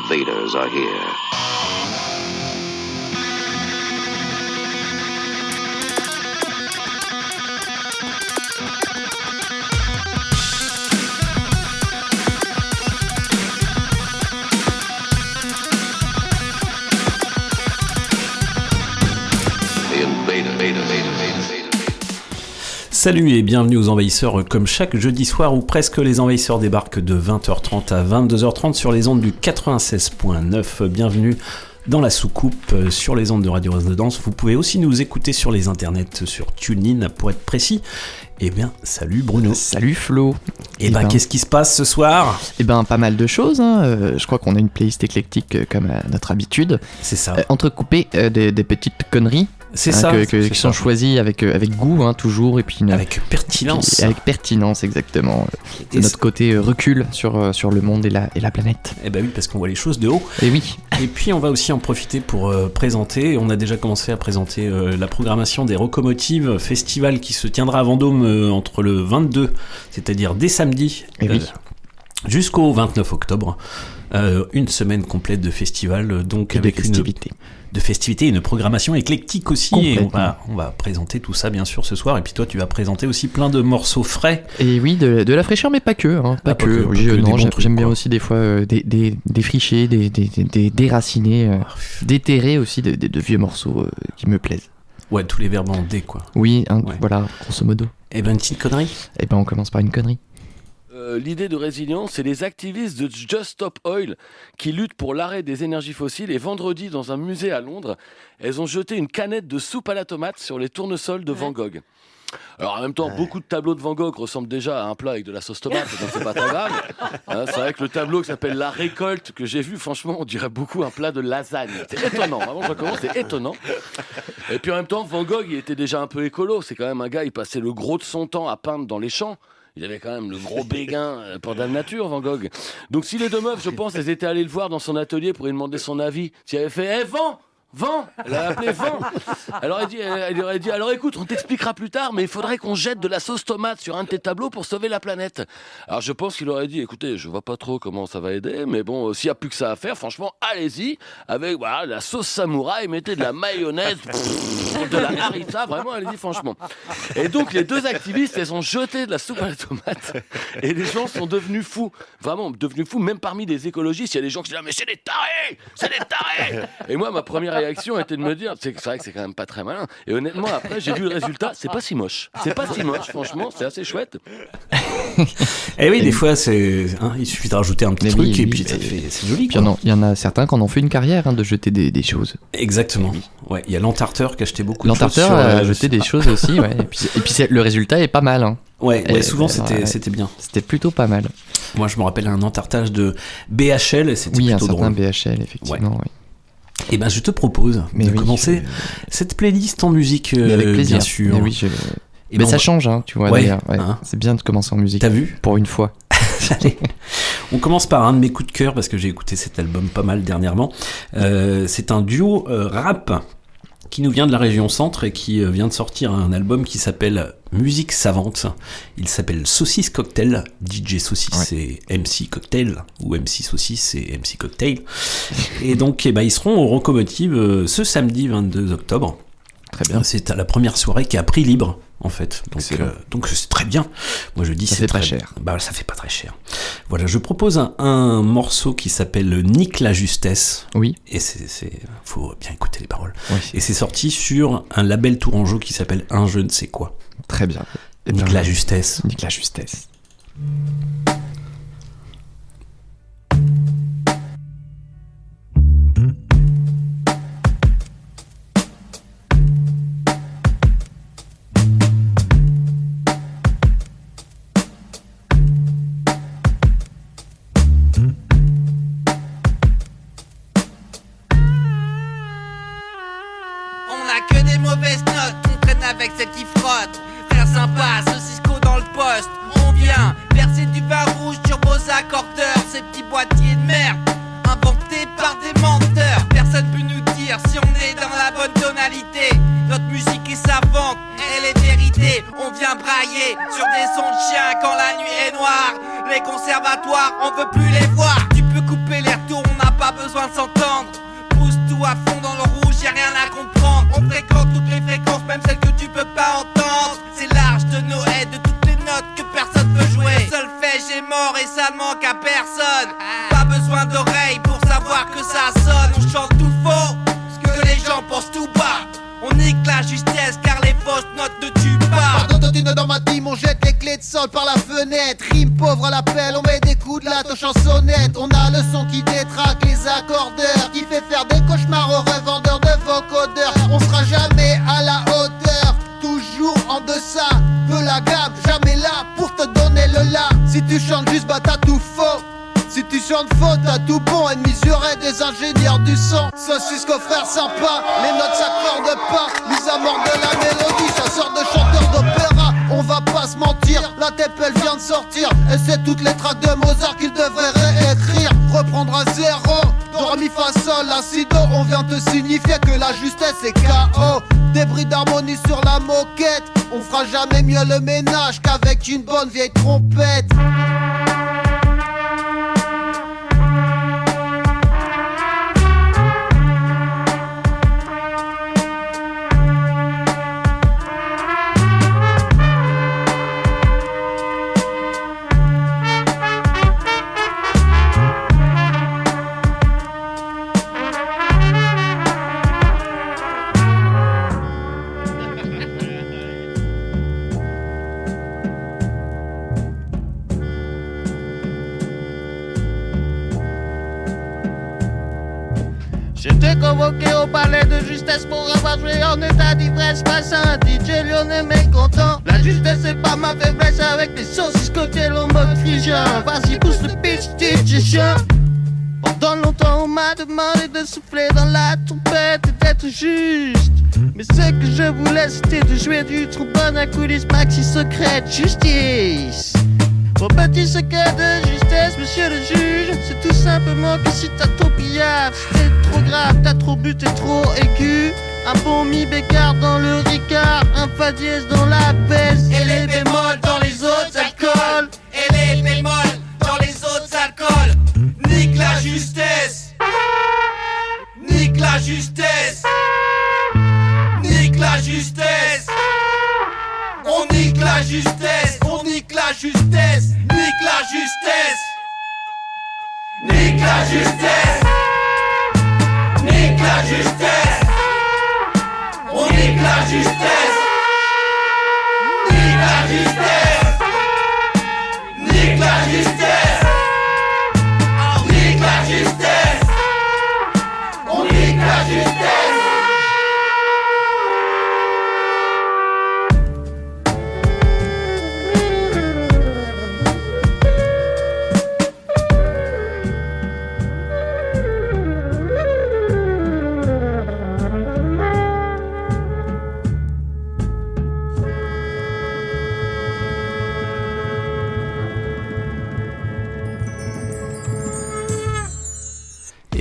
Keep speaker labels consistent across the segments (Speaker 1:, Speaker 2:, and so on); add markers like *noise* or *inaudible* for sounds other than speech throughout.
Speaker 1: invaders are here.
Speaker 2: Salut et bienvenue aux Envahisseurs comme chaque jeudi soir où presque les Envahisseurs débarquent de 20h30 à 22h30 sur les ondes du 96.9. Bienvenue dans la soucoupe euh, sur les ondes de Radio Résidence. Vous pouvez aussi nous écouter sur les internets, sur TuneIn pour être précis. Eh bien, salut Bruno.
Speaker 3: Salut Flo.
Speaker 2: Et, eh ben, qu'est-ce qui se passe ce soir?
Speaker 3: Eh ben, pas mal de choses. Hein. Euh, je crois qu'on a une playlist éclectique euh, comme à notre habitude.
Speaker 2: C'est ça.
Speaker 3: entrecoupé des, des petites conneries
Speaker 2: c'est
Speaker 3: hein,
Speaker 2: ça.
Speaker 3: qui sont choisis avec, euh, avec goût, hein, toujours. Et puis
Speaker 2: avec pertinence.
Speaker 3: avec pertinence, exactement. De notre côté euh, recul sur, euh, sur le monde et la, et la planète.
Speaker 2: Eh ben oui, parce qu'on voit les choses de haut.
Speaker 3: Et oui.
Speaker 2: Et puis on va aussi en profiter pour présenter. On a déjà commencé à présenter la programmation des Rocomotives, festival qui se tiendra à Vendôme entre le 22, c'est-à-dire dès samedi,
Speaker 3: et oui.
Speaker 2: jusqu'au 29 octobre. une semaine complète de festival, donc avec
Speaker 3: une
Speaker 2: de festivités, une programmation éclectique aussi. Et on va, on va présenter tout ça bien sûr ce soir. Et puis toi, tu vas présenter aussi plein de morceaux frais.
Speaker 3: Et oui, de, de la fraîcheur, mais pas que. Hein, pas, ah, que. j'aime bien aussi des fois euh, des, des, des, des, déraciner, euh, ah, déterrer aussi de, de, vieux morceaux euh, qui me plaisent.
Speaker 2: Ouais, tous les verbes en D, quoi.
Speaker 3: Oui, hein, voilà, grosso modo.
Speaker 2: Et eh ben, une petite connerie?
Speaker 3: Et eh ben, on commence par une connerie.
Speaker 4: Euh, l'idée de résilience, c'est les activistes de Just Stop Oil qui luttent pour l'arrêt des énergies fossiles. Et vendredi, dans un musée à Londres, elles ont jeté une canette de soupe à la tomate sur les tournesols de Van Gogh. Alors en même temps, beaucoup de tableaux de Van Gogh ressemblent déjà à un plat avec de la sauce tomate, donc c'est pas très grave. *laughs* Hein, c'est vrai que le tableau qui s'appelle La Récolte que j'ai vu, franchement, on dirait beaucoup un plat de lasagne. C'est étonnant, avant je commence, c'est étonnant. Et puis en même temps, Van Gogh, il était déjà un peu écolo. C'est quand même un gars, il passait le gros de son temps à peindre dans les champs. Il avait quand même le gros béguin euh, pour Dame Nature, Van Gogh. Donc si les deux meufs, je pense, elles étaient allées le voir dans son atelier pour lui demander son avis, s'il avait fait Eh, Van Vent Elle a appelé Vent elle, aurait dit, elle, aurait dit Alors écoute, on t'expliquera plus tard, mais il faudrait qu'on jette de la sauce tomate sur un de tes tableaux pour sauver la planète. Alors je pense qu'il aurait dit Écoutez, je vois pas trop comment ça va aider, mais bon, s'il n'y a plus que ça à faire, franchement, allez-y, avec la sauce samouraï, mettez de la mayonnaise, de la harissa, vraiment, allez-y, franchement. Et donc les deux activistes, elles ont jeté de la soupe à la tomate, et les gens sont devenus fous, vraiment devenus fous, même parmi les écologistes, il y a des gens qui disent ah, Mais c'est des tarés C'est des tarés Et moi, ma première réaction était de me dire, c'est vrai que c'est quand même pas très malin. Et honnêtement, après, j'ai vu le résultat, c'est pas si moche. C'est pas si moche, franchement, c'est assez chouette.
Speaker 2: et eh oui, des fois, c'est, hein, il suffit de rajouter un petit truc et puis c'est joli.
Speaker 3: il y, en a certains qui en ont fait une carrière hein, de jeter des, choses.
Speaker 2: Exactement. Ouais, il y a l'entarteur qui a acheté beaucoup de
Speaker 3: choses. L'entarteur a jeté des choses aussi, ouais. Et puis, et puis le résultat est pas mal. Hein.
Speaker 2: Ouais, souvent c'était c'était bien.
Speaker 3: C'était plutôt pas mal.
Speaker 2: Moi, je me rappelle un entartage de BHL et c'était plutôt drôle.
Speaker 3: Oui, un certain BHL, effectivement. Oui.
Speaker 2: Eh ben, je te propose de commencer cette playlist en musique, avec plaisir. bien sûr.
Speaker 3: Mais, oui, eh ben, ça change, hein, tu vois. Hein. C'est bien de commencer en musique.
Speaker 2: T'as vu
Speaker 3: Pour une fois. *laughs*
Speaker 2: Allez. On commence par un de mes coups de cœur parce que j'ai écouté cet album pas mal dernièrement. Euh, c'est un duo euh, rap qui nous vient de la région centre et qui euh, vient de sortir un album qui s'appelle Musique Savante. Il s'appelle Saucisse Cocktail. DJ Saucisse c'est MC Cocktail ou MC Saucisse c'est MC Cocktail. et donc eh ben, ils seront au Rocomotive euh, ce samedi 22 octobre.
Speaker 3: Très bien.
Speaker 2: C'est la première soirée qui a pris libre en fait. Donc c'est euh, donc c'est très bien. Moi je dis
Speaker 3: c'est très, cher.
Speaker 2: Bah ça fait pas très cher. Voilà, je propose un, morceau qui s'appelle Nick la justesse.
Speaker 3: Oui.
Speaker 2: Et c'est faut bien écouter les paroles. Et c'est sorti sur un label tourangeau qui s'appelle Un je ne sais quoi.
Speaker 3: Très bien.
Speaker 2: Nick la justesse.
Speaker 3: Nick la justesse.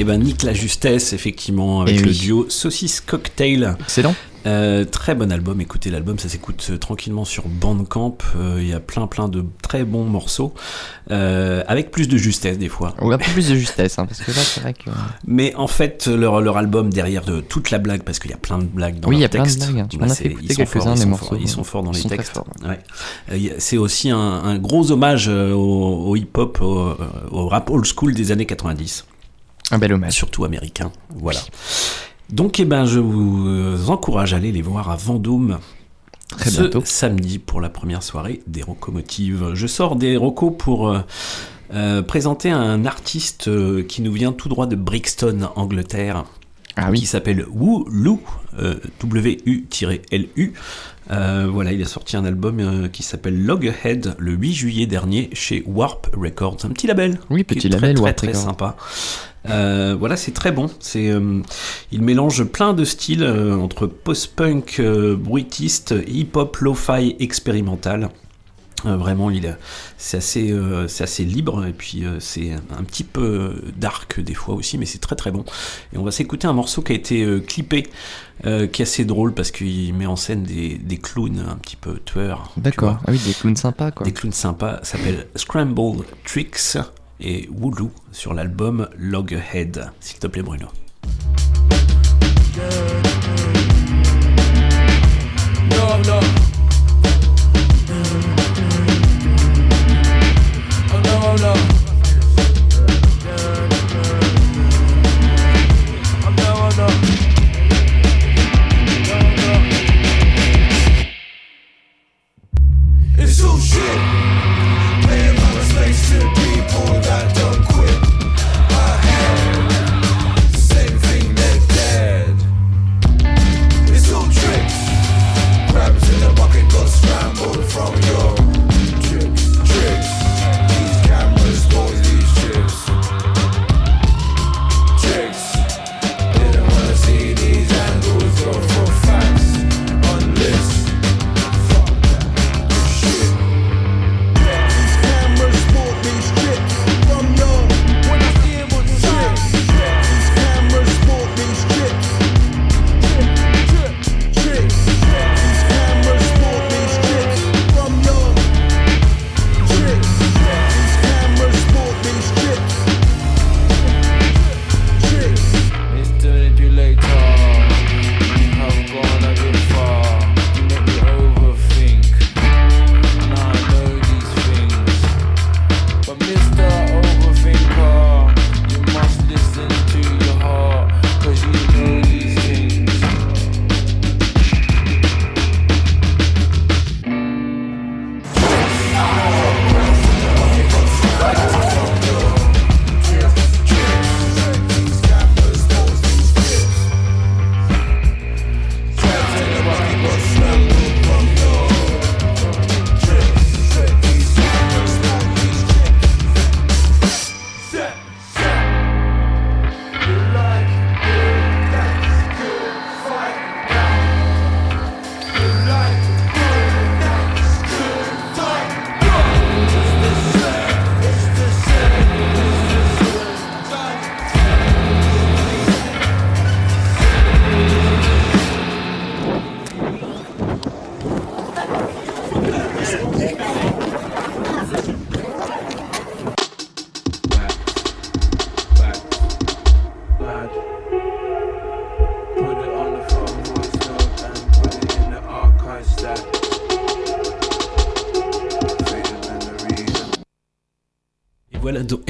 Speaker 2: Ben nique la justesse, effectivement, avec
Speaker 3: Eh
Speaker 2: le
Speaker 3: oui.
Speaker 2: duo Saucisse Cocktail.
Speaker 3: Excellent.
Speaker 2: Euh, très bon album, écoutez l'album, ça s'écoute euh, tranquillement sur Bandcamp. Euh, Il y a plein plein de très bons morceaux, euh, avec plus de justesse des fois.
Speaker 3: Ou un peu plus de justesse, hein, parce que là, c'est vrai que.
Speaker 2: Mais en fait, leur, leur album, derrière de toute la blague, parce qu'il y a plein de blagues dans
Speaker 3: Oui, il y
Speaker 2: leurs
Speaker 3: a plein de
Speaker 2: textes,
Speaker 3: blagues, hein.
Speaker 2: Bah, ils sont forts, ils sont
Speaker 3: morceaux,
Speaker 2: forts, Ils sont forts dans les textes. Ouais. C'est aussi un, un gros hommage au, au hip-hop, au, au rap old school des années 90
Speaker 3: Un bel hommage.
Speaker 2: surtout américain. Voilà. Donc, eh ben, je vous euh, encourage à aller les voir à Vendôme.
Speaker 3: Très
Speaker 2: ce
Speaker 3: bientôt.
Speaker 2: samedi pour la première soirée des Rocomotives. Je sors des Rocos pour euh, euh, présenter un artiste euh, qui nous vient tout droit de Brixton, Angleterre,
Speaker 3: Ah
Speaker 2: qui
Speaker 3: oui.
Speaker 2: s'appelle Wu Lu, W-U-L-U. Voilà, il a sorti un album qui s'appelle Loghead le 8 juillet dernier chez Warp Records, un petit label.
Speaker 3: Oui,
Speaker 2: qui
Speaker 3: petit
Speaker 2: très,
Speaker 3: label,
Speaker 2: très,
Speaker 3: Warp
Speaker 2: très
Speaker 3: Records.
Speaker 2: sympa. Euh, voilà, c'est très bon. C'est, euh, il mélange plein de styles euh, entre post-punk, bruitiste, hip-hop, lo-fi, expérimental. Vraiment, il c'est assez, c'est assez libre et puis c'est un petit peu dark des fois aussi, mais c'est très très bon. Et on va s'écouter un morceau qui a été clippé, qui est assez drôle parce qu'il met en scène des, des clowns un petit peu tueurs. tu
Speaker 3: D'accord. Ah oui, des clowns sympas, quoi.
Speaker 2: Des clowns sympas, ça s'appelle Scrambled Tricks et Wooloo sur l'album Loghead. S'il te plaît, Bruno.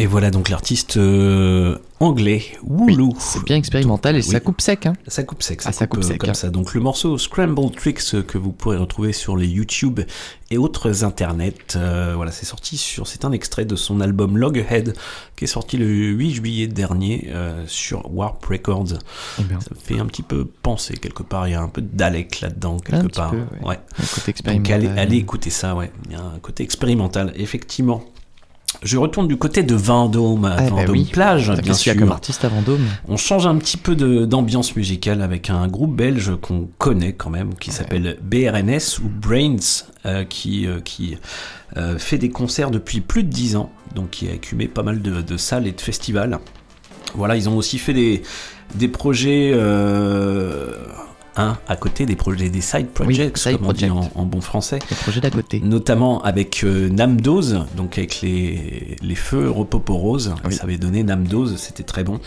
Speaker 2: Voilà donc l'artiste euh, anglais, Wooloo.
Speaker 3: c'est bien expérimental et ça coupe sec. Hein.
Speaker 2: Ça coupe sec, ça, ah, coupe, euh, comme hein. ça. Donc le morceau Scramble Tricks euh, que vous pourrez retrouver sur les YouTube et autres internets. voilà, c'est sorti sur, c'est un extrait de son album Loghead qui est sorti le 8 juillet dernier sur Warp Records. Eh ça me fait un petit peu penser quelque part. Il y a un peu d'Alec là-dedans quelque part. ouais.
Speaker 3: côté expérimental.
Speaker 2: Donc allez écouter ça, ouais. Il y a un côté expérimental, effectivement. Je retourne du côté de Vendôme, eh ben Vendôme plage, bien sûr.
Speaker 3: comme artiste à Vendôme.
Speaker 2: On change un petit peu d'ambiance musicale avec un groupe belge qu'on connaît quand même, qui s'appelle BRNS ou Brains, euh, qui, euh, qui euh, fait des concerts depuis plus de 10 ans, donc qui a écumé pas mal de, de salles et de festivals. Voilà, ils ont aussi fait des, des projets à côté des projets, des side projects, comme on dit en, bon français.
Speaker 3: Les projets d'à côté.
Speaker 2: Notamment avec euh, Namdose, donc avec les, les feux Repoporose. Ça avait donné Namdose, c'était très bon.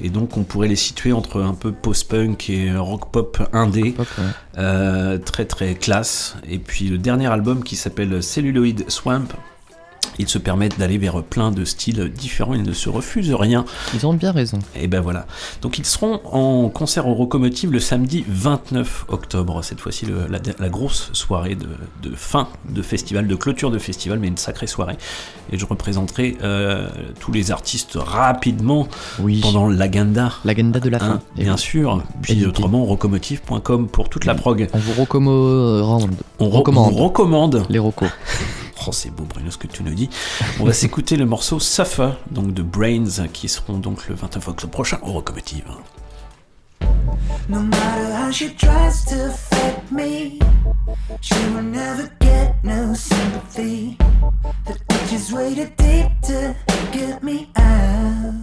Speaker 2: Et donc on pourrait les situer entre un peu post-punk et rock-pop indé. Euh, très très classe. Et puis le dernier album qui s'appelle Celluloid Swamp ils se permettent d'aller vers plein de styles différents, ils ne se refusent rien.
Speaker 3: Ils ont bien raison.
Speaker 2: Et ben voilà. Donc ils seront en concert au Rocomotive le samedi 29 octobre. Cette fois-ci, la, grosse soirée de, fin de festival, de clôture de festival, mais une sacrée soirée. Et je représenterai euh, tous les artistes rapidement pendant l'agenda.
Speaker 3: L'agenda de la fin. Hein,
Speaker 2: bien sûr. Puis autrement, rocomotive.com pour toute la prog.
Speaker 3: On vous recommande.
Speaker 2: On, recommande. On
Speaker 3: recommande. Les rocos. *laughs*
Speaker 2: Oh, c'est beau, Bruno, ce que tu nous dis. On va s'écouter le morceau Suffer, donc de Brains, qui seront donc le 29 octobre prochain au Rocomotive. No matter how she tries to fight me, she will never get no sympathy. The ditch way too deep to get me out.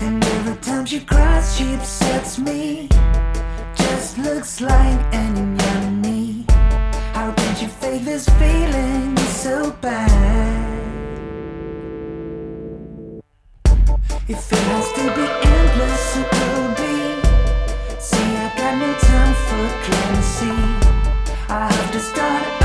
Speaker 2: And every time she cries, she upsets me. Just looks like an enemy. How can you fake this feeling?
Speaker 5: so bad. If it has to be endless, it will be. See, I got no time for clemency. I have to start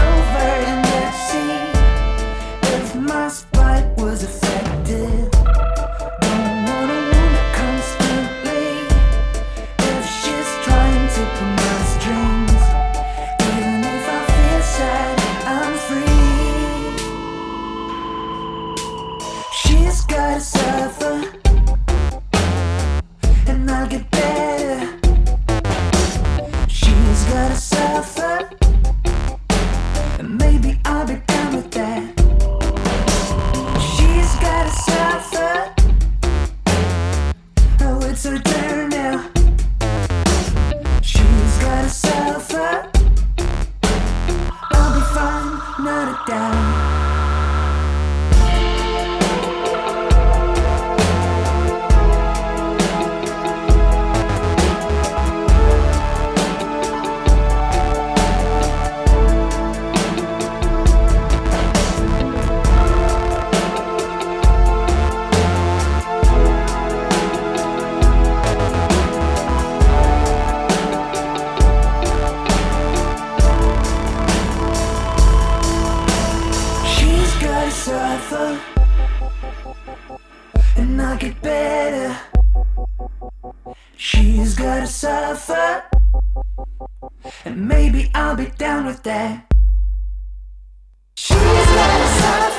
Speaker 5: She's gotta suffer, and maybe I'll be down with that. She's gotta suffer.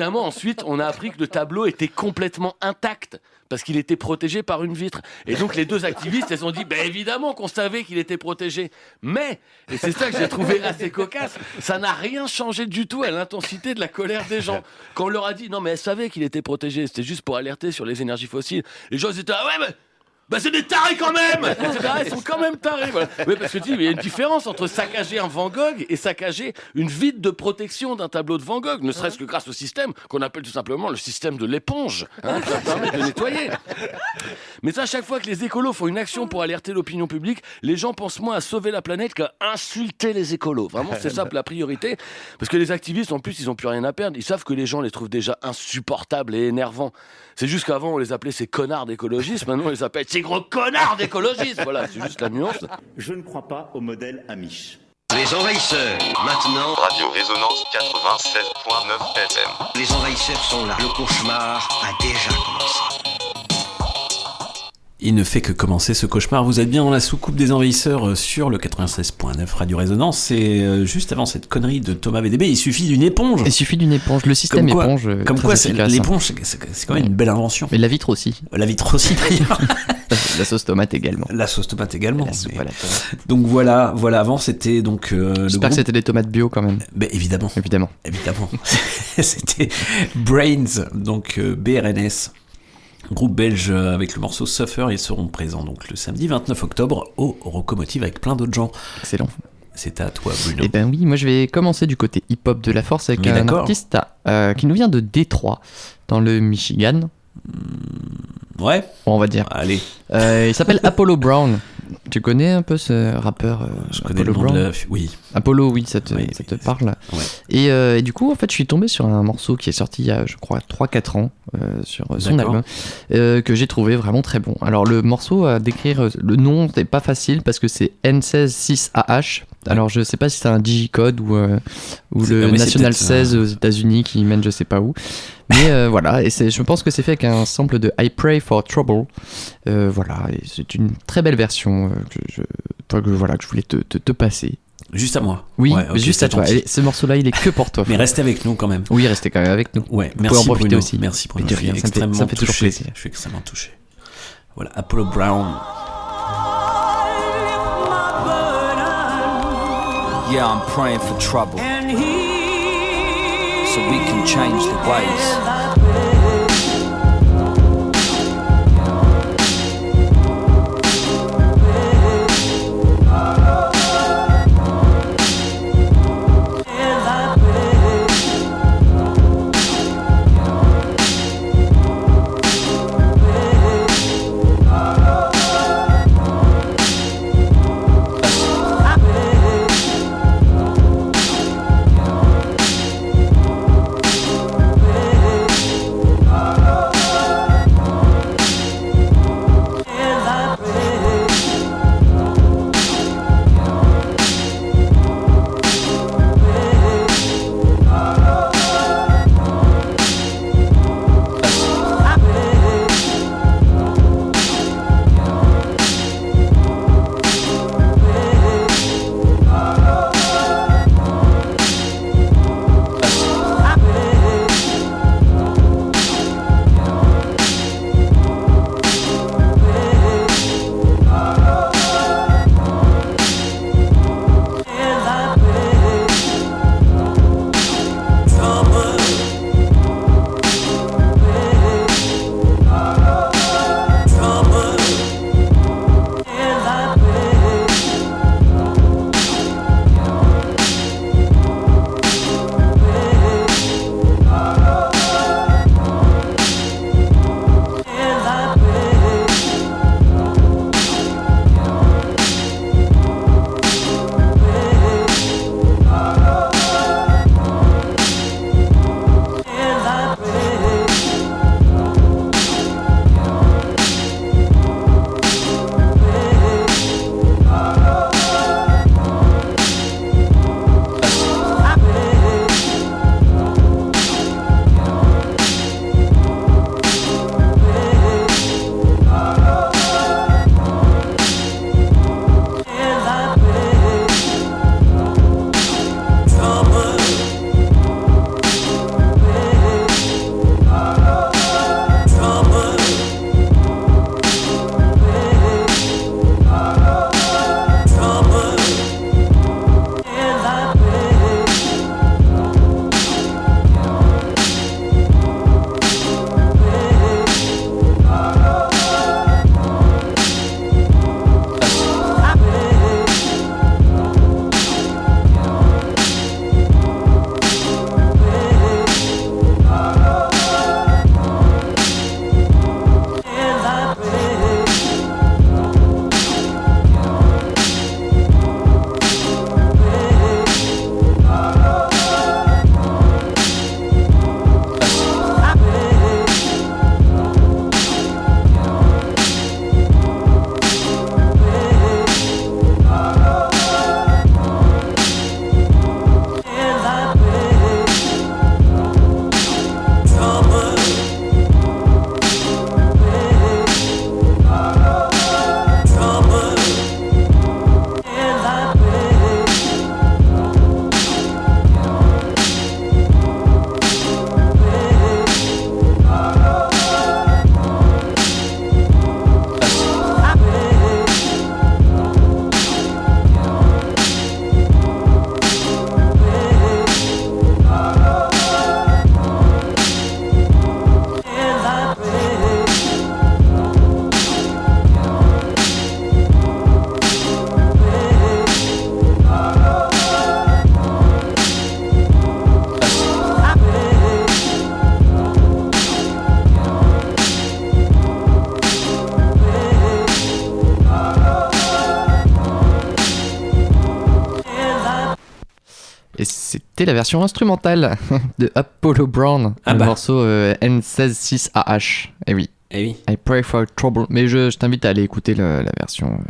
Speaker 4: Évidemment, ensuite, on a appris que le tableau était complètement intact parce qu'il était protégé par une vitre. Et donc les deux activistes, elles ont dit, ben évidemment qu'on savait qu'il était protégé. Mais, et c'est ça que j'ai trouvé assez cocasse, ça n'a rien changé du tout à l'intensité de la colère des gens. Quand on leur a dit, non mais elles savaient qu'il était protégé, c'était juste pour alerter sur les énergies fossiles. Les gens étaient, ah ouais mais... Bah c'est des tarés quand même. *laughs* Ils sont quand même tarés voilà. Oui, parce que tu dis, mais il y a une différence entre saccager un Van Gogh et saccager une vitre de protection d'un tableau de Van Gogh, ne serait-ce que grâce au système qu'on appelle tout simplement le système de l'éponge, hein, qui va permettre de nettoyer. Mais ça, à chaque fois que les écolos font une action pour alerter l'opinion publique, les gens pensent moins à sauver la planète qu'à insulter les écolos. Vraiment, c'est ça la priorité. Parce que les activistes, en plus, ils ont plus rien à perdre. Ils savent que les gens les trouvent déjà insupportables et énervants. C'est juste qu'avant, on les appelait ces connards d'écologistes. Maintenant, on les appelle ces gros connards d'écologistes. Voilà, c'est juste la nuance.
Speaker 6: Je ne crois pas au modèle Amish.
Speaker 7: Les envahisseurs, maintenant.
Speaker 8: Radio Résonance 96.9 FM.
Speaker 7: Les envahisseurs sont là. Le cauchemar a déjà commencé.
Speaker 2: Il ne fait que commencer ce cauchemar. Vous êtes bien dans la soucoupe des envahisseurs euh, sur le 96.9 Radio Résonance. C'est euh, juste avant cette connerie de Thomas VDB. Il suffit d'une éponge.
Speaker 3: Il suffit d'une éponge. Le système
Speaker 2: Comme quoi-
Speaker 3: éponge. euh,
Speaker 2: Comme quoi, c'est-
Speaker 3: efficace.
Speaker 2: l'éponge, c'est- quand même une belle invention.
Speaker 3: Mais la vitre aussi.
Speaker 2: La vitre aussi d'ailleurs. *laughs* *laughs*
Speaker 3: La sauce tomate également.
Speaker 2: La sauce tomate également.
Speaker 3: La soupe
Speaker 2: mais-
Speaker 3: à la tomate.
Speaker 2: Donc voilà, voilà. Avant c'était donc euh,
Speaker 3: J'espère que c'était des tomates bio quand même.
Speaker 2: Ben, évidemment,
Speaker 3: Évidemment.
Speaker 2: évidemment. *laughs* c'était Brains, donc euh, BRNS. Groupe belge avec le morceau Suffer, ils seront présents donc le samedi 29 octobre au Rocomotive avec plein d'autres gens.
Speaker 3: Excellent.
Speaker 2: C'est à toi Bruno.
Speaker 3: Eh ben oui, moi je vais commencer du côté hip-hop de la force avec
Speaker 2: Mais
Speaker 3: un artiste euh, qui nous vient de Détroit, dans le Michigan,
Speaker 2: Ouais,
Speaker 3: on va dire.
Speaker 2: allez,
Speaker 3: Euh, il s'appelle Apollo Brown. *laughs* Tu connais un peu ce rappeur euh,
Speaker 2: je connais
Speaker 3: Apollo
Speaker 2: le nom
Speaker 3: Brown
Speaker 2: de la... Oui,
Speaker 3: Apollo, oui, ça te,
Speaker 2: Oui,
Speaker 3: ça te
Speaker 2: oui,
Speaker 3: parle. Et, euh, et du coup, en fait, je suis tombé sur un morceau qui est sorti il y a, je crois, 3-4 ans euh, sur son album, que j'ai trouvé vraiment très bon. Alors, le morceau, à décrire, le nom, c'est pas facile parce que c'est N166AH. Alors, je sais pas si c'est un digicode ou, euh, ou le National
Speaker 2: peut-être,
Speaker 3: 16 aux États-Unis qui mène je sais pas où. Mais euh, *laughs* voilà, et je pense que c'est fait avec un sample de I Pray for Trouble. Euh, voilà, c'est une très belle version que je, que, voilà, que je voulais te, te, te passer.
Speaker 2: juste à moi.
Speaker 3: Oui,
Speaker 2: Ouais,
Speaker 3: juste à toi. Et ce morceau-là, il est que pour toi. *laughs*
Speaker 2: Mais restez avec nous quand même.
Speaker 3: Oui, restez quand même avec nous.
Speaker 2: Ouais,
Speaker 3: Vous
Speaker 2: merci
Speaker 3: en profiter
Speaker 2: Bruno.
Speaker 3: aussi.
Speaker 2: Merci Bruno.
Speaker 3: Mais de
Speaker 2: Je suis
Speaker 3: rien, ça me fait- ça me fait toujours plaisir.
Speaker 2: Je suis extrêmement touché. Voilà, Apollo Brown.
Speaker 9: Yeah, I'm praying for trouble. So we can change the ways.
Speaker 3: La version instrumentale *laughs* de Apollo Brown,
Speaker 2: Ah
Speaker 3: le
Speaker 2: bah.
Speaker 3: morceau euh, N166AH. Et oui.
Speaker 2: Eh oui.
Speaker 3: I pray for trouble. Mais je, je t'invite à aller écouter le- la version. euh,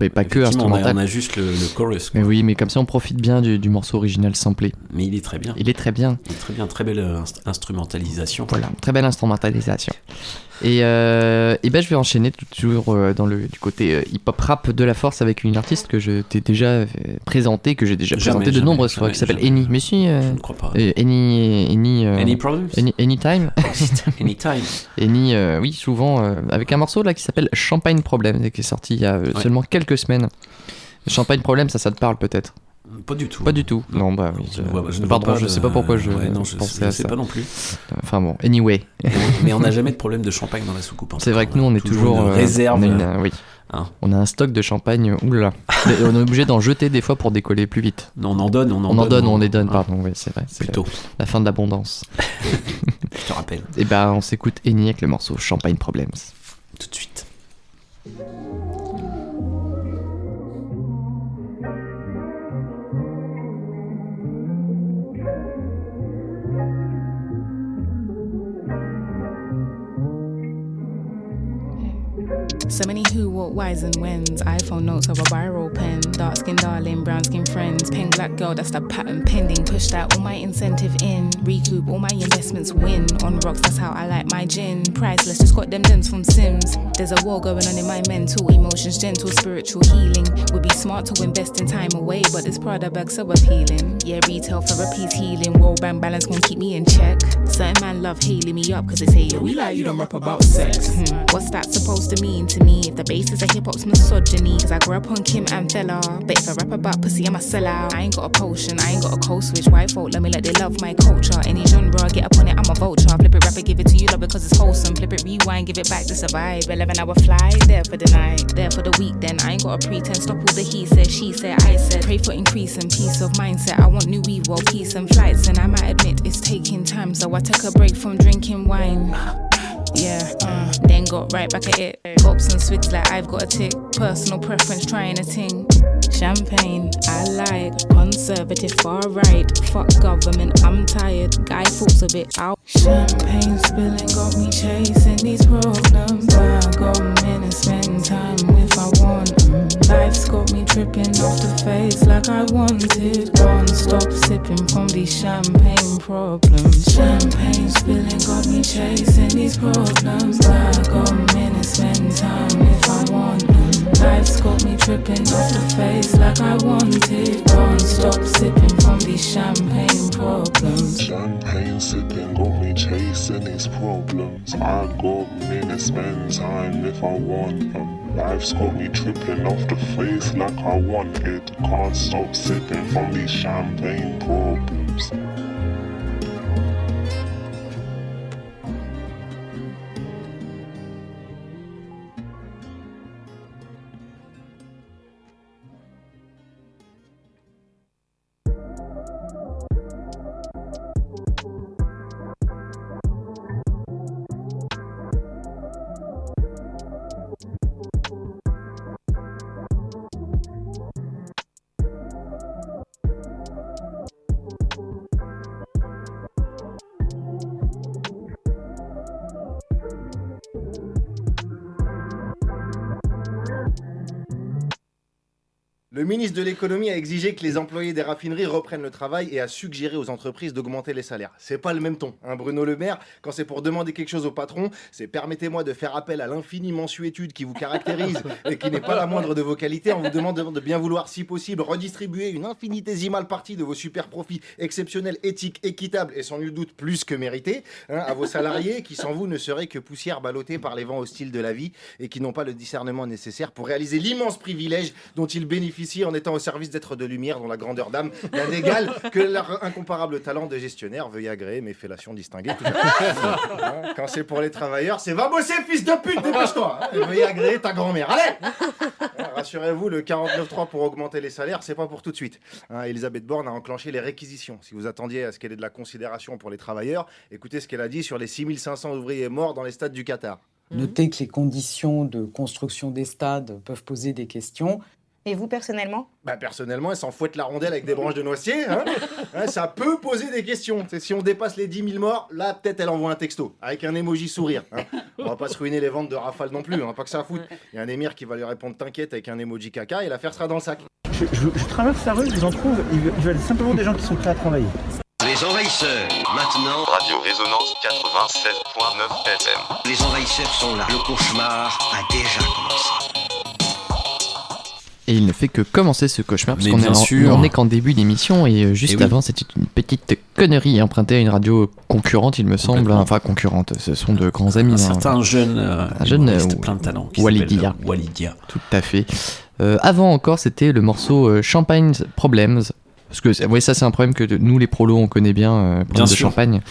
Speaker 3: Mais pas que
Speaker 2: Effectivement, on a,
Speaker 3: instrumentale.
Speaker 2: on a juste le, le chorus. quoi.
Speaker 3: Mais oui, mais comme ça on profite bien du, du morceau original samplé.
Speaker 2: Mais il est très bien.
Speaker 3: Il est très bien.
Speaker 2: Il est très bien, très belle euh, inst- instrumentalisation.
Speaker 3: Voilà, très belle instrumentalisation. Et, euh, et ben je vais enchaîner toujours euh, dans le du côté euh, hip-hop rap de la force avec une artiste que je t'ai déjà euh, présentée, que j'ai déjà présentée de nombreuses fois, qui s'appelle. Eni. Mais si, euh,
Speaker 2: Je ne crois pas.
Speaker 3: euh, Eni, Eni, euh,
Speaker 2: Any problems
Speaker 3: Any- Anytime. *laughs* Oui, souvent avec un morceau là qui s'appelle Champagne Problème, qui est sorti il y a
Speaker 2: Ouais.
Speaker 3: seulement quelques semaines. Champagne Problème, ça, ça te parle peut-être?
Speaker 2: Pas du tout.
Speaker 3: Pas du tout. Non, bah oui.
Speaker 2: Je ne
Speaker 3: Pardon,
Speaker 2: pas
Speaker 3: je sais pas pourquoi je,
Speaker 2: Ouais, non, je,
Speaker 3: pensais
Speaker 2: je
Speaker 3: à
Speaker 2: sais
Speaker 3: ça.
Speaker 2: pas non plus.
Speaker 3: Enfin bon, anyway.
Speaker 2: Mais on n'a jamais de problème de champagne dans la soucoupe. en
Speaker 3: C'est vrai que nous, on est toujours.
Speaker 2: une
Speaker 3: euh,
Speaker 2: réserve.
Speaker 3: on a une, euh, oui.
Speaker 2: Hein.
Speaker 3: On a un stock de champagne. Oulala. *laughs* Et on est obligé d'en jeter des fois pour décoller plus vite.
Speaker 2: Non, on en donne, on en
Speaker 3: On en donne, on les donne,
Speaker 2: hein,
Speaker 3: pardon. Oui, c'est vrai. C'est la,
Speaker 2: Plutôt,
Speaker 3: la fin de l'abondance. *laughs*
Speaker 2: je te rappelle.
Speaker 3: Et ben, on s'écoute Eni avec le morceau Champagne Problems.
Speaker 2: Tout de suite.
Speaker 10: So many who, what, whys, and whens. iPhone notes of a viral pen. Dark skin darling, brown skin friends. Pen black girl, that's the pattern pending. Push that all my incentive in. Recoup all my investments win. On rocks, that's how I like my gin. Priceless, just got them gems from Sims. There's a war going on in my mental. Emotions gentle, spiritual healing. Would be smart to invest in time away, but this Prada bag so appealing. Yeah, retail therapy's healing. World bank balance gon' keep me in check. Certain man love hailing me up, cause they say, we like you don't rap about sex. Hmm. What's that supposed to mean If the basis of hip hop's misogyny, cause I grew up on Kim and Fella. But if I rap about pussy, I'm a sellout. I ain't got a potion, I ain't got a cold switch. White folk, let me let they love my culture. Any genre, I get up on it, I'm a vulture. Flip it, rap it, give it to you, love it, cause it's wholesome. Flip it, rewind, give it back to survive. 11 hour flight, there for the night, there for the week. Then I ain't got a pretend. Stop all the he said, she said, I said. Pray for increase and peace of mindset. I want new well, peace and flights. And I might admit it's taking time, so I took a break from drinking wine. Yeah, uh, then got right back at it. Pops and swigs like I've got a tick. Personal preference, trying a ting. Champagne, I like. Conservative, far right. Fuck government, I'm tired. Guy falls a bit out. Champagne spilling got me chasing these problems. I go got minutes, spend time if I want. Life's got me tripping off the face like I wanted. Can't stop sipping from these champagne problems. Champagne spilling got me chasing these problems. I got minutes, spend time if I want. Mm. Life's got me tripping off the face like I wanted. Can't stop sipping from these champagne problems.
Speaker 11: Champagne sipping got me chasing these problems. I got minutes, spend time if I want them. Life's got me tripping off the face like I want it. Can't stop sipping from these champagne problems.
Speaker 12: Le ministre de l'économie a exigé que les employés des raffineries reprennent le travail et a suggéré aux entreprises d'augmenter les salaires. C'est pas le même ton, hein, Bruno Le Maire. Quand c'est pour demander quelque chose au patron, c'est permettez-moi de faire appel à l'infinie mensuétude qui vous caractérise *laughs* et qui n'est pas la moindre de vos qualités en vous demandant de bien vouloir, si possible, redistribuer une infinitésimale partie de vos super profits exceptionnels, éthiques, équitables et sans nul doute plus que mérités hein, à vos salariés qui, sans vous, ne seraient que poussière ballottée par les vents hostiles de la vie et qui n'ont pas le discernement nécessaire pour réaliser l'immense privilège dont ils bénéficient en étant au service d'êtres de lumière dont la grandeur d'âme n'a d'égal que leur incomparable talent de gestionnaire. Veuillez agréer mes fellations distinguées. Quand c'est pour les travailleurs, c'est va bosser, fils de pute, dépêche-toi hein, Veuillez agréer ta grand-mère. Allez Rassurez-vous, le 49.3 pour augmenter les salaires, c'est pas pour tout de suite. Hein, Elisabeth Borne a enclenché les réquisitions. Si vous attendiez à ce qu'elle ait de la considération pour les travailleurs, écoutez ce qu'elle a dit sur les 6500 ouvriers morts dans les stades du Qatar.
Speaker 13: Notez que les conditions de construction des stades peuvent poser des questions. Et vous, personnellement?
Speaker 12: Bah personnellement, elle s'en fouette la rondelle avec des branches de noisier. hein. *laughs* Hein, ça peut poser des questions. C'est si on dépasse les 10 000 morts, là peut-être elle envoie un texto avec un emoji sourire. hein. *laughs* On va pas se ruiner les ventes de Rafale non plus. On pas que ça à foutre. Il y a un émir qui va lui répondre t'inquiète avec un emoji caca et l'affaire sera dans le sac.
Speaker 14: Je, je- je traverse la rue, je vous en trouve, ils veulent, simplement des gens qui sont prêts à travailler.
Speaker 7: Les envahisseurs, maintenant.
Speaker 8: Radio Résonance 96.9 FM.
Speaker 7: Les envahisseurs sont là. Le cauchemar a déjà commencé.
Speaker 3: Et il ne fait que commencer ce cauchemar, parce qu'on est, en- on est qu'en début d'émission, et euh, juste
Speaker 2: Eh oui.
Speaker 3: avant, c'était une petite connerie empruntée à une radio concurrente, il me semble. Enfin, concurrente, ce sont de grands amis.
Speaker 2: Un
Speaker 3: hein.
Speaker 2: certain jeune, euh,
Speaker 3: un jeune euh,
Speaker 2: plein de talent qui
Speaker 3: Walidia.
Speaker 2: s'appelle Walidia.
Speaker 3: Tout à fait. Euh, avant encore, c'était le morceau euh, Champagne Problems. Parce que ouais, ça, c'est un problème que nous, les prolos, on connaît bien, euh,
Speaker 2: Bien
Speaker 3: de
Speaker 2: sûr.
Speaker 3: champagne.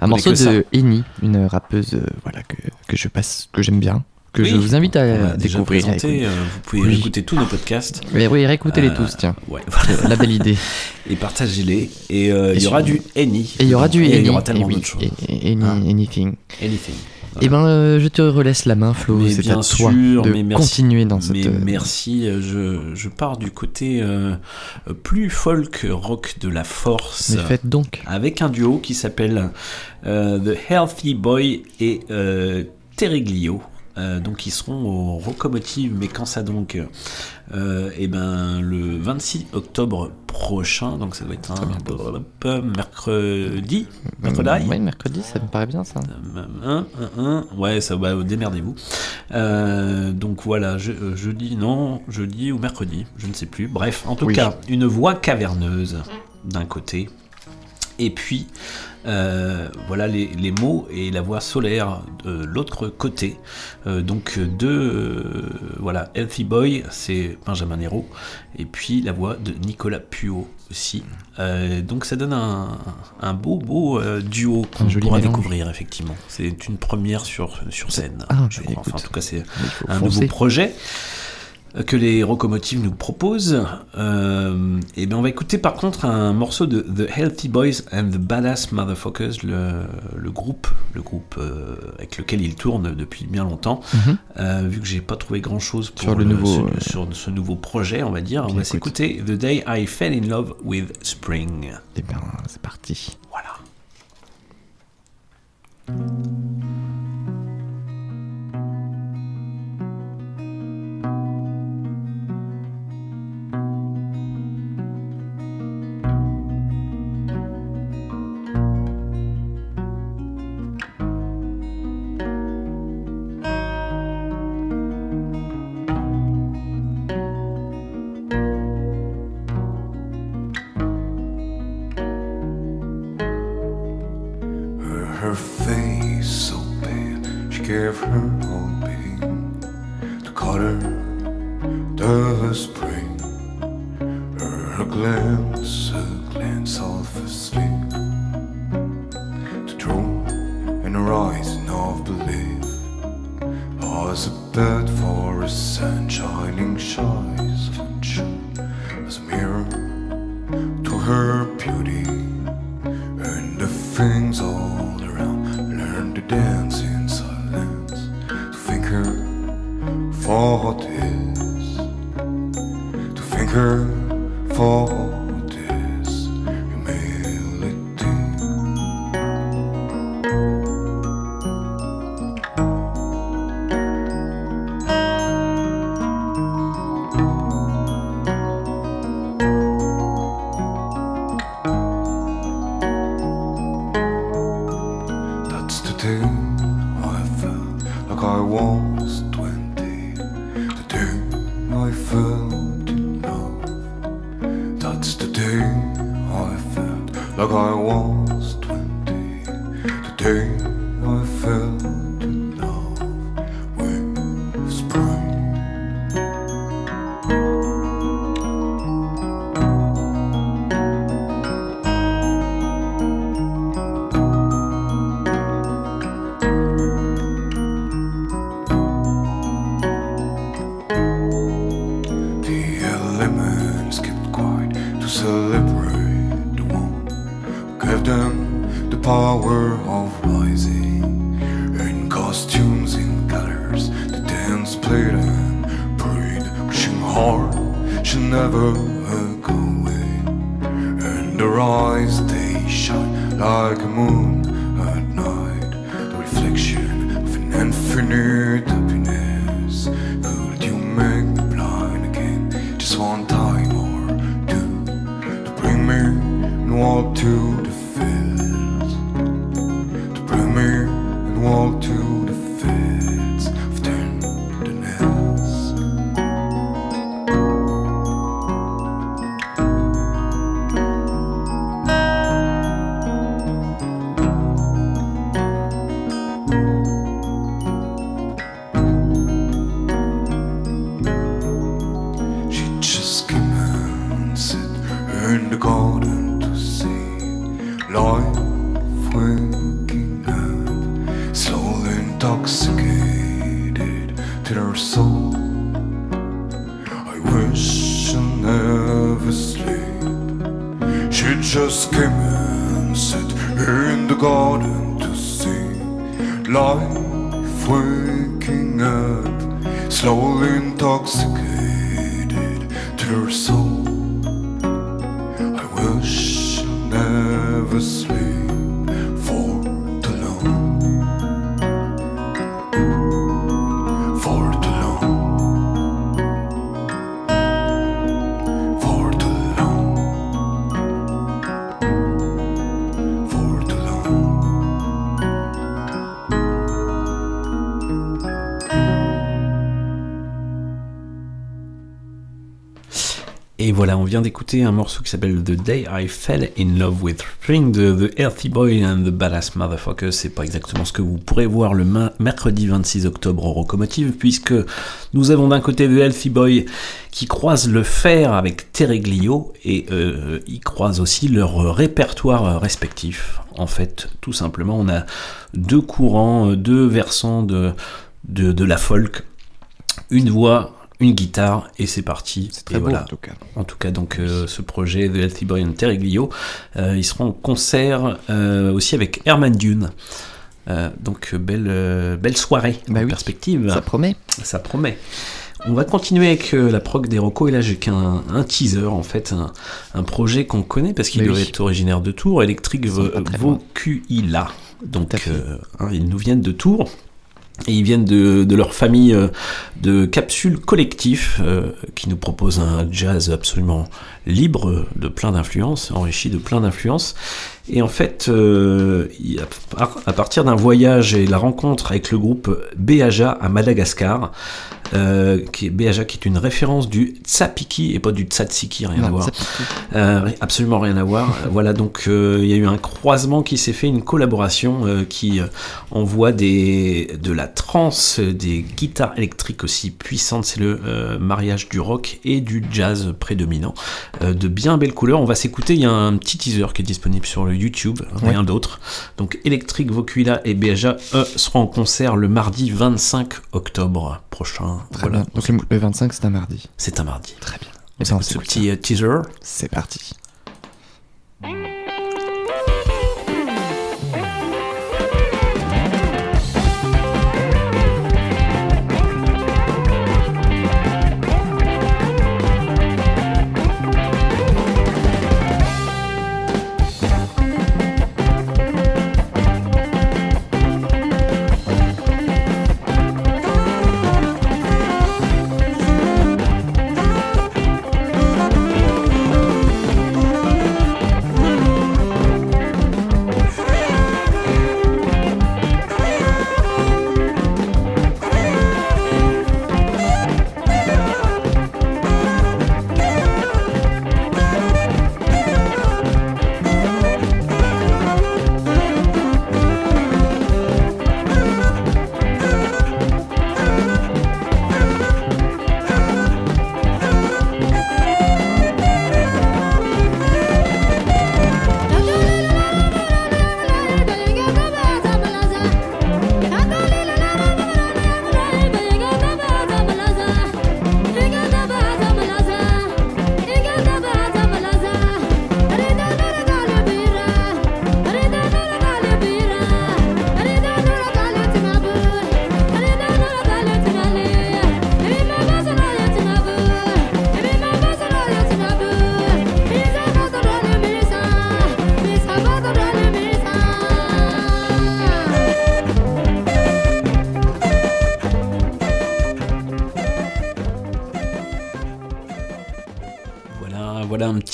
Speaker 2: On
Speaker 3: Un morceau de Eni, une rappeuse euh, voilà, que, que je passe, que j'aime bien, que je vous invite à découvrir.
Speaker 2: présenté, euh, vous pouvez
Speaker 3: Oui.
Speaker 2: écouter tous nos podcasts.
Speaker 3: Mais oui, réécoutez-les
Speaker 2: Euh,
Speaker 3: tous, tiens.
Speaker 2: Ouais,
Speaker 3: La belle idée. *laughs*
Speaker 2: Et partagez-les. Et euh,
Speaker 3: Et
Speaker 2: il y aura du Any.
Speaker 3: Et il y aura du
Speaker 2: Et
Speaker 3: Eni.
Speaker 2: il y aura
Speaker 3: et
Speaker 2: tellement
Speaker 3: oui,
Speaker 2: d'autres choses.
Speaker 3: et- Any-
Speaker 2: Hein.
Speaker 3: anything.
Speaker 2: Anything.
Speaker 3: Eh ben, je te relaisse la main, Flo. C'est
Speaker 2: bien
Speaker 3: à toi
Speaker 2: sûr,
Speaker 3: de
Speaker 2: mais merci.
Speaker 3: continuer dans cette.
Speaker 2: Mais merci, je, je pars du côté plus folk rock de la force.
Speaker 3: Mais faites donc.
Speaker 2: Avec un duo qui s'appelle The Healthy Boy et Terriglio. Euh, donc ils seront au Rocomotive, mais quand ça donc euh, Eh ben le 26 octobre prochain, donc ça doit être un mercredi, mercredi.
Speaker 3: Oui, mercredi, ça me paraît bien ça.
Speaker 2: Un, un, un. Ouais, ça va, démerdez-vous. Euh, donc voilà, je, euh, jeudi, non, jeudi ou mercredi, je ne sais plus. Bref, en tout
Speaker 3: Oui.
Speaker 2: cas, une voix caverneuse d'un côté, et puis euh, voilà les, les mots et la voix solaire de l'autre côté. Euh, donc deux, euh, voilà, Healthy Boy, c'est Benjamin Nero, et puis la voix de Nicolas Puot aussi. Euh, donc ça donne un, un beau beau euh, duo qu'on pourra
Speaker 3: mélange.
Speaker 2: découvrir effectivement. C'est une première sur, sur scène.
Speaker 3: Ah,
Speaker 2: je
Speaker 3: bah,
Speaker 2: crois. Enfin, en tout cas, c'est un
Speaker 3: foncer.
Speaker 2: nouveau projet que les Rocomotives nous proposent. Euh, et bien on va écouter par contre un morceau de The Healthy Boys and the Badass Motherfuckers, le, le groupe, le groupe euh, avec lequel ils tournent depuis bien longtemps.
Speaker 3: Mhm.
Speaker 2: Euh, vu que j'ai pas trouvé grand chose pour
Speaker 3: Sur le nouveau,
Speaker 2: ce, sur ce nouveau projet, on va dire, on va
Speaker 3: écoute.
Speaker 2: s'écouter The Day I Fell in Love with Spring.
Speaker 3: Eh bien, c'est parti.
Speaker 2: Voilà. D'écouter un morceau qui s'appelle The Day I Fell in Love with Spring de The Healthy Boy and the Badass Motherfucker. C'est pas exactement ce que vous pourrez voir le mercredi 26 octobre au Rocomotive, puisque nous avons d'un côté The Healthy Boy qui croise le fer avec Terreglio et euh, ils croisent aussi leur répertoire respectif. En fait, tout simplement, on a deux courants, deux versants de, de la folk, une voix, une guitare et c'est parti. C'est
Speaker 3: très beau, en tout cas.
Speaker 2: En tout cas, donc euh, ce projet The Healthy Boy and Terreglio, euh, ils seront en concert euh, aussi avec Herman Dune. Donc belle belle soirée en perspective.
Speaker 3: Bah ça promet.
Speaker 2: Ça promet. On va continuer avec la prog des Rocco et là j'ai qu'un un teaser en fait, un, un projet qu'on connaît parce qu'il doit
Speaker 3: oui.
Speaker 2: être originaire de Tours, Electric Vocuila. Donc hein, ils nous viennent de Tours. Et ils viennent de, leur famille euh, de capsules collectif euh, qui nous propose un jazz absolument libre de plein d'influences, enrichi de plein d'influences. Et en fait, euh, à, partir d'un voyage et la rencontre avec le groupe Beaja à Madagascar, euh, qui est Beaja qui est une référence du tsapiki et pas du tsatsiki, rien
Speaker 3: Non,
Speaker 2: à voir. Euh, absolument rien à voir. *laughs* voilà, donc il y a eu un croisement qui s'est fait, une collaboration qui envoie des, de la trance, des guitares électriques aussi puissantes. C'est le mariage du rock et du jazz prédominant. De bien belles couleurs. On va s'écouter. Il y a un petit teaser qui est disponible sur le YouTube, rien
Speaker 3: Ouais.
Speaker 2: d'autre. Donc Electric Vocula et eux, seront en concert le mardi 25 octobre prochain.
Speaker 3: Très
Speaker 2: Voilà.
Speaker 3: bien. Donc le, le 25, c'est un mardi.
Speaker 2: C'est un mardi.
Speaker 3: Très bien.
Speaker 2: On
Speaker 3: Et ça,
Speaker 2: ce
Speaker 3: s'écoute
Speaker 2: petit euh, teaser.
Speaker 3: C'est parti.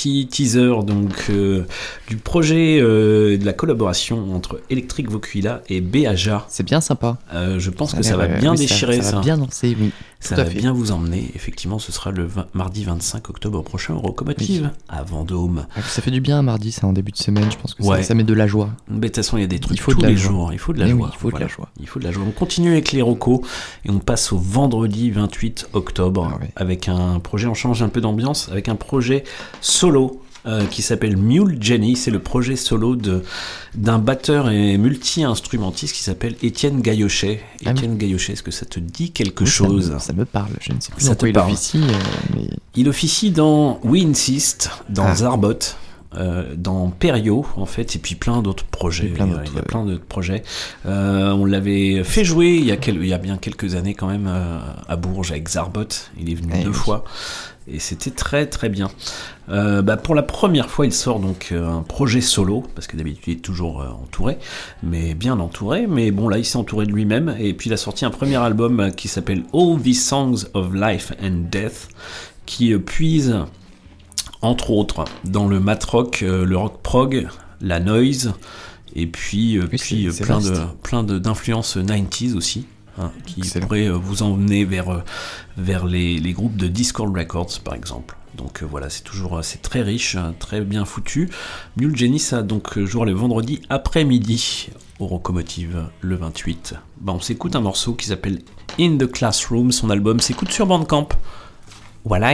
Speaker 2: Petit teaser donc euh, du projet euh, de la collaboration entre Electric Vokuila et Beaja.
Speaker 3: C'est bien sympa.
Speaker 2: Euh, je pense
Speaker 3: Ça
Speaker 2: que ça va bien
Speaker 3: oui,
Speaker 2: déchirer
Speaker 3: ça
Speaker 2: ça.
Speaker 3: va bien danser, oui.
Speaker 2: Ça
Speaker 3: Tout
Speaker 2: va
Speaker 3: fait.
Speaker 2: bien vous emmener. Effectivement, ce sera le 20 mardi 25 octobre prochain au Locomotive à Vendôme.
Speaker 3: Ah, Ça fait du bien un mardi, ça en début de semaine. Je pense que
Speaker 2: Ouais.
Speaker 3: ça, met de la joie.
Speaker 2: Mais de toute façon, il y a des trucs
Speaker 3: Il faut
Speaker 2: tous
Speaker 3: de
Speaker 2: les
Speaker 3: joie.
Speaker 2: jours. Il faut de la
Speaker 3: oui,
Speaker 2: joie.
Speaker 3: il faut de la joie.
Speaker 2: Il faut de la joie. On continue avec les recos et on passe au vendredi 28 octobre
Speaker 3: Ah
Speaker 2: avec un projet. On change un peu d'ambiance avec un projet solo. Euh, qui s'appelle Mule Jenny, c'est le projet solo de d'un batteur et multi-instrumentiste qui s'appelle Étienne Gaillochet.
Speaker 3: Ah oui.
Speaker 2: Étienne Gaillochet, est-ce que ça te dit quelque
Speaker 3: Oui, ça me-
Speaker 2: chose?
Speaker 3: Ça me, parle. Je ne sais plus
Speaker 2: Ça te
Speaker 3: il
Speaker 2: parle.
Speaker 3: officie, euh, mais
Speaker 2: Il officie dans We Insist, dans
Speaker 3: Ah.
Speaker 2: Zarbot, euh, dans Perio en fait, et puis plein d'autres projets.
Speaker 3: Plein
Speaker 2: il y a plein d'autres projets. Euh, on l'avait fait jouer il y, a quel- il y a bien quelques années quand même euh, à Bourges avec Zarbot. Il est venu
Speaker 3: Eh
Speaker 2: deux
Speaker 3: oui.
Speaker 2: fois. Et c'était très très bien. Euh, bah, pour la première fois, il sort donc un projet solo, parce que d'habitude il est toujours entouré, mais bien entouré. Mais bon, là il s'est entouré de lui-même. Et puis il a sorti un premier album qui s'appelle All These Songs of Life and Death, qui puise entre autres dans le mat rock, euh, le rock prog, la noise, et puis, euh,
Speaker 3: Oui,
Speaker 2: puis
Speaker 3: c'est-
Speaker 2: euh, plein, de, plein de- d'influences 90s aussi. hein, qui
Speaker 3: Excellent.
Speaker 2: pourraient vous emmener vers, vers les, les groupes de Discord Records par exemple. Donc voilà, c'est toujours c'est très riche, euh, très bien foutu. Mule ça a donc jour le vendredi après-midi au Rocomotive le 28. Bah, on s'écoute un morceau qui s'appelle In the Classroom, son album s'écoute sur Bandcamp. Voilà.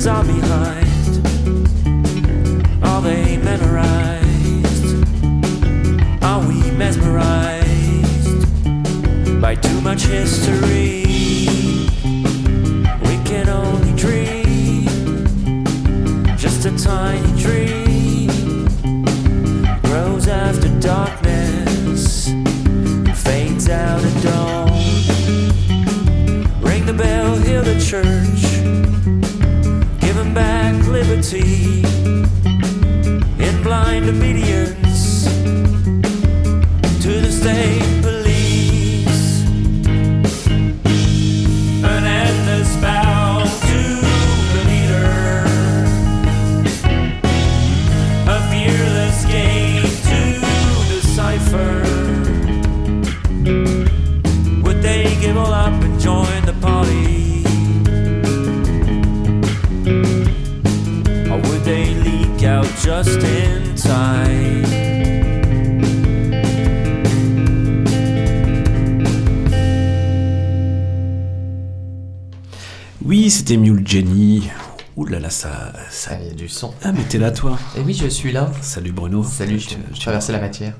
Speaker 3: friends are behind. Son.
Speaker 2: Ah, mais t'es là, toi
Speaker 3: Et oui, je suis là.
Speaker 2: Salut Bruno.
Speaker 3: Salut, je, traversais la matière.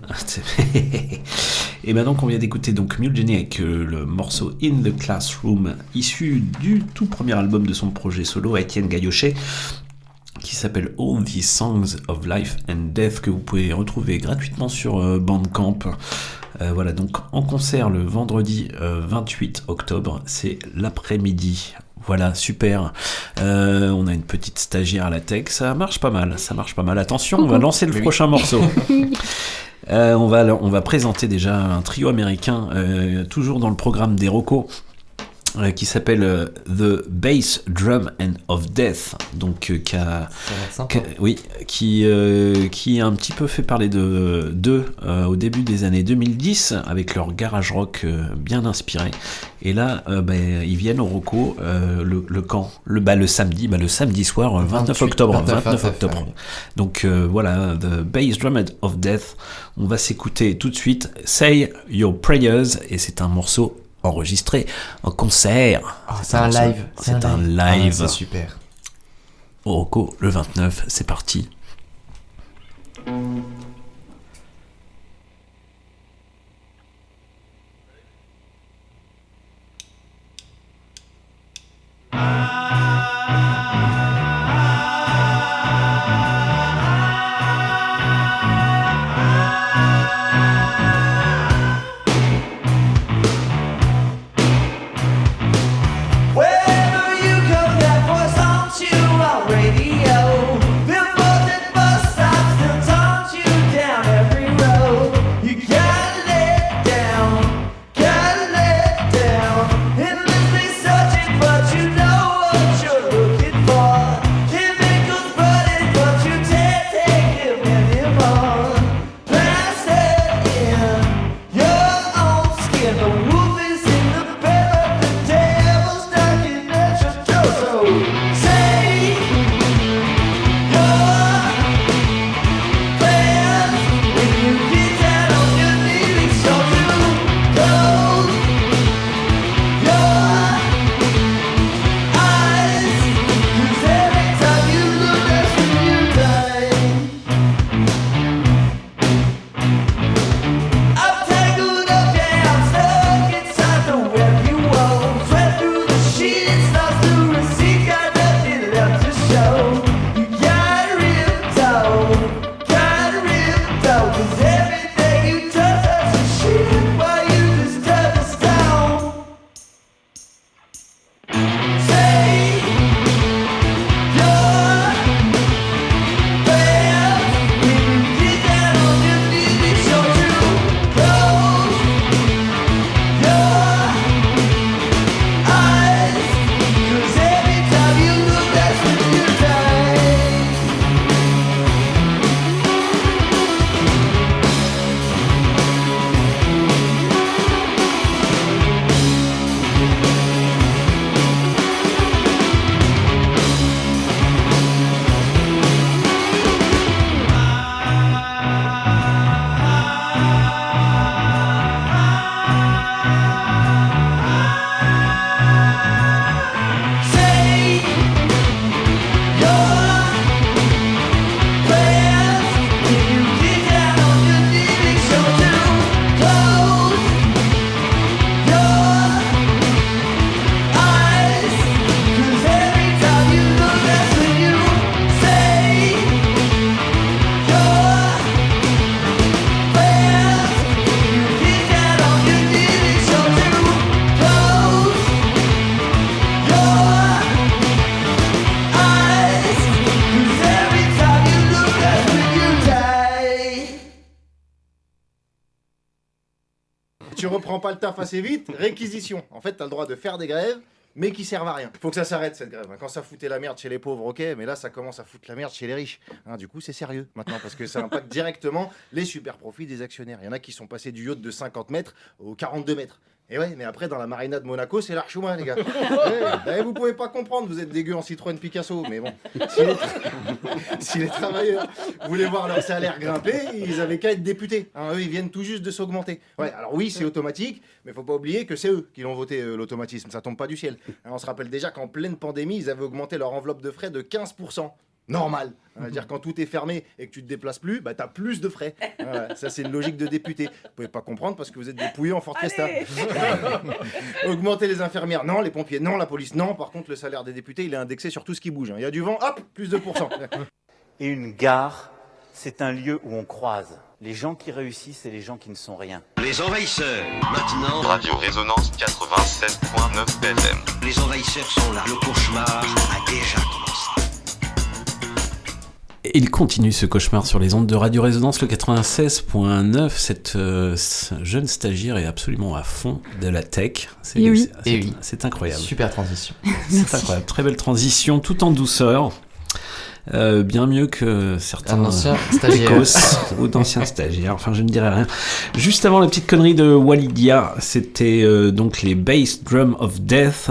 Speaker 2: Et maintenant qu'on vient d'écouter donc Mule Jenny avec euh, le morceau In the Classroom, issu du tout premier album de son projet solo, Étienne Gaillochet, qui s'appelle All These Songs of Life and Death, que vous pouvez retrouver gratuitement sur euh, Bandcamp. Euh, voilà, donc en concert le vendredi euh, 28 octobre, c'est l'après-midi. Voilà, super. Euh, on a une petite stagiaire à la tech, ça marche pas mal, ça marche pas mal. Attention, on va *laughs* lancer le
Speaker 3: Oui.
Speaker 2: prochain morceau. *laughs* Euh, on, va, on va présenter déjà un trio américain, euh, toujours dans le programme des Rocco, qui s'appelle euh, The Bass Drum and of Death, donc euh, qui a, oui, qui, euh, qui a un petit peu fait parler de d'eux euh, au début des années 2010 avec leur garage rock euh, bien inspiré. Et là, euh, ben, ils viennent au Rocco euh, le, le quand le, bah, le samedi, bah, le samedi soir, euh, 29
Speaker 3: 28,
Speaker 2: octobre.
Speaker 3: 29,
Speaker 2: 29
Speaker 3: 29,
Speaker 2: octobre. Donc euh, voilà, The Bass Drum and of Death. On va s'écouter tout de suite Say Your Prayers et c'est un morceau enregistré en concert.
Speaker 3: Ah, c'est un live.
Speaker 2: C'est un live.
Speaker 3: Ah, c'est super.
Speaker 2: Au Rocco le 29, c'est parti.
Speaker 13: Wherever
Speaker 12: taf assez vite, réquisition. En fait, t'as le droit de faire des grèves, mais qui servent à rien. Faut que ça s'arrête cette grève. Quand ça foutait la merde chez les pauvres, ok, mais là, ça commence à foutre la merde chez les riches. Hein, du coup, c'est sérieux maintenant, parce que ça impacte *laughs* directement les super profits des actionnaires. Il y en a qui sont passés du yacht de 50 mètres aux 42 mètres. Et ouais, mais après, dans la marina de Monaco, c'est l'archouin, les gars. Ouais, *laughs* ouais, vous pouvez pas comprendre, vous êtes dégueu en Citroën Picasso, mais bon. Si les, *laughs* si les travailleurs voulaient voir leur salaire grimper, ils avaient qu'à être députés. Hein, eux, ils viennent tout juste de s'augmenter. Ouais, alors oui, c'est automatique, mais faut pas oublier que c'est eux qui l'ont voté, euh, l'automatisme. Ça tombe pas du ciel. Hein, on se rappelle déjà qu'en pleine pandémie, ils avaient augmenté leur enveloppe de frais de 15%. Normal. Va dire quand tout est fermé et que tu te déplaces plus, bah t'as plus de frais. *laughs* Voilà, ça c'est une logique de député. Vous pouvez pas comprendre parce que vous êtes des pouilleux en Fort Fiesta. *laughs* Augmenter les infirmières, non. Les pompiers, non. La police, non. Par contre, le salaire des députés, il est indexé sur tout ce qui bouge. hein. Il y a du vent, hop, plus de pourcents.
Speaker 6: Et une gare, c'est un lieu où on croise les gens qui réussissent et les gens qui ne sont rien.
Speaker 7: Les envahisseurs, maintenant.
Speaker 8: Radio Résonance 87.9 FM.
Speaker 7: Les envahisseurs sont là. Le cauchemar a déjà commencé.
Speaker 2: Et il continue ce cauchemar sur les ondes de Radio Résonance, le 96.9. Cette euh, ce jeune stagiaire est absolument à fond de la tech. C'est
Speaker 3: oui.
Speaker 2: incroyable.
Speaker 3: Super transition. *laughs*
Speaker 2: C'est incroyable. Très belle transition, tout en douceur. Euh, bien mieux que certains
Speaker 3: Un ancien stagiaire.
Speaker 2: précoces ou d'anciens stagiaires. Enfin, je ne dirais rien. Juste avant la petite connerie de Walidia, c'était euh, donc les Bass Drum of Death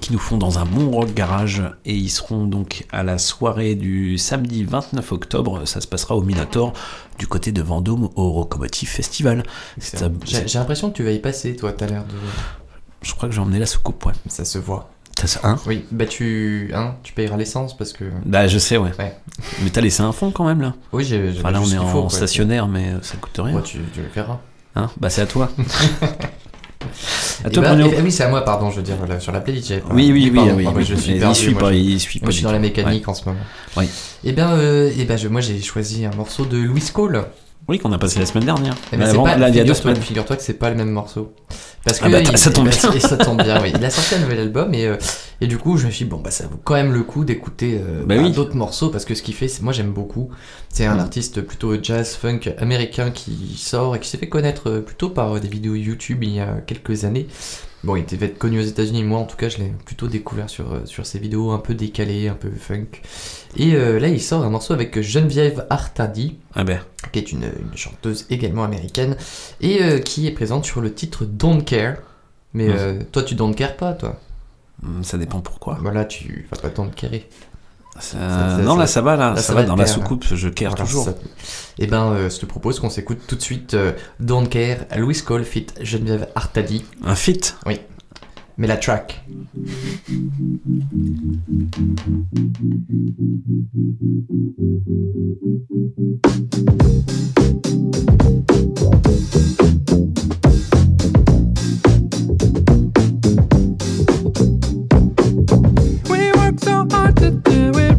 Speaker 2: qui nous font dans un bon rock garage et ils seront donc à la soirée du samedi 29 octobre. Ça se passera au Minator du côté de Vendôme au Rocomotive Festival.
Speaker 3: J'ai l'impression que tu vas y passer, toi, t'as l'air de.
Speaker 2: Je crois que j'ai emmené la soucoupe, ouais.
Speaker 3: Ça se voit.
Speaker 2: Ça se- hein?
Speaker 3: Oui, bah tu, hein, tu payeras l'essence parce que.
Speaker 2: Bah je sais ouais.
Speaker 3: Ouais.
Speaker 2: Mais t'as laissé un fond quand même là.
Speaker 3: Oui, j'ai.
Speaker 2: Enfin là on est en
Speaker 3: faut, quoi.
Speaker 2: stationnaire mais ça coûte rien.
Speaker 3: Ouais, tu, tu le verras.
Speaker 2: Hein? Bah c'est à toi. *laughs* à
Speaker 3: Eh
Speaker 2: toi
Speaker 3: ben,
Speaker 2: Bruno.
Speaker 3: eh, oui, c'est à moi, pardon, je veux dire, là, sur la playlist. j'avais pas-
Speaker 2: Oui, oui, oui,
Speaker 3: pardon,
Speaker 2: oui,
Speaker 3: pardon,
Speaker 2: oui.
Speaker 3: je suis
Speaker 2: Mais il
Speaker 3: perdu,
Speaker 2: suit
Speaker 3: moi,
Speaker 2: pas,
Speaker 3: je-
Speaker 2: il suit pas
Speaker 3: Moi, je suis dans la mécanique
Speaker 2: Ouais.
Speaker 3: en ce moment.
Speaker 2: Oui.
Speaker 3: Et bien, euh, eh ben, je- moi, j'ai choisi un morceau de Louis Cole.
Speaker 2: Oui qu'on a passé la semaine dernière.
Speaker 3: Eh ben,
Speaker 2: Mais avant,
Speaker 3: pas-
Speaker 2: là il y a deux
Speaker 3: figure-toi-
Speaker 2: semaines.
Speaker 3: Figure-toi que c'est pas le même morceau. Parce que
Speaker 2: Ah bah,
Speaker 3: il-
Speaker 2: ça tombe bien.
Speaker 3: Ça tombe bien, oui. *laughs* Il a sorti un nouvel album et, euh, et du coup, je me suis dit, bon, bah, ça vaut quand même le coup d'écouter euh,
Speaker 2: Bah
Speaker 3: bah,
Speaker 2: oui.
Speaker 3: d'autres morceaux parce que ce qu'il fait, c'est- moi, j'aime beaucoup. C'est un
Speaker 2: Mm.
Speaker 3: artiste plutôt jazz funk américain qui sort et qui s'est fait connaître euh, plutôt par euh, des vidéos YouTube il y a quelques années. Bon, il était fait connu aux États-Unis, moi en tout cas, je l'ai plutôt découvert sur, euh, sur ses vidéos un peu décalées, un peu funk. Et euh, là, il sort un morceau avec Geneviève Artadi,
Speaker 2: Ah ben.
Speaker 3: qui est une, une chanteuse également américaine, et euh, qui est présente sur le titre Don't Care. Mais euh, toi, tu don't care pas, toi?
Speaker 2: Hum, Ça dépend pourquoi.
Speaker 3: Voilà, tu vas pas don't carer.
Speaker 2: Non là ça va là,
Speaker 3: là,
Speaker 2: ça,
Speaker 3: ça
Speaker 2: va
Speaker 3: va
Speaker 2: dans la
Speaker 3: là.
Speaker 2: soucoupe, je care
Speaker 3: Voilà,
Speaker 2: toujours.
Speaker 3: ça- Eh ben, euh, je te propose qu'on s'écoute tout de suite euh, Don't Care, Louis Cole fit Geneviève Artadi.
Speaker 2: Un fit
Speaker 3: Oui. Mais la track.
Speaker 5: So hard to do it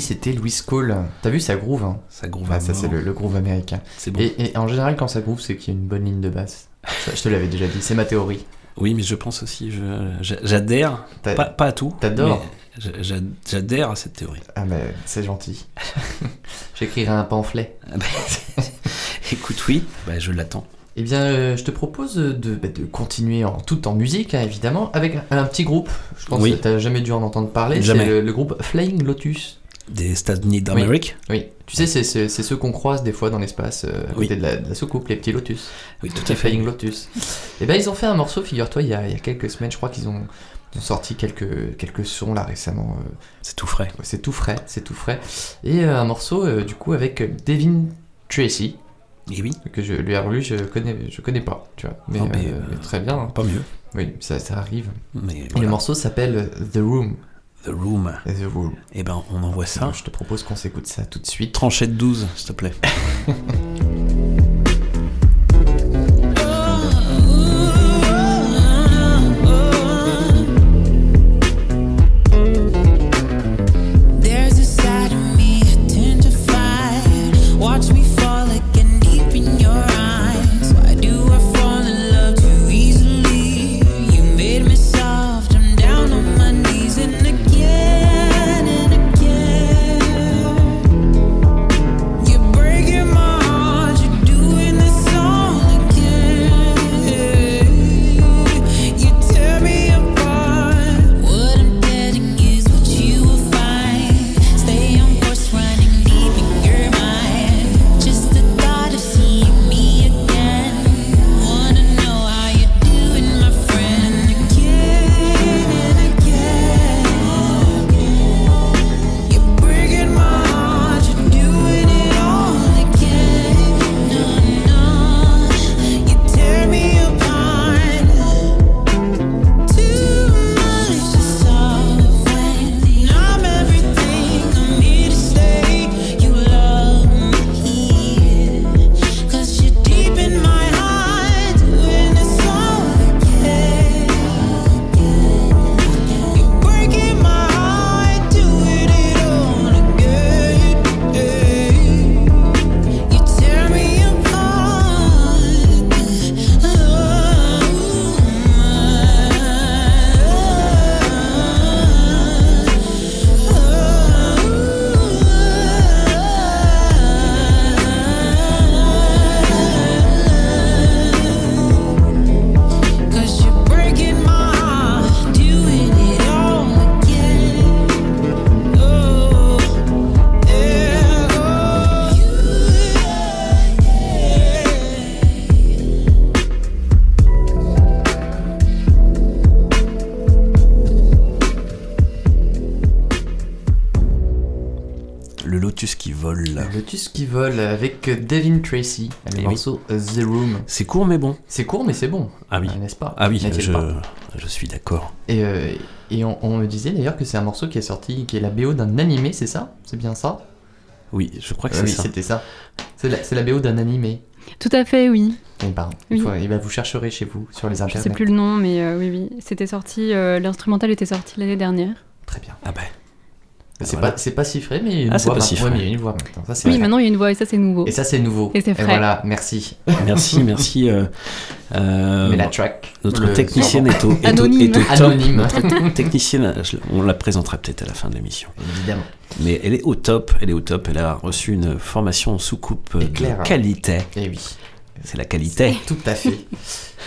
Speaker 3: oui, c'était Louis Cole. T'as vu, ça groove. Hein.
Speaker 15: Ça groove
Speaker 3: Ah, ça, c'est le, le groove américain.
Speaker 15: C'est bon.
Speaker 3: Et, et en général, quand ça groove, c'est qu'il y a une bonne ligne de basse. Ça, je te l'avais déjà dit, c'est ma théorie.
Speaker 15: Oui, mais je pense aussi, j'adhère, pas, pas à tout.
Speaker 3: t'adores
Speaker 15: J'adhère à cette théorie.
Speaker 3: Ah, mais c'est gentil. *laughs* J'écrirai un pamphlet.
Speaker 15: Ah bah, *laughs* Écoute, oui, bah, je l'attends.
Speaker 3: Eh bien, euh, je te propose de, bah, de continuer en tout en musique, hein, évidemment, avec un, un petit groupe. Je pense
Speaker 15: Oui.
Speaker 3: que t'as jamais dû en entendre parler. C'est
Speaker 15: Jamais.
Speaker 3: le, le groupe Flying Lotus.
Speaker 15: Des États-Unis d'Amérique
Speaker 3: Oui. Tu sais, c'est c'est- c'est ceux qu'on croise des fois dans l'espace, euh, à
Speaker 15: Oui.
Speaker 3: côté de, la, de la soucoupe, les petits Lotus.
Speaker 15: Oui, tout à fait.
Speaker 3: Flying Lotus. Et ben, ils ont fait un morceau, figure-toi, il, y a- il y a quelques semaines, je crois qu'ils ont, sorti quelques, quelques sons là récemment. euh,
Speaker 15: C'est tout frais.
Speaker 3: c'est tout frais, c'est tout frais. Et euh, un morceau, du coup, avec Devin Tracy.
Speaker 15: Et oui.
Speaker 3: Que je lui ai relu, je connais, je connais pas, tu vois. Mais,
Speaker 15: Ah, mais,
Speaker 3: très bien. hein.
Speaker 15: Pas mieux.
Speaker 3: Oui, ça, ça arrive.
Speaker 15: Mais
Speaker 3: Et le morceau s'appelle The Room.
Speaker 15: The Room.
Speaker 3: The Room.
Speaker 15: Eh ben, on envoie ça.
Speaker 3: Je te propose qu'on s'écoute ça tout de suite.
Speaker 15: Tranchette 12, s'il te plaît. *laughs*
Speaker 3: Avec Devin Tracy, le
Speaker 15: Eh oui.
Speaker 3: morceau The Room.
Speaker 15: C'est court mais bon.
Speaker 3: C'est court mais c'est bon.
Speaker 15: Ah oui.
Speaker 3: Euh, N'est-ce pas?
Speaker 15: Ah oui, je,
Speaker 3: pas?
Speaker 15: je suis d'accord.
Speaker 3: Et, euh, et on, on me disait d'ailleurs que c'est un morceau qui est sorti, qui est la BO d'un animé, c'est ça? C'est bien ça?
Speaker 15: Oui, je crois que
Speaker 3: Euh,
Speaker 15: c'est
Speaker 3: Oui,
Speaker 15: ça.
Speaker 3: c'était ça. C'est la, c'est la BO d'un animé.
Speaker 16: Tout à fait, oui.
Speaker 3: Eh ben,
Speaker 16: Oui.
Speaker 3: il faut- eh ben, vous chercherez chez vous sur les
Speaker 16: Je
Speaker 3: internets.
Speaker 16: sais plus le nom, mais euh, oui, oui. C'était sorti, euh, l'instrumental était sorti l'année dernière.
Speaker 3: Très bien.
Speaker 15: Ah bah.
Speaker 3: C'est
Speaker 15: Voilà.
Speaker 3: pas, c'est pas chiffré, mais il y a une
Speaker 15: Ah,
Speaker 3: voix
Speaker 15: pas
Speaker 3: maintenant.
Speaker 15: chiffré.
Speaker 3: Ouais, mais il y a une voix maintenant. Ça,
Speaker 16: Oui,
Speaker 3: vrai.
Speaker 16: maintenant il y a une voix et ça c'est nouveau.
Speaker 3: Et ça, c'est nouveau.
Speaker 16: Et c'est frais.
Speaker 3: voilà, merci.
Speaker 15: Merci, *laughs* merci. euh, euh,
Speaker 3: Mais la track,
Speaker 15: Notre
Speaker 3: le-
Speaker 15: technicienne est au, est au-
Speaker 16: Anonyme.
Speaker 15: est au top.
Speaker 3: Anonyme.
Speaker 15: Notre technicienne, je- on la présentera peut-être à la fin de l'émission.
Speaker 3: Évidemment.
Speaker 15: Mais elle est au top, elle est au top. Elle a reçu une formation sous coupe de qualité.
Speaker 3: Eh oui.
Speaker 15: C'est la qualité.
Speaker 3: Tout à fait. *laughs*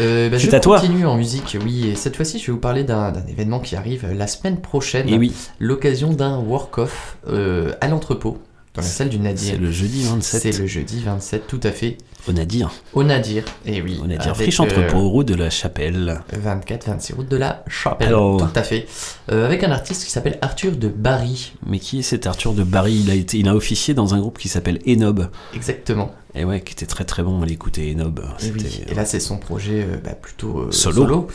Speaker 3: Euh, bah,
Speaker 15: C'est
Speaker 3: je
Speaker 15: à toi.
Speaker 3: continue en musique, oui. Et cette fois-ci, je vais vous parler d'un événement qui arrive la semaine prochaine.
Speaker 15: Et oui.
Speaker 3: L'occasion d'un work-off euh, à l'entrepôt, dans la salle du Nadir.
Speaker 15: C'est le jeudi 27.
Speaker 3: C'est le jeudi 27, tout à fait.
Speaker 15: Au Nadir.
Speaker 3: Au Nadir, et oui.
Speaker 15: Au Nadir,
Speaker 3: avec,
Speaker 15: friche
Speaker 3: euh,
Speaker 15: entrepôt, route de la Chapelle.
Speaker 3: 24-26 route de la Chapelle.
Speaker 15: Alors.
Speaker 3: Tout à fait. Euh, avec un artiste qui s'appelle Arthur de Barry.
Speaker 15: Mais qui est cet Arthur de Barry? Il a, été, il a officié dans un groupe qui s'appelle Enob.
Speaker 3: Exactement.
Speaker 15: Et ouais, qui était très très bon à l'écouter, Enob.
Speaker 3: Et, oui. Et là, c'est son projet euh, bah, plutôt euh,
Speaker 15: Solo.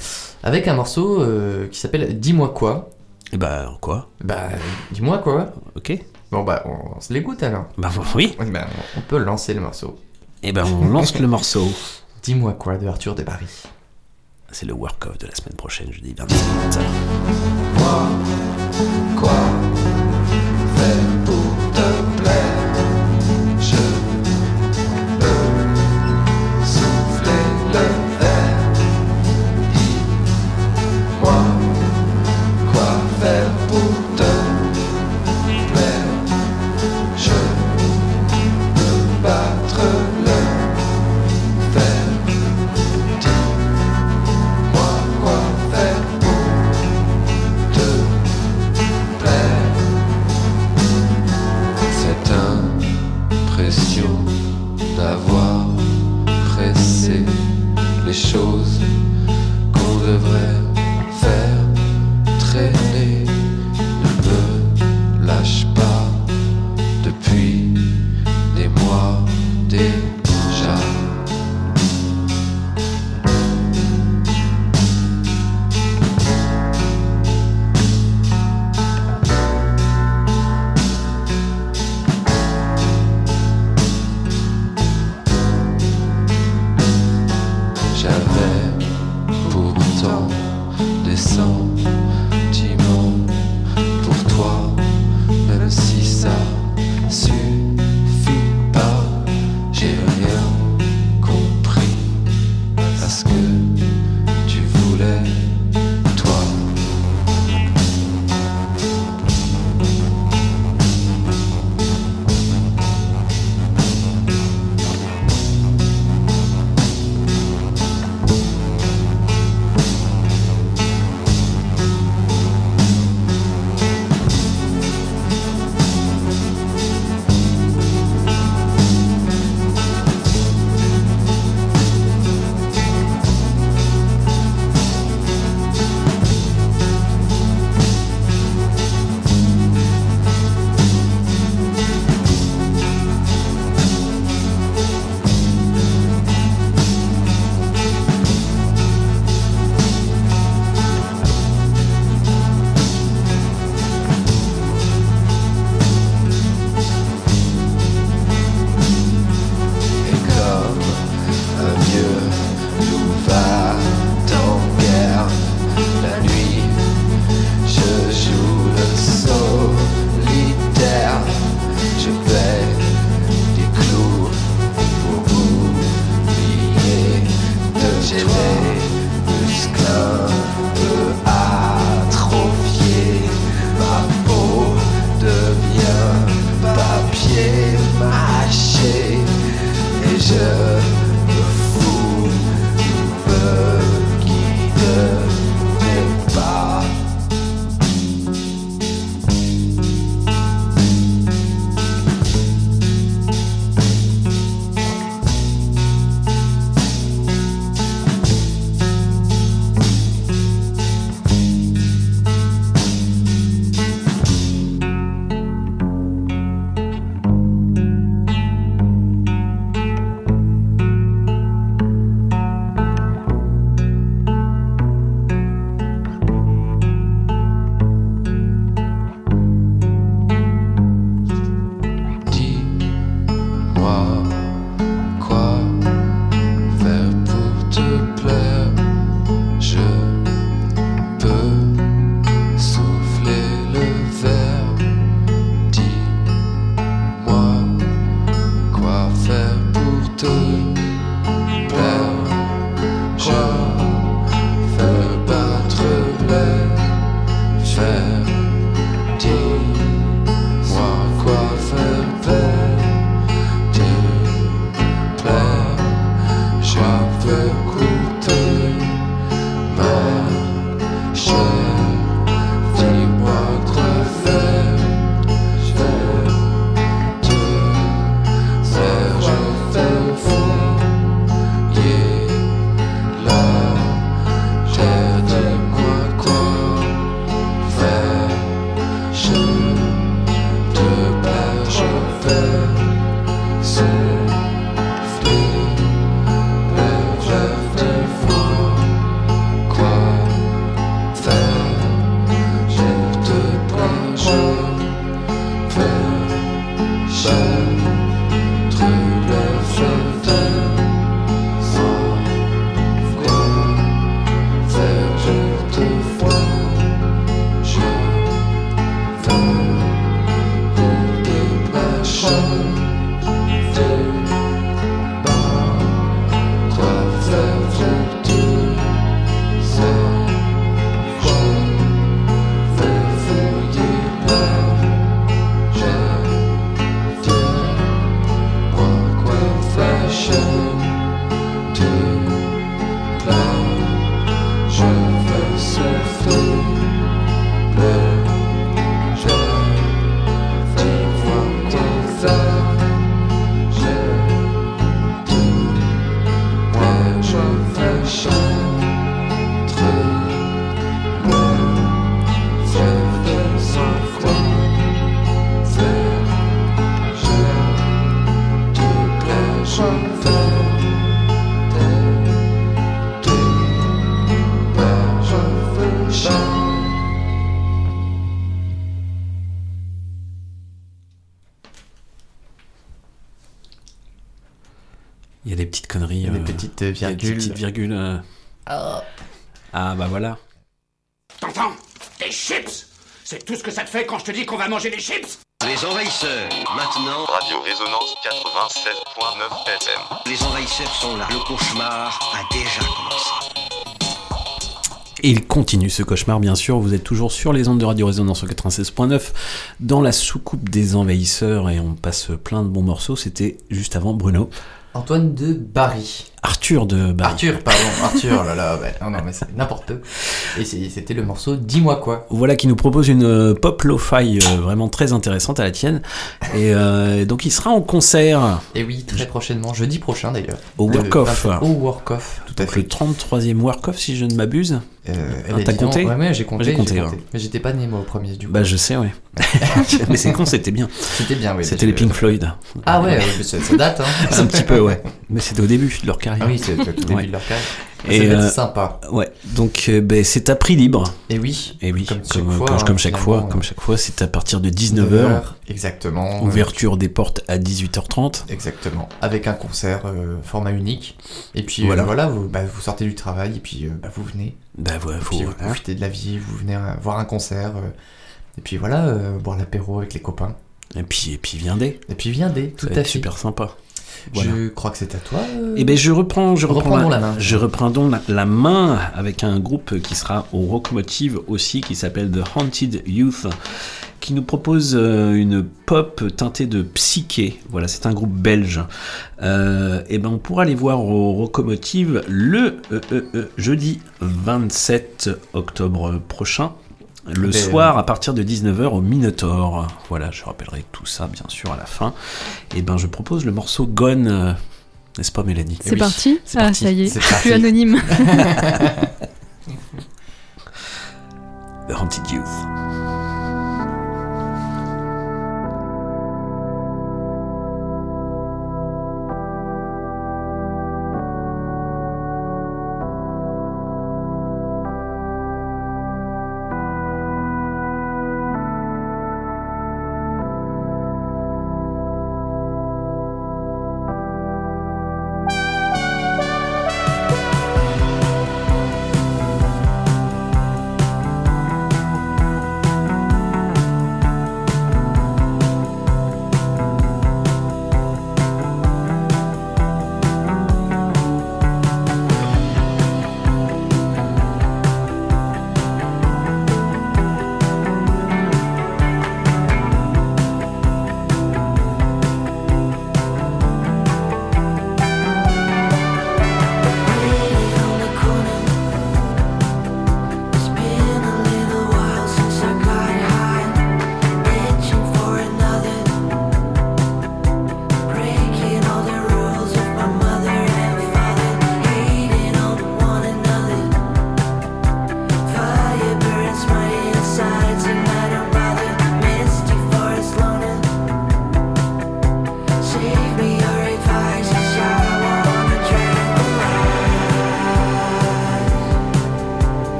Speaker 3: Avec un morceau euh, qui s'appelle Dis-moi quoi.
Speaker 15: Et bah, quoi?
Speaker 3: Bah, dis-moi quoi.
Speaker 15: Ok.
Speaker 3: Bon, bah, on, on se l'écoute alors.
Speaker 15: Bah oui.
Speaker 3: Oui, bah, on peut lancer le morceau.
Speaker 15: Et ben on lance le morceau. *laughs*
Speaker 3: Dis-moi quoi de Arthur de Barry.
Speaker 15: C'est le work-off de la semaine prochaine, jeudi 27.
Speaker 17: Quoi
Speaker 2: Il y a des petites conneries.
Speaker 3: Des
Speaker 2: euh,
Speaker 3: petites
Speaker 2: il y a des
Speaker 3: virgules.
Speaker 2: petites virgules. euh.
Speaker 3: Ah.
Speaker 2: Ah bah voilà.
Speaker 18: T'entends Des chips C'est tout ce que ça te fait quand je te dis qu'on va manger des chips
Speaker 7: Les envahisseurs, maintenant.
Speaker 8: Radio Résonance 87.9 FM.
Speaker 7: Les envahisseurs sont là. Le cauchemar a déjà commencé.
Speaker 2: Et il continue ce cauchemar, bien sûr. Vous êtes toujours sur les ondes de Radio Résonance au 96.9 dans la soucoupe des envahisseurs et on passe plein de bons morceaux. C'était juste avant Bruno.
Speaker 3: Antoine de Barry.
Speaker 2: Arthur de Barry.
Speaker 3: Arthur, pardon, Arthur, là là, ouais. non, non, mais c'est n'importe quoi. Et c'était le morceau Dis-moi quoi.
Speaker 2: Voilà qui nous propose une euh, pop lo-fi euh, vraiment très intéressante à la tienne. Et euh, donc il sera en concert
Speaker 3: Et oui, très prochainement, jeudi prochain d'ailleurs.
Speaker 2: au Work Off.
Speaker 3: 20 Au Work Off, à
Speaker 2: Donc
Speaker 3: fait.
Speaker 2: le 33e Work Off si je ne m'abuse.
Speaker 3: Euh,
Speaker 2: Ah, T'as compté
Speaker 3: Ouais, ouais, j'ai compté. Mais j'étais pas né moi au premier du coup.
Speaker 2: Bah je sais ouais. *laughs* Mais c'est con, c'était bien.
Speaker 3: C'était bien, oui.
Speaker 2: C'était les Pink Floyd.
Speaker 3: Ah ouais, ouais, ça, ça date, hein. *laughs*
Speaker 2: un petit peu ouais. Mais c'était au début de leur carrière.
Speaker 3: Ah oui, c'est au début
Speaker 2: Ouais.
Speaker 3: de leur carrière. Ça
Speaker 2: Et euh,
Speaker 3: sympa.
Speaker 2: Ouais, donc euh, ben, c'est à prix libre.
Speaker 3: Et oui.
Speaker 2: Et oui,
Speaker 3: Comme
Speaker 2: comme,
Speaker 3: chaque
Speaker 2: comme,
Speaker 3: fois,
Speaker 2: comme
Speaker 3: hein,
Speaker 2: chaque
Speaker 3: finalement,
Speaker 2: fois, comme chaque fois, c'est à partir de 19h.
Speaker 3: 19h, exactement.
Speaker 2: Ouverture des portes à 18h30.
Speaker 3: Exactement. Avec un concert euh, format unique. Et puis
Speaker 2: Voilà.
Speaker 3: voilà, voilà vous, bah, vous sortez du travail et puis euh, bah, vous venez.
Speaker 2: Bah
Speaker 3: Et
Speaker 2: faut,
Speaker 3: puis vous
Speaker 2: voilà.
Speaker 3: profitez de la vie, vous venez euh, voir un concert. euh, et puis voilà, euh, boire l'apéro avec les copains.
Speaker 2: Et puis, et puis viendez.
Speaker 3: Et puis viendez, tout à fait.
Speaker 2: super sympa. Voilà.
Speaker 3: Je crois que c'est à toi. euh,
Speaker 2: Et ben je reprends, je reprends
Speaker 3: Reprends donc la main.
Speaker 2: Je reprends donc la, la main avec un groupe qui sera au Rockmotive aussi, qui s'appelle The Haunted Youth, qui nous propose euh, une pop teintée de psyché. Voilà, c'est un groupe belge. Euh, et ben on pourra les voir au Rockmotive le euh, jeudi 27 octobre prochain. Le
Speaker 3: Ben,
Speaker 2: soir à partir de 19h au Minotaur. Voilà, je rappellerai tout ça bien sûr à la fin. Et ben je propose le morceau Gone, euh, n'est-ce pas Mélanie?
Speaker 16: C'est parti Ah,
Speaker 2: parti.
Speaker 16: ça y est,
Speaker 3: C'est
Speaker 16: je suis anonyme.
Speaker 2: The *laughs* *laughs* Haunted Youth.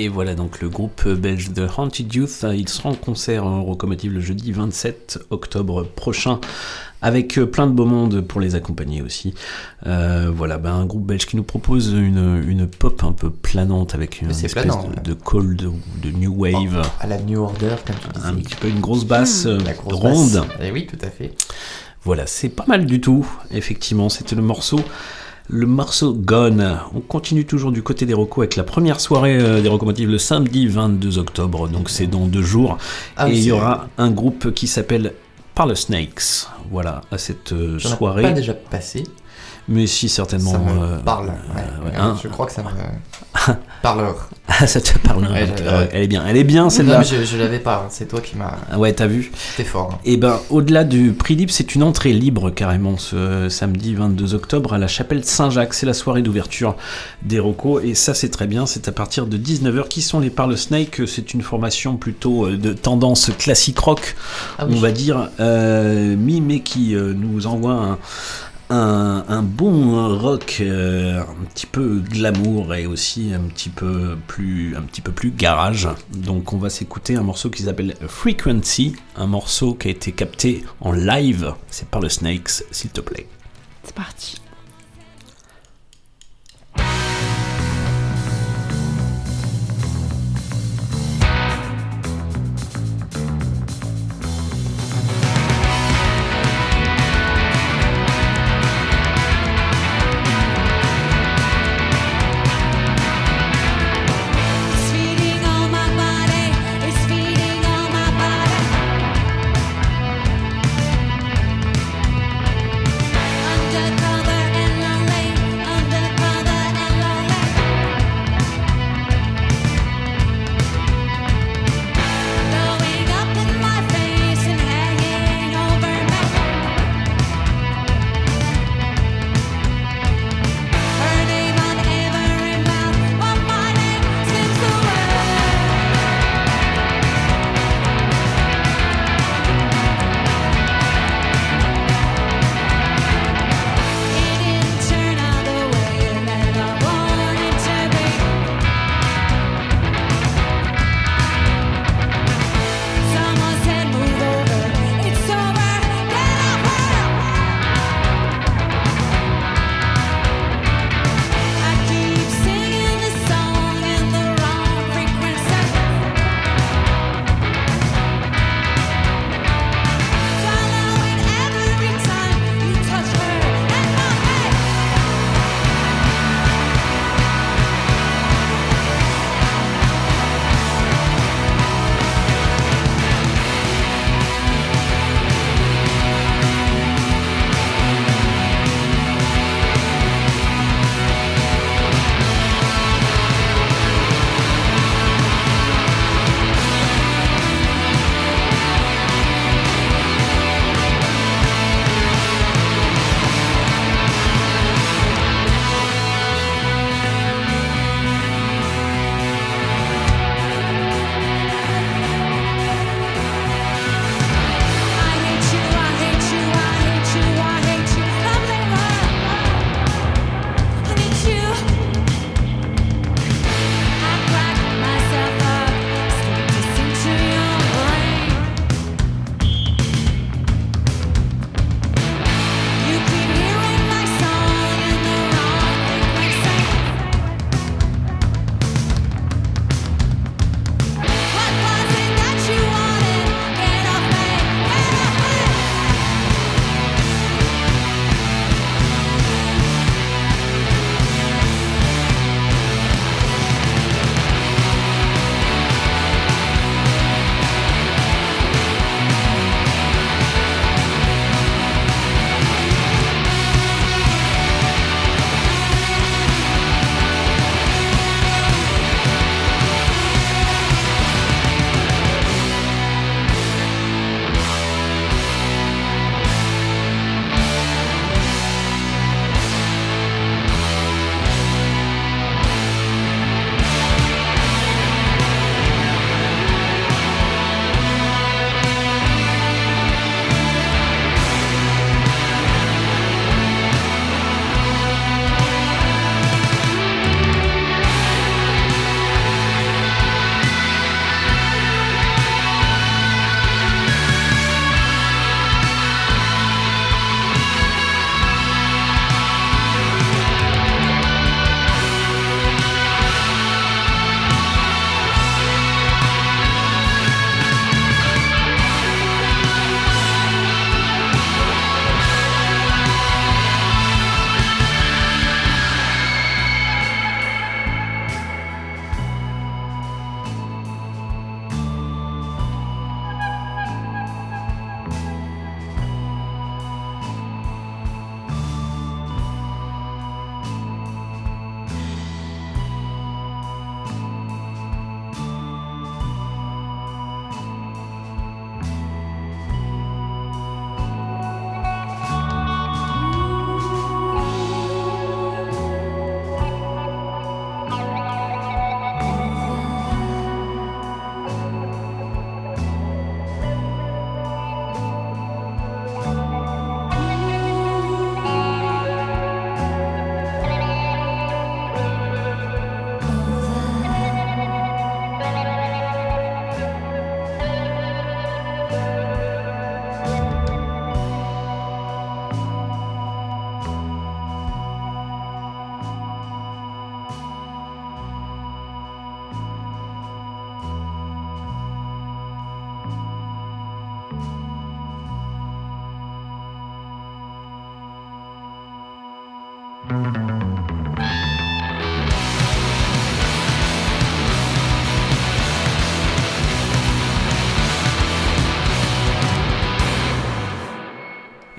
Speaker 2: Et voilà donc le groupe belge The Haunted Youth. Il sera en concert en Rocomotive le jeudi 27 octobre prochain avec euh, plein de beau monde pour les accompagner aussi. Euh, voilà, ben, un groupe belge qui nous propose une, une pop un peu planante avec une espèce
Speaker 3: planant,
Speaker 2: de, cold ou de new wave.
Speaker 3: À la New Order, comme tu disais.
Speaker 2: Un petit peu une grosse basse
Speaker 3: Hmm,
Speaker 2: euh,
Speaker 3: la grosse
Speaker 2: ronde.
Speaker 3: basse. Eh oui, tout à fait.
Speaker 2: Voilà, c'est pas mal du tout. Effectivement, c'était le morceau. Le morceau Gone. On continue toujours du côté des recos avec la première soirée euh, des locomotives le samedi 22 octobre, donc c'est dans deux jours.
Speaker 3: Ah
Speaker 2: Et il y aura un groupe qui s'appelle Parle Snakes. Voilà, à cette euh, soirée.
Speaker 3: pas déjà passé.
Speaker 2: Mais si, certainement.
Speaker 3: Ça me
Speaker 2: euh,
Speaker 3: parle.
Speaker 2: euh,
Speaker 3: ouais. Euh,
Speaker 2: hein.
Speaker 3: Je crois que ça me *laughs* parleur.
Speaker 2: Ah, *laughs* ça te parle.
Speaker 3: Ouais,
Speaker 2: hein. ouais, Elle est bien, elle est bien celle-là.
Speaker 3: Je, je l'avais pas. hein. C'est toi qui m'as.
Speaker 2: Ah ouais, t'as vu
Speaker 3: T'es fort. hein.
Speaker 2: Et ben, au-delà du prix libre, c'est une entrée libre carrément ce samedi 22 octobre à la chapelle Saint-Jacques. C'est la soirée d'ouverture des Rocos et ça c'est très bien. C'est à partir de 19h. Qui sont les Parle Snake? C'est une formation plutôt euh, de tendance classique rock,
Speaker 3: Ah oui.
Speaker 2: on va dire, euh, mais qui euh, nous envoie un. Un, bon rock euh, un petit peu glamour et aussi un petit peu plus un petit peu plus garage. Donc on va s'écouter un morceau qui s'appelle Frequency un morceau qui a été capté en live. C'est par le Snakes s'il te plaît.
Speaker 10: C'est parti.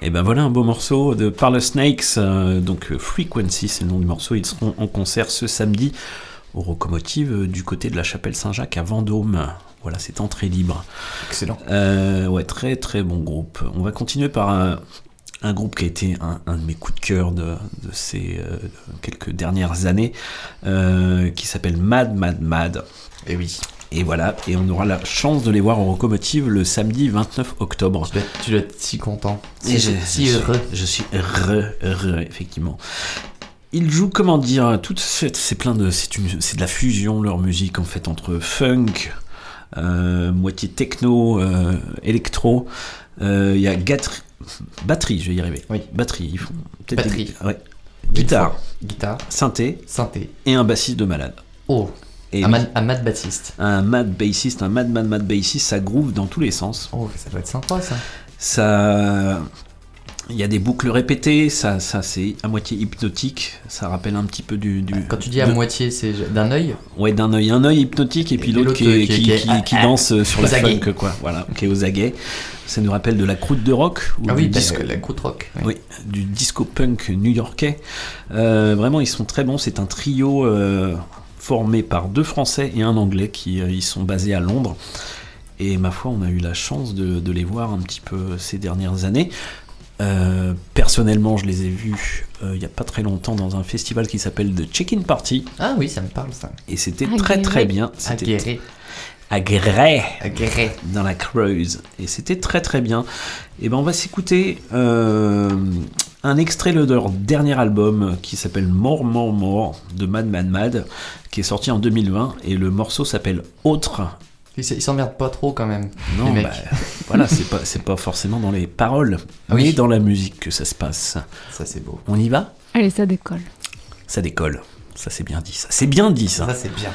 Speaker 2: Et ben voilà un beau morceau de Parlor Snakes, euh, donc euh, Frequency, c'est le nom du morceau. Ils seront en concert ce samedi au Locomotive euh, du côté de la chapelle Saint-Jacques à Vendôme. Voilà, c'est entrée libre.
Speaker 3: Excellent.
Speaker 2: Euh, ouais, très très bon groupe. On va continuer par un, un groupe qui a été un, un de mes coups de cœur de, de ces euh, quelques dernières années, qui s'appelle Mad Mad Mad.
Speaker 3: Et oui.
Speaker 2: Et voilà, et on aura la chance de les voir au Locomotive le samedi 29 octobre.
Speaker 3: Tu dois, être- tu dois être si content.
Speaker 2: Et je,
Speaker 3: si heureux.
Speaker 2: Je suis heureux, heureux, effectivement. Ils jouent, comment dire, toute cette, c'est plein de, c'est une, c'est de la fusion leur musique en fait entre funk, euh, moitié techno, euh, électro. Euh, Il y a batterie, je vais y arriver.
Speaker 3: Oui.
Speaker 2: Batterie, ils font des-
Speaker 3: Batterie.
Speaker 2: ouais. Guitare,
Speaker 3: Guitare.
Speaker 2: synthé,
Speaker 3: Synthé.
Speaker 2: et un bassiste de malade.
Speaker 3: Oh.
Speaker 2: Et
Speaker 3: un, mad, un mad Baptiste.
Speaker 2: un mad bassiste, un mad mad mad bassiste, ça groove dans tous les sens.
Speaker 3: Oh, ça doit être sympa ça.
Speaker 2: Ça, il y a des boucles répétées, ça, ça c'est à moitié hypnotique, ça rappelle un petit peu du. du
Speaker 3: Quand tu dis à
Speaker 2: de-
Speaker 3: moitié, c'est d'un œil.
Speaker 2: Ouais, d'un œil, un œil hypnotique et puis
Speaker 3: Et
Speaker 2: l'autre
Speaker 3: l'autre
Speaker 2: qui,
Speaker 3: qui est-
Speaker 2: qui,
Speaker 3: qui est-
Speaker 2: qui-
Speaker 3: ah, ah,
Speaker 2: danse euh, sur la
Speaker 3: aguets.
Speaker 2: funk, quoi. Voilà, qui est aux aguets. Ça nous rappelle de la croûte de rock ou
Speaker 3: Ah
Speaker 2: du
Speaker 3: oui,
Speaker 2: disco.
Speaker 3: la croûte rock. oui.
Speaker 2: Oui, du disco punk new-yorkais. Euh, vraiment, ils sont très bons. C'est un trio euh, formé par deux Français et un Anglais qui euh, ils sont basés à Londres. Et ma foi, on a eu la chance de, de les voir un petit peu ces dernières années. Euh, personnellement, je les ai vus euh, il n'y a pas très longtemps dans un festival qui s'appelle The Check-in Party.
Speaker 3: Ah oui, ça me parle ça.
Speaker 2: Et c'était très très bien. C'était
Speaker 3: Aguerré.
Speaker 2: Dans la Creuse. Et c'était très très bien. Et ben on va s'écouter euh, un extrait de leur dernier album qui s'appelle More More More de Mad Mad Mad qui est sorti en 2020 et le morceau s'appelle Autre.
Speaker 3: Ils s'emmerdent pas trop quand même.
Speaker 2: Non,
Speaker 3: les mecs.
Speaker 2: bah, *laughs* voilà, c'est pas, c'est pas forcément dans les paroles,
Speaker 3: Ah oui.
Speaker 2: mais dans la musique que ça se passe.
Speaker 3: Ça c'est beau.
Speaker 2: On y va?
Speaker 16: Allez, ça décolle.
Speaker 2: Ça décolle. Ça c'est bien dit. Ça c'est bien dit ça.
Speaker 3: Ça c'est bien.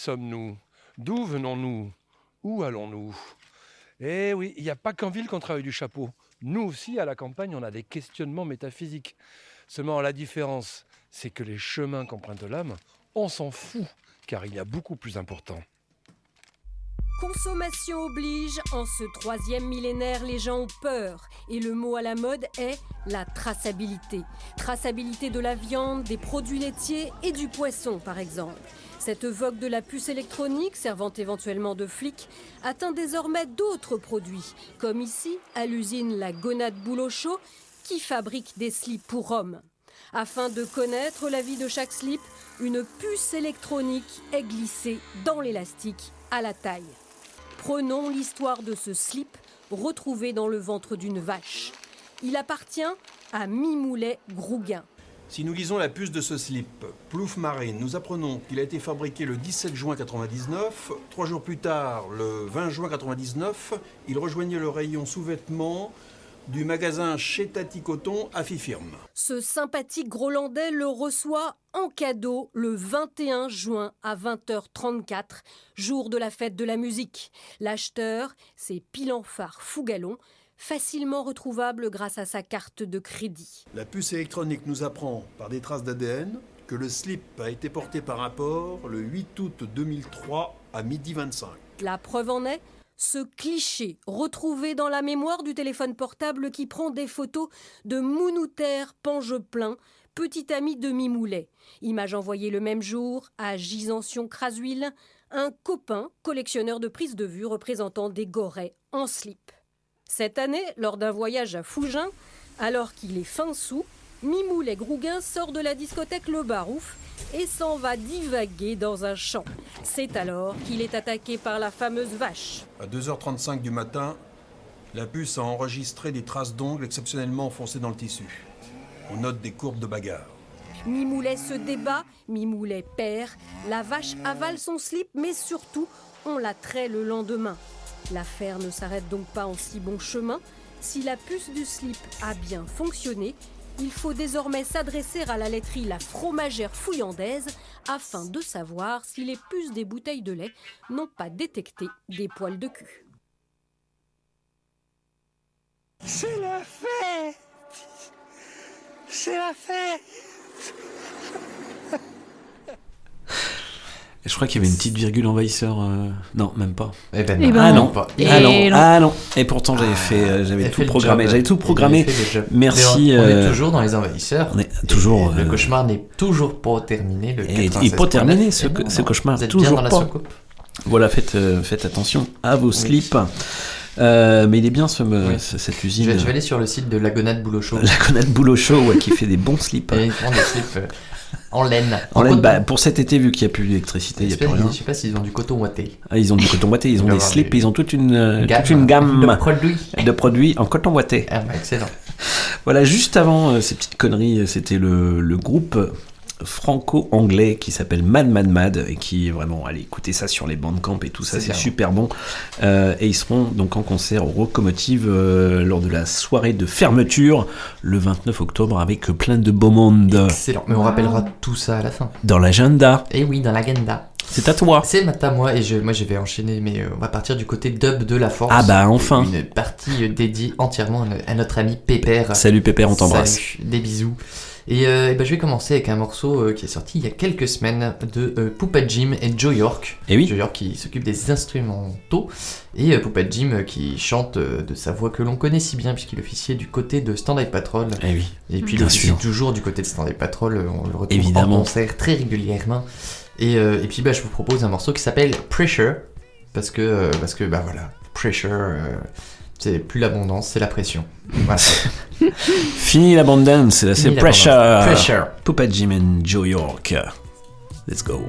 Speaker 19: Sommes-nous? D'où venons-nous? Où allons-nous? Eh oui, il n'y a pas qu'en ville qu'on travaille du chapeau. Nous aussi, à la campagne, on a des questionnements métaphysiques. Seulement, la différence, c'est que les chemins qu'emprunte l'âme, on s'en fout, car il y a beaucoup plus important.
Speaker 20: Consommation oblige, en ce troisième millénaire, les gens ont peur. Et le mot à la mode est la traçabilité. Traçabilité de la viande, des produits laitiers et du poisson, par exemple. Cette vogue de la puce électronique, servant éventuellement de flic, atteint désormais d'autres produits, comme ici, à l'usine La Gonade Boulot qui fabrique des slips pour hommes. Afin de connaître la vie de chaque slip, une puce électronique est glissée dans l'élastique à la taille. Prenons l'histoire de ce slip retrouvé dans le ventre d'une vache. Il appartient à Mimoulet Grouguin.
Speaker 21: Si nous lisons la puce de ce slip, Plouf Marine, nous apprenons qu'il a été fabriqué le 17 juin 99. Trois jours plus tard, le 20 juin 99, il rejoignait le rayon sous-vêtements du magasin chez Tati Coton à Fifirme.
Speaker 20: Ce sympathique Grolandais le reçoit en cadeau le 21 juin à 20h34, jour de la fête de la musique. L'acheteur, c'est Pilanphare Fougalon, facilement retrouvable grâce à sa carte de crédit.
Speaker 21: La puce électronique nous apprend par des traces d'ADN que le slip a été porté par un port le 8 août 2003 à midi 25.
Speaker 20: La preuve en est ce cliché retrouvé dans la mémoire du téléphone portable qui prend des photos de Mounouter Pangeplein, petit ami de Mimoulet. Image envoyée le même jour à Gisantion-Crasuil, un copain collectionneur de prises de vue représentant des gorets en slip. Cette année, lors d'un voyage à Fougin, alors qu'il est fin sous, Mimoulet Grouguin sort de la discothèque Le Barouf et s'en va divaguer dans un champ. C'est alors qu'il est attaqué par la fameuse vache.
Speaker 21: À 2h35 du matin, la puce a enregistré des traces d'ongles exceptionnellement enfoncées dans le tissu. On note des courbes de bagarre.
Speaker 20: Mimoulet se débat, Mimoulet perd, la vache avale son slip, mais surtout, on la traite le lendemain. L'affaire ne s'arrête donc pas en si bon chemin. Si la puce du slip a bien fonctionné, il faut désormais s'adresser à la laiterie La Fromagère Fouillandaise afin de savoir si les puces des bouteilles de lait n'ont pas détecté des poils de cul.
Speaker 5: C'est la fête C'est la fête
Speaker 2: Et Je crois qu'il y avait une petite virgule envahisseur. euh, Non, même pas.
Speaker 3: Eh ben
Speaker 16: non. Eh ben
Speaker 2: ah
Speaker 16: non. Pas.
Speaker 2: Ah
Speaker 16: Et
Speaker 2: non.
Speaker 16: non.
Speaker 2: Ah non. Et pourtant j'avais fait, euh, j'avais tout programmé. J'avais tout programmé. Merci.
Speaker 3: On, on est
Speaker 2: euh,
Speaker 3: toujours dans les envahisseurs.
Speaker 2: On est toujours.
Speaker 3: Le cauchemar n'est toujours pas terminé. Le
Speaker 2: Et, et
Speaker 3: 96.9.
Speaker 2: pas terminé ce,
Speaker 3: Eh non,
Speaker 2: ce
Speaker 3: non.
Speaker 2: cauchemar.
Speaker 3: Vous êtes bien
Speaker 2: toujours
Speaker 3: dans la
Speaker 2: pas.
Speaker 3: soucoupe.
Speaker 2: Voilà, faites, euh, faites attention à vos slips. Euh, mais il est bien ce, me-
Speaker 3: Oui.
Speaker 2: ce- cette
Speaker 3: Je
Speaker 2: usine.
Speaker 3: vais, je vais aller sur le site de Lagonade Boulot Chaud.
Speaker 2: La connaître boulot chaud ouais, qui fait des bons slips.
Speaker 3: Et ils font des slips euh, en laine.
Speaker 2: En laine, bah, pour cet été, vu qu'il n'y a plus d'électricité, il n'y a plus rien.
Speaker 3: Je sais pas s'ils ont du coton ouaté.
Speaker 2: Ah, ils ont du coton ouaté, ils
Speaker 3: Il
Speaker 2: ont des slips,
Speaker 3: des-
Speaker 2: ils ont toute une, euh,
Speaker 3: Gamme
Speaker 2: toute une gamme
Speaker 3: de produits.
Speaker 2: de produits en coton ouaté.
Speaker 3: Ah, bah, excellent.
Speaker 2: Voilà, juste avant euh, ces petites conneries, euh, c'était le, le groupe franco-anglais qui s'appelle Mad Mad Mad et qui est vraiment, allez, écoutez ça sur les bandcamp et tout ça,
Speaker 3: C'est
Speaker 2: super bon. Euh, et ils seront donc en concert au Locomotive euh, lors de la soirée de fermeture le 29 octobre avec plein de beau monde
Speaker 3: Excellent. Mais on rappellera tout ça à la fin.
Speaker 2: dans l'agenda.
Speaker 3: Et oui, dans l'agenda.
Speaker 2: C'est à toi.
Speaker 3: C'est à moi et je, moi je vais enchaîner, mais euh, on va partir du côté dub de la force.
Speaker 2: Ah bah, enfin.
Speaker 3: Une partie dédiée entièrement à, à notre ami Pépère.
Speaker 2: Salut Pépère, on t'embrasse.
Speaker 3: Salut, des bisous. Et, euh, eh ben, je vais commencer avec un morceau euh, qui est sorti il y a quelques semaines de euh, Poupa Jim et Joe York.
Speaker 2: Eh oui.
Speaker 3: Joe York qui s'occupe des instrumentaux et euh, Poupa Jim qui chante de sa voix que l'on connaît si bien puisqu'il officiait du côté de Stand Up Patrol.
Speaker 2: Eh oui.
Speaker 3: Et puis il officie toujours du côté de Stand Up Patrol, on le retrouve
Speaker 2: Évidemment.
Speaker 3: en concert très régulièrement. Et, et puis bah, je vous propose un morceau qui s'appelle Pressure parce que parce que bah voilà, Pressure c'est plus l'abondance, c'est la pression. Voilà. *laughs*
Speaker 2: Fini l'abondance, c'est Pressure.
Speaker 3: Pressure.
Speaker 2: Poupa Jim and Joe York. Let's go.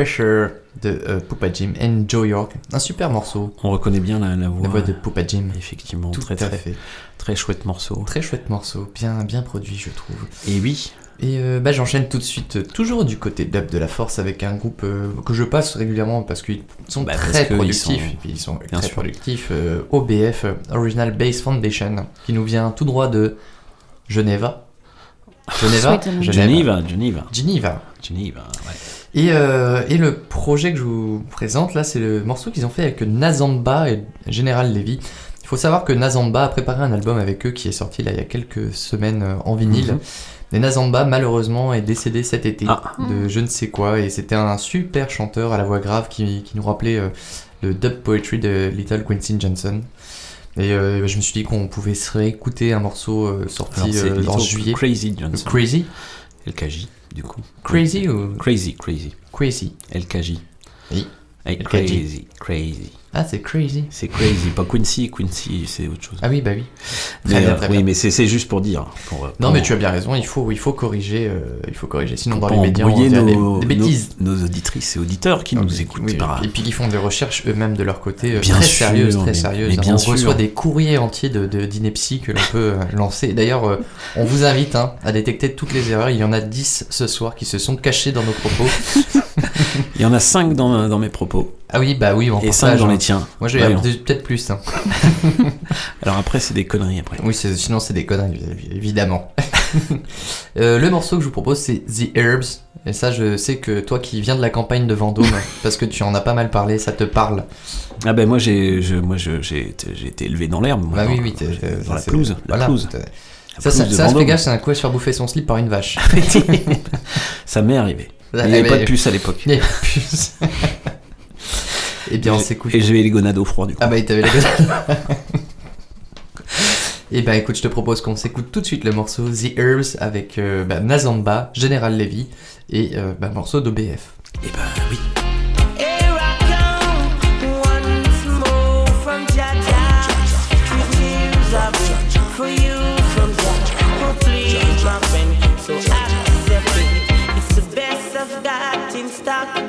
Speaker 3: Pressure de euh, Poupa Jim and Joe York. Un super morceau.
Speaker 2: On reconnaît bien la, la voix.
Speaker 3: La voix de Poupa Jim.
Speaker 2: Effectivement,
Speaker 3: Tout
Speaker 2: très,
Speaker 3: à
Speaker 2: très,
Speaker 3: fait.
Speaker 2: très chouette morceau.
Speaker 3: Très chouette morceau. Bien, bien produit, je trouve.
Speaker 2: Et oui.
Speaker 3: Et euh, bah, j'enchaîne tout de suite, euh, toujours du côté dub de la force, avec un groupe euh, que je passe régulièrement parce qu'ils sont
Speaker 2: Bah,
Speaker 3: très productifs.
Speaker 2: sont-
Speaker 3: et puis ils sont
Speaker 2: bien
Speaker 3: très
Speaker 2: sûr.
Speaker 3: productifs. euh, OBF, Original Base Foundation, qui nous vient tout droit de Geneva. *laughs* Geneva.
Speaker 2: Geneva, Geneva.
Speaker 3: Geneva.
Speaker 2: Geneva, ouais.
Speaker 3: Et, euh, et le projet que je vous présente là, c'est le morceau qu'ils ont fait avec Nazamba et General Levy. Il faut savoir que Nazamba a préparé un album avec eux qui est sorti là il y a quelques semaines euh, en vinyle.
Speaker 2: Mhm.
Speaker 3: Et Nazamba malheureusement est décédé cet été
Speaker 2: Ah.
Speaker 3: de je ne sais quoi et c'était un super chanteur à la voix grave qui, qui nous rappelait euh, le dub poetry de Little Quincy Johnson. Et euh, je me suis dit qu'on pouvait se réécouter un morceau euh, sorti
Speaker 2: Alors,
Speaker 3: euh, en juillet.
Speaker 2: Crazy Johnson.
Speaker 3: Crazy
Speaker 2: LKJ, du coup.
Speaker 3: Crazy ou
Speaker 2: Crazy, crazy.
Speaker 3: Crazy.
Speaker 2: LKJ.
Speaker 3: Oui.
Speaker 2: Hey,
Speaker 3: LKJ.
Speaker 2: crazy, crazy.
Speaker 3: Ah, c'est crazy.
Speaker 2: C'est crazy, pas Quincy. Quincy, c'est autre chose.
Speaker 3: Ah oui, bah oui.
Speaker 2: Mais,
Speaker 3: Très bien,
Speaker 2: euh,
Speaker 3: très
Speaker 2: oui,
Speaker 3: bien.
Speaker 2: mais c'est juste pour dire. pour, euh,
Speaker 3: Non,
Speaker 2: pour-
Speaker 3: mais tu as bien raison, il faut, il faut corriger, euh, il faut corriger. Sinon,
Speaker 2: pour
Speaker 3: dans les médias, on dirait des,
Speaker 2: nos,
Speaker 3: des bêtises.
Speaker 2: Nos, nos auditrices et auditeurs qui nous écoutent.
Speaker 3: Oui,
Speaker 2: par-
Speaker 3: et puis ils font des recherches eux-mêmes de leur côté euh,
Speaker 2: Bien
Speaker 3: très
Speaker 2: sûr,
Speaker 3: sérieuses, très
Speaker 2: mais-
Speaker 3: sérieuses.
Speaker 2: mais bien
Speaker 3: on
Speaker 2: sûr.
Speaker 3: reçoit des courriers entiers de d'ineptie que l'on peut lancer. D'ailleurs, euh, on vous invite hein, à détecter toutes les erreurs. Il y en a 10 ce soir qui se sont cachés dans nos propos. *laughs*
Speaker 2: Il y en a 5 dans, dans mes propos.
Speaker 3: Ah oui, bah oui, on
Speaker 2: Et
Speaker 3: partage,
Speaker 2: 5 dans les tiens.
Speaker 3: Moi, j'ai
Speaker 2: Voyons.
Speaker 3: peut-être plus. hein. *laughs*
Speaker 2: Alors après, c'est des conneries après.
Speaker 3: Oui, sinon c'est des conneries, évi- évidemment. *laughs* Euh, le morceau que je vous propose, c'est The Herbs. Et ça, je sais que toi qui viens de la campagne de Vendôme, *laughs* parce que tu en as pas mal parlé, ça te parle.
Speaker 2: Ah ben moi j'ai été- élevé dans l'herbe.
Speaker 3: Bah
Speaker 2: dans-
Speaker 3: oui, oui,
Speaker 2: dans la pelouse. La
Speaker 3: voilà,
Speaker 2: pelouse.
Speaker 3: Ça, ça, gaffe, c'est un coup à se faire bouffer son slip par une vache.
Speaker 2: Ça m'est arrivé. Il n'y avait pas de puce à l'époque.
Speaker 3: Il y avait pas de puce. Eh bien, on
Speaker 2: Et-
Speaker 3: s'écoute.
Speaker 2: Et j'avais les gonades au froid du coup.
Speaker 3: Ah bah, il t'avait la gueule. Et bah écoute, je te propose qu'on s'écoute tout de suite le morceau The Herbs avec euh, bah, Nazamba, General Levy et euh, bah, morceau d'OBF.
Speaker 2: Et ben oui.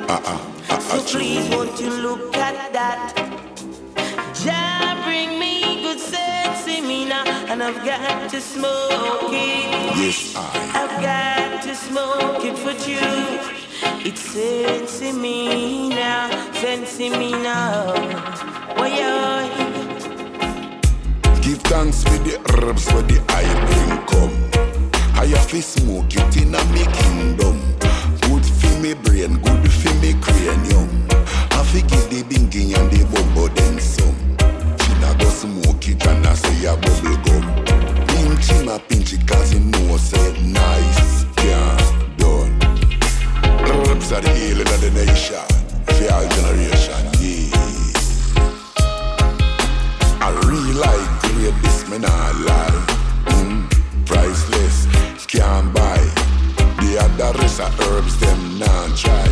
Speaker 5: So please, won't you look at that? Jah bring me good sense in me now, and I've got to smoke it.
Speaker 22: Yes, I.
Speaker 5: I've got to smoke it for you. It's sense in me now, sense in me now. Yeah.
Speaker 22: Give thanks for the herbs for the I bring come. I have to smoke it in a me kingdom. Me brain, good for me cranium. I forgive the bingy and the bumbo then some. China go smoke it and I say a bubble gum. Pinch him a pinch it cause he know say nice. Yeah, done. Herbs are the healing of the nation. For our generation, yeah. I real like grade this me not lie. Mm, priceless, can't buy. The other rest of herbs them not try.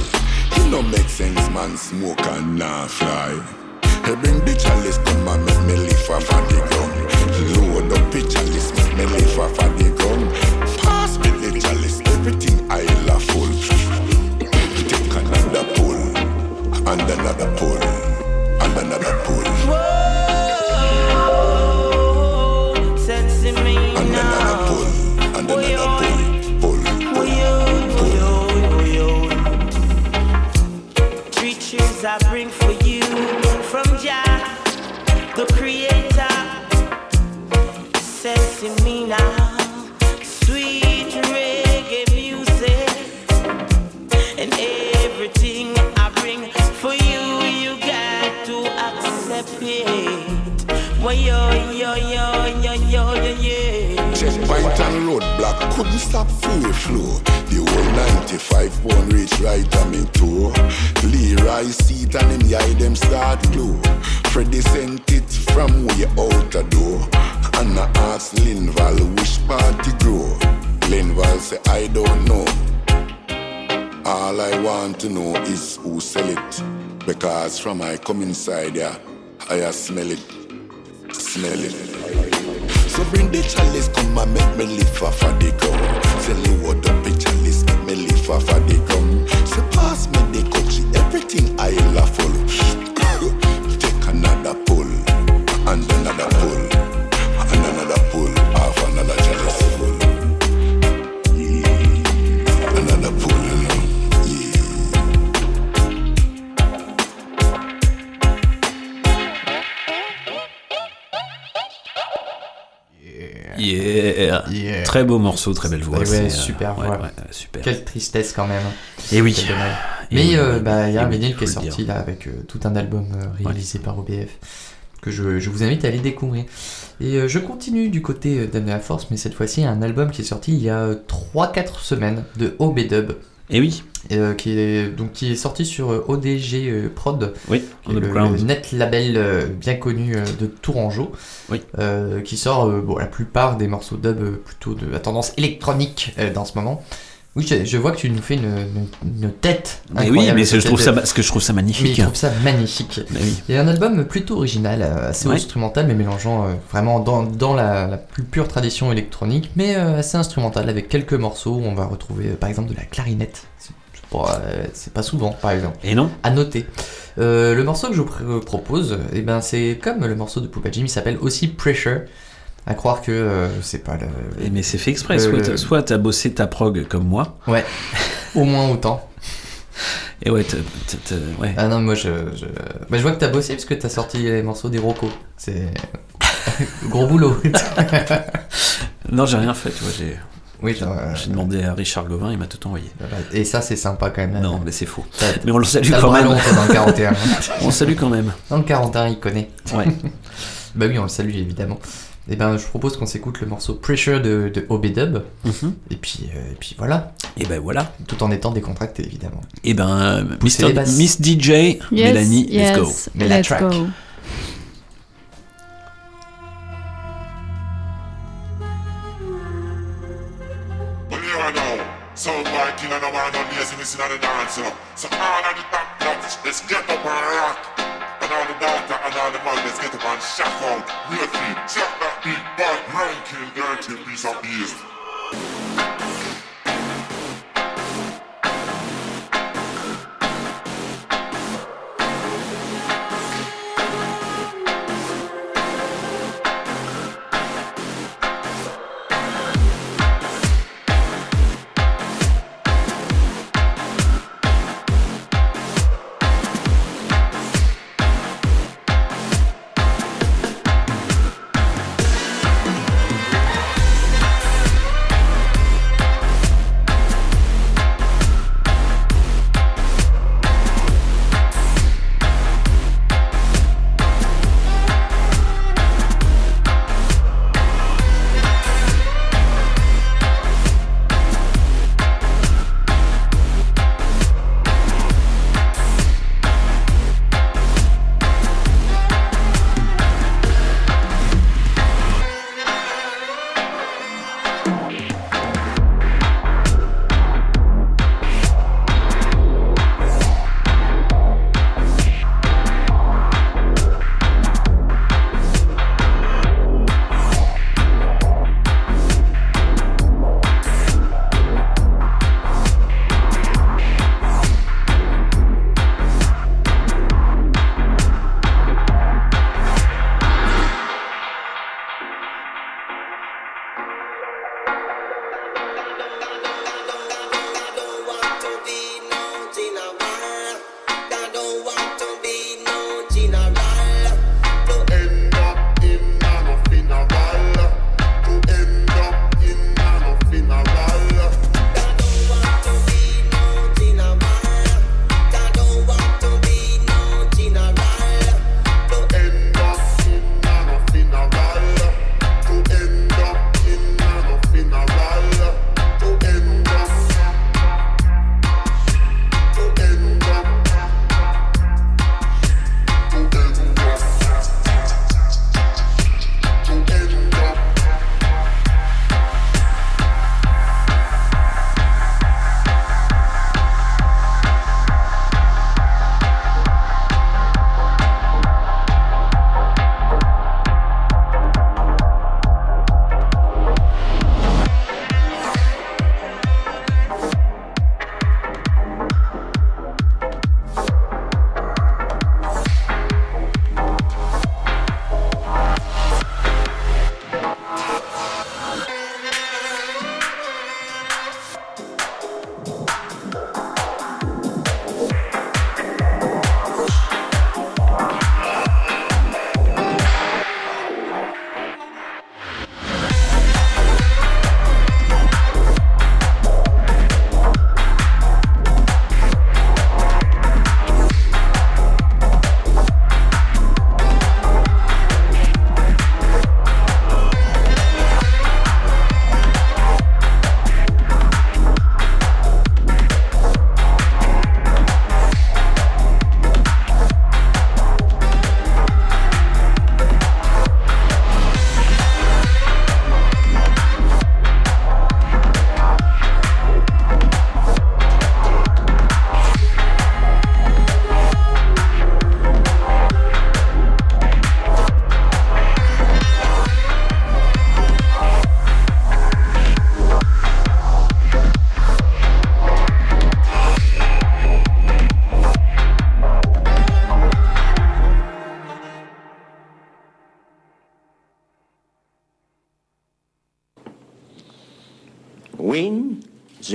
Speaker 22: It no make sense man smoke and not fly. Hey, bring the chalice come and make me live off of the ground. Load up the chalice, make me live off of the ground. Pass me the chalice, everything I love full. Take another pull, and another pull,
Speaker 5: I bring for you from Jah, the Creator. Sense in me now, sweet reggae music, and everything I bring for you, you got to accept it. Well, yo, yo, yo, yo, yo, yo, yeah.
Speaker 22: Checkpoint and roadblock couldn't stop free flow. The whole 95 pound reach right on me toe. Leroy seat and him eye them start glow. Freddy sent it from way out the door. And I asked Linval which party grow. Linval say I don't know. All I want to know is who sell it. Because from I come inside yeah, I smell it, smell it. So bring the chalice, come and make me live of the gum. Say load up the chalice, live off of the gum. Say pass me the country, everything I love follow. *coughs* Take another pull, and another pull, and another pull, half another chalice Yeah.
Speaker 2: Yeah. Très beau morceau, très belle voix.
Speaker 3: Ouais,
Speaker 2: euh,
Speaker 3: super
Speaker 2: ouais,
Speaker 3: voix.
Speaker 2: ouais, ouais, super.
Speaker 3: Quelle tristesse quand même.
Speaker 2: Et oui.
Speaker 3: Quel dommage.
Speaker 2: Et
Speaker 3: Mais
Speaker 2: oui,
Speaker 3: euh,
Speaker 2: oui,
Speaker 3: bah, il y a un
Speaker 2: oui,
Speaker 3: vinyle qui est sorti là avec euh, tout un album euh, réalisé par OBF que je, je vous invite à aller découvrir. Et euh, je continue du côté euh, d'Amener la Force, mais cette fois-ci un album qui est sorti il y a 3-4 semaines de OB Dub.
Speaker 2: Et oui.
Speaker 3: Euh, qui, est, donc, qui est sorti sur euh, ODG euh, Prod,
Speaker 2: Oui,
Speaker 3: qui est le, net label bien connu de Tourangeau,
Speaker 2: Oui.
Speaker 3: euh, qui sort bon, la plupart des morceaux dub plutôt de la tendance électronique dans ce moment. Oui, je, je vois que tu nous fais une, une- une tête.
Speaker 2: Mais oui, mais je trouve ça, parce que je trouve ça magnifique.
Speaker 3: mais il trouve ça magnifique.
Speaker 2: Oui.
Speaker 3: Il y a un album plutôt original, assez
Speaker 2: Ouais.
Speaker 3: instrumental, mais mélangeant euh, vraiment dans, dans la, la plus pure tradition électronique, mais euh, assez instrumental, avec quelques morceaux où on va retrouver euh, par exemple de la clarinette. Pas, euh, c'est pas souvent, par exemple.
Speaker 2: Et non
Speaker 3: À noter. Euh, le morceau que je vous pr- propose, eh ben, c'est comme le morceau de Poupa Jim, il s'appelle aussi Pressure. À croire que euh, c'est pas le.
Speaker 2: Et mais c'est fait exprès. soit t'as- soit t'as bossé ta prog comme moi.
Speaker 3: Ouais. Au moins autant.
Speaker 2: Et ouais, t'as- t'as- t'as- ouais.
Speaker 3: Ah non, moi je. Je, bah, je vois que t'as bossé parce que t'as sorti les morceaux des Rocco. C'est. *laughs* Gros boulot.
Speaker 2: Non, j'ai rien fait, tu vois. J'ai.
Speaker 3: Oui, euh,
Speaker 2: J'ai demandé à Richard Gauvin, il m'a tout envoyé.
Speaker 3: Et ça, c'est sympa quand même.
Speaker 2: Non, mais c'est faux. Mais *laughs* on le salue quand même.
Speaker 3: dans le 41.
Speaker 2: on le salue quand même.
Speaker 3: Dans le 41, il connaît.
Speaker 2: Ouais. *laughs*
Speaker 3: bah oui, on le salue évidemment. Et ben, je propose qu'on s'écoute le morceau Pressure de, de OB-Dub.
Speaker 2: Mhm.
Speaker 3: Et puis, euh, et puis voilà.
Speaker 2: Et ben voilà.
Speaker 3: Tout en étant décontracté évidemment.
Speaker 2: Et ben, Mr.
Speaker 3: les basses.
Speaker 2: Miss DJ,
Speaker 16: Yes,
Speaker 2: Mélanie,
Speaker 16: yes,
Speaker 2: let's go.
Speaker 3: Mais la
Speaker 16: let's
Speaker 3: track.
Speaker 16: go.
Speaker 23: No lazy missing on the dance, you know. So all of the top nuts, let's get up and rock. And all the daughter and all the man, let's get up and out. Real feet, check that big bad ranking dirty piece of beast.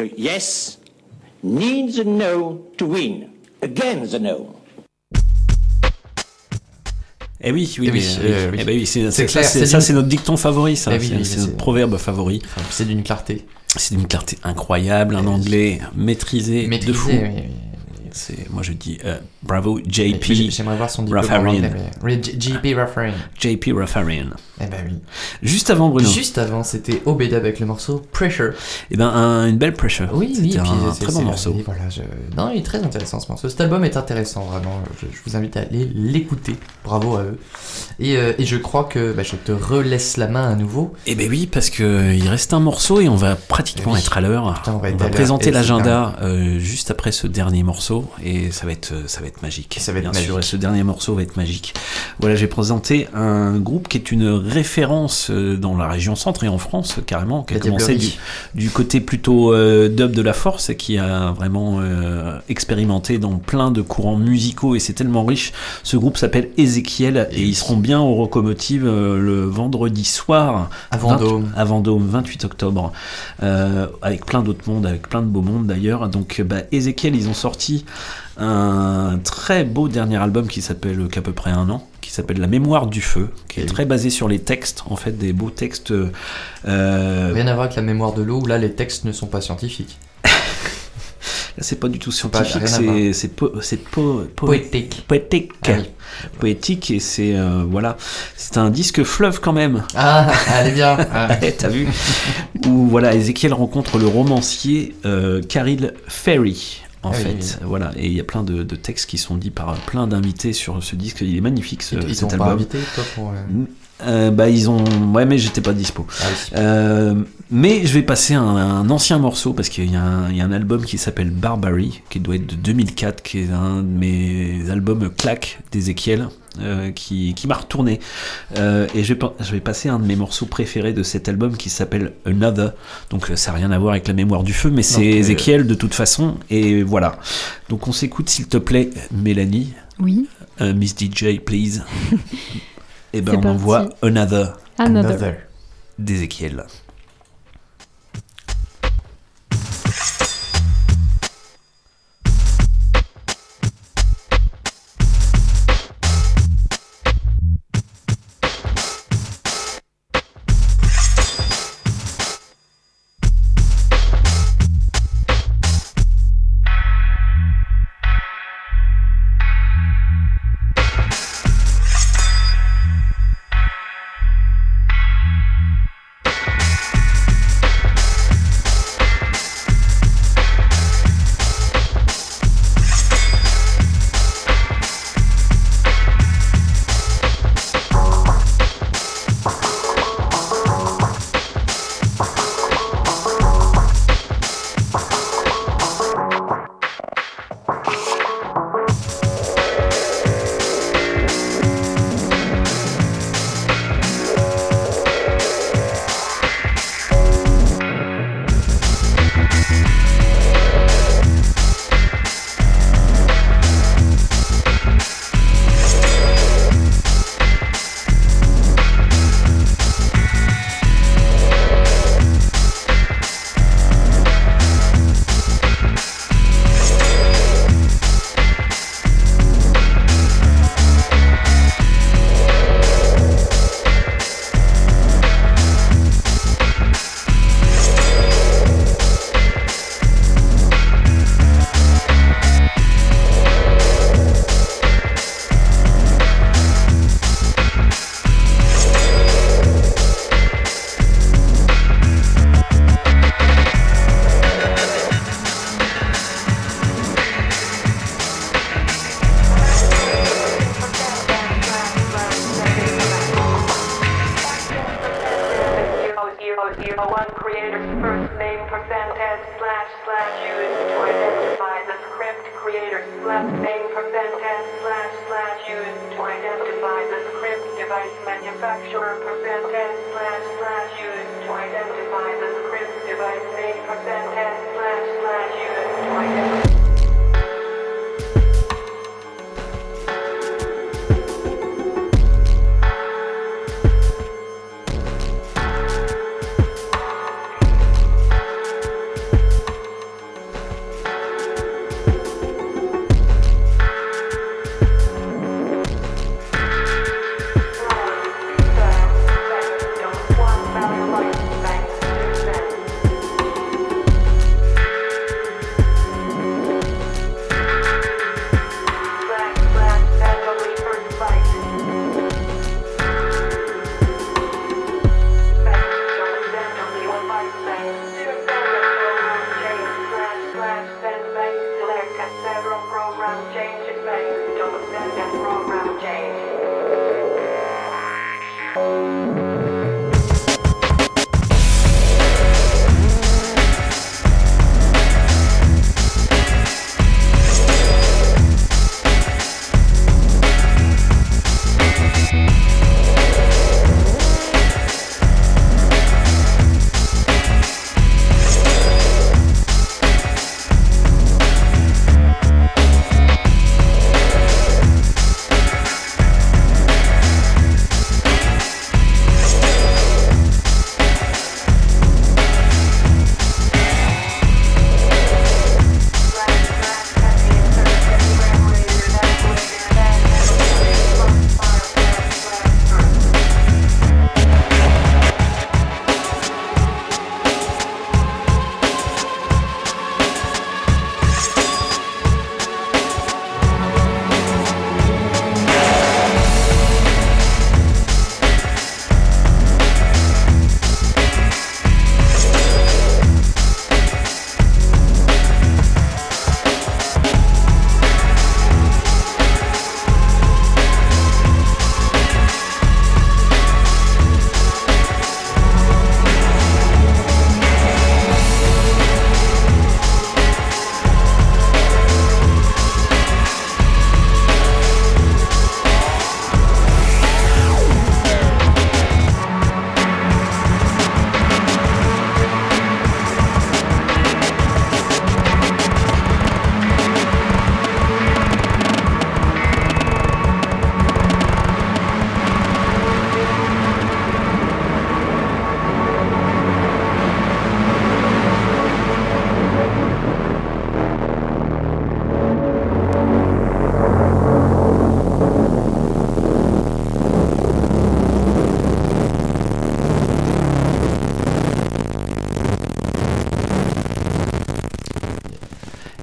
Speaker 24: The yes needs the no to win. Again the no.
Speaker 2: Eh oui, oui,
Speaker 3: Eh oui,
Speaker 2: mais,
Speaker 3: euh, oui.
Speaker 2: Eh ben oui, c'est ça, c'est notre dicton favori, ça.
Speaker 3: Eh oui,
Speaker 2: c'est
Speaker 3: oui,
Speaker 2: notre proverbe favori.
Speaker 3: C'est d'une clarté.
Speaker 2: C'est d'une clarté incroyable, un anglais maîtrisé, de
Speaker 3: Maîtrisé,
Speaker 2: fou. C'est, moi je dis euh, bravo JP.
Speaker 3: J'ai- J'aimerais voir son diplôme JP Raffarin.
Speaker 2: JP Raffarin.
Speaker 3: Eh ben oui.
Speaker 2: Juste avant Bruno.
Speaker 3: Juste avant, c'était Obeda avec le morceau Pressure.
Speaker 2: Et ben un- une belle pressure.
Speaker 3: Oui, oui,
Speaker 2: un
Speaker 3: c'est-
Speaker 2: très bon morceau.
Speaker 3: oui, voilà, je- Non, il est très intéressant ce morceau. Cet album est intéressant, vraiment. Je, je vous invite à aller l'écouter. Bravo à eux. Et, euh, et je crois que bah, je te relaisse la main à nouveau.
Speaker 2: Eh ben oui, parce que euh, il reste un morceau et on va pratiquement
Speaker 3: Oui.
Speaker 2: être à l'heure.
Speaker 3: On va
Speaker 2: on présenter l'agenda euh, juste après ce dernier morceau et ça va être ça va être magique.
Speaker 3: Ça va être
Speaker 2: Bien sûr, et ce dernier morceau va être magique. Voilà, j'ai présenté un groupe qui est une référence euh, dans la région centre et en France carrément, qui a commencé du, côté plutôt euh, dub de la force et qui a vraiment euh, expérimenté dans plein de courants musicaux et c'est tellement riche. Ce groupe s'appelle Ezekiel et ils seront bien aux locomotives euh, le vendredi soir
Speaker 3: À Vendôme.
Speaker 2: 20 à Vendôme, 28 octobre, avec plein d'autres mondes, avec plein de beaux mondes d'ailleurs. Donc, bah, Ezekiel, ils ont sorti un très beau dernier album qui s'appelle qu'à peu près un an, qui s'appelle La mémoire du feu, qui est très basé sur les textes, en fait, des beaux textes. euh,
Speaker 3: Rien à voir avec la mémoire de l'eau où là les textes ne sont pas scientifiques. *laughs*
Speaker 2: Là, c'est pas du tout scientifique, c'est c'est po- c'est po- po-
Speaker 3: Poétique.
Speaker 2: Poétique.
Speaker 3: Ah oui.
Speaker 2: Poétique et c'est euh, voilà, c'est un disque fleuve quand même.
Speaker 3: Ah, allez bien. *laughs* Ah.
Speaker 2: T'as vu Où voilà, Ezekiel rencontre le romancier euh, Caril Ferry. En
Speaker 3: Ah
Speaker 2: fait,
Speaker 3: oui.
Speaker 2: voilà, et il y a plein de, de textes qui sont dits par plein d'invités sur ce disque. Il est magnifique ce,
Speaker 3: Ils-
Speaker 2: cet
Speaker 3: pas
Speaker 2: album.
Speaker 3: invité, toi, pour, euh,
Speaker 2: bah ils ont, ouais, mais j'étais pas dispo.
Speaker 3: Ah oui.
Speaker 2: Euh, mais je vais passer un, un ancien morceau parce qu'il y, a un- il y a un album qui s'appelle Barbary, qui doit être de 2004, qui est un de mes albums claques d'Ezekiel, euh, qui, qui m'a retourné. Euh, et je vais, pa- je vais passer un de mes morceaux préférés de cet album qui s'appelle Another. Donc ça n'a rien à voir avec la mémoire du feu, mais c'est
Speaker 3: euh,
Speaker 2: Ezekiel de toute façon. Et voilà. Donc on s'écoute s'il te plaît, Mélanie.
Speaker 16: Oui.
Speaker 2: Euh, Miss DJ, please. *laughs* Et ben
Speaker 16: C'est
Speaker 2: on
Speaker 16: parti.
Speaker 2: envoie Another.
Speaker 16: Another.
Speaker 2: D'Ezekiel.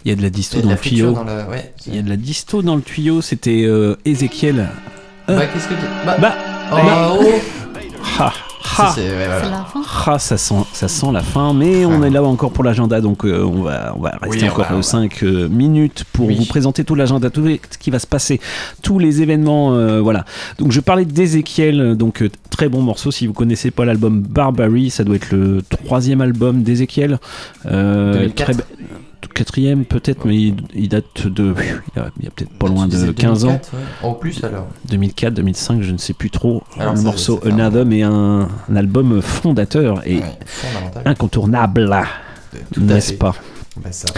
Speaker 2: Il y a de la disto dans le tuyau. Il y a de la disto dans le tuyau. C'était euh, Ezekiel.
Speaker 3: Bah, qu'est-ce que tu. Bah,
Speaker 2: Bah,
Speaker 3: oh,
Speaker 2: bah.
Speaker 3: oh.
Speaker 2: Ha,
Speaker 3: Ça,
Speaker 2: ha.
Speaker 3: c'est- ouais, voilà.
Speaker 16: C'est la fin.
Speaker 2: Ça sent, ça sent la fin, mais on est là encore pour l'agenda, donc euh, on va, on va rester
Speaker 3: Oui,
Speaker 2: encore
Speaker 3: va- on va.
Speaker 2: 5 minutes pour
Speaker 3: Oui.
Speaker 2: vous présenter tout l'agenda, tout ce qui va se passer, tous les événements, euh, voilà. Donc je parlais d'Ezekiel, donc euh, très bon morceau. Si vous connaissez pas l'album Barbary, ça doit être le troisième album d'Ezekiel. Euh,
Speaker 3: 2004.
Speaker 2: très Quatrième peut-être, mais il, il date de. Il y a, peut-être pas loin de
Speaker 3: disais
Speaker 2: 15 ans.
Speaker 3: 2004, ouais. En plus alors.
Speaker 2: 2004, 2005, je ne sais plus trop.
Speaker 3: Alors,
Speaker 2: le morceau
Speaker 3: un
Speaker 2: Another, mais un, un album fondateur et incontournable, n'est-ce pas?
Speaker 3: Ça.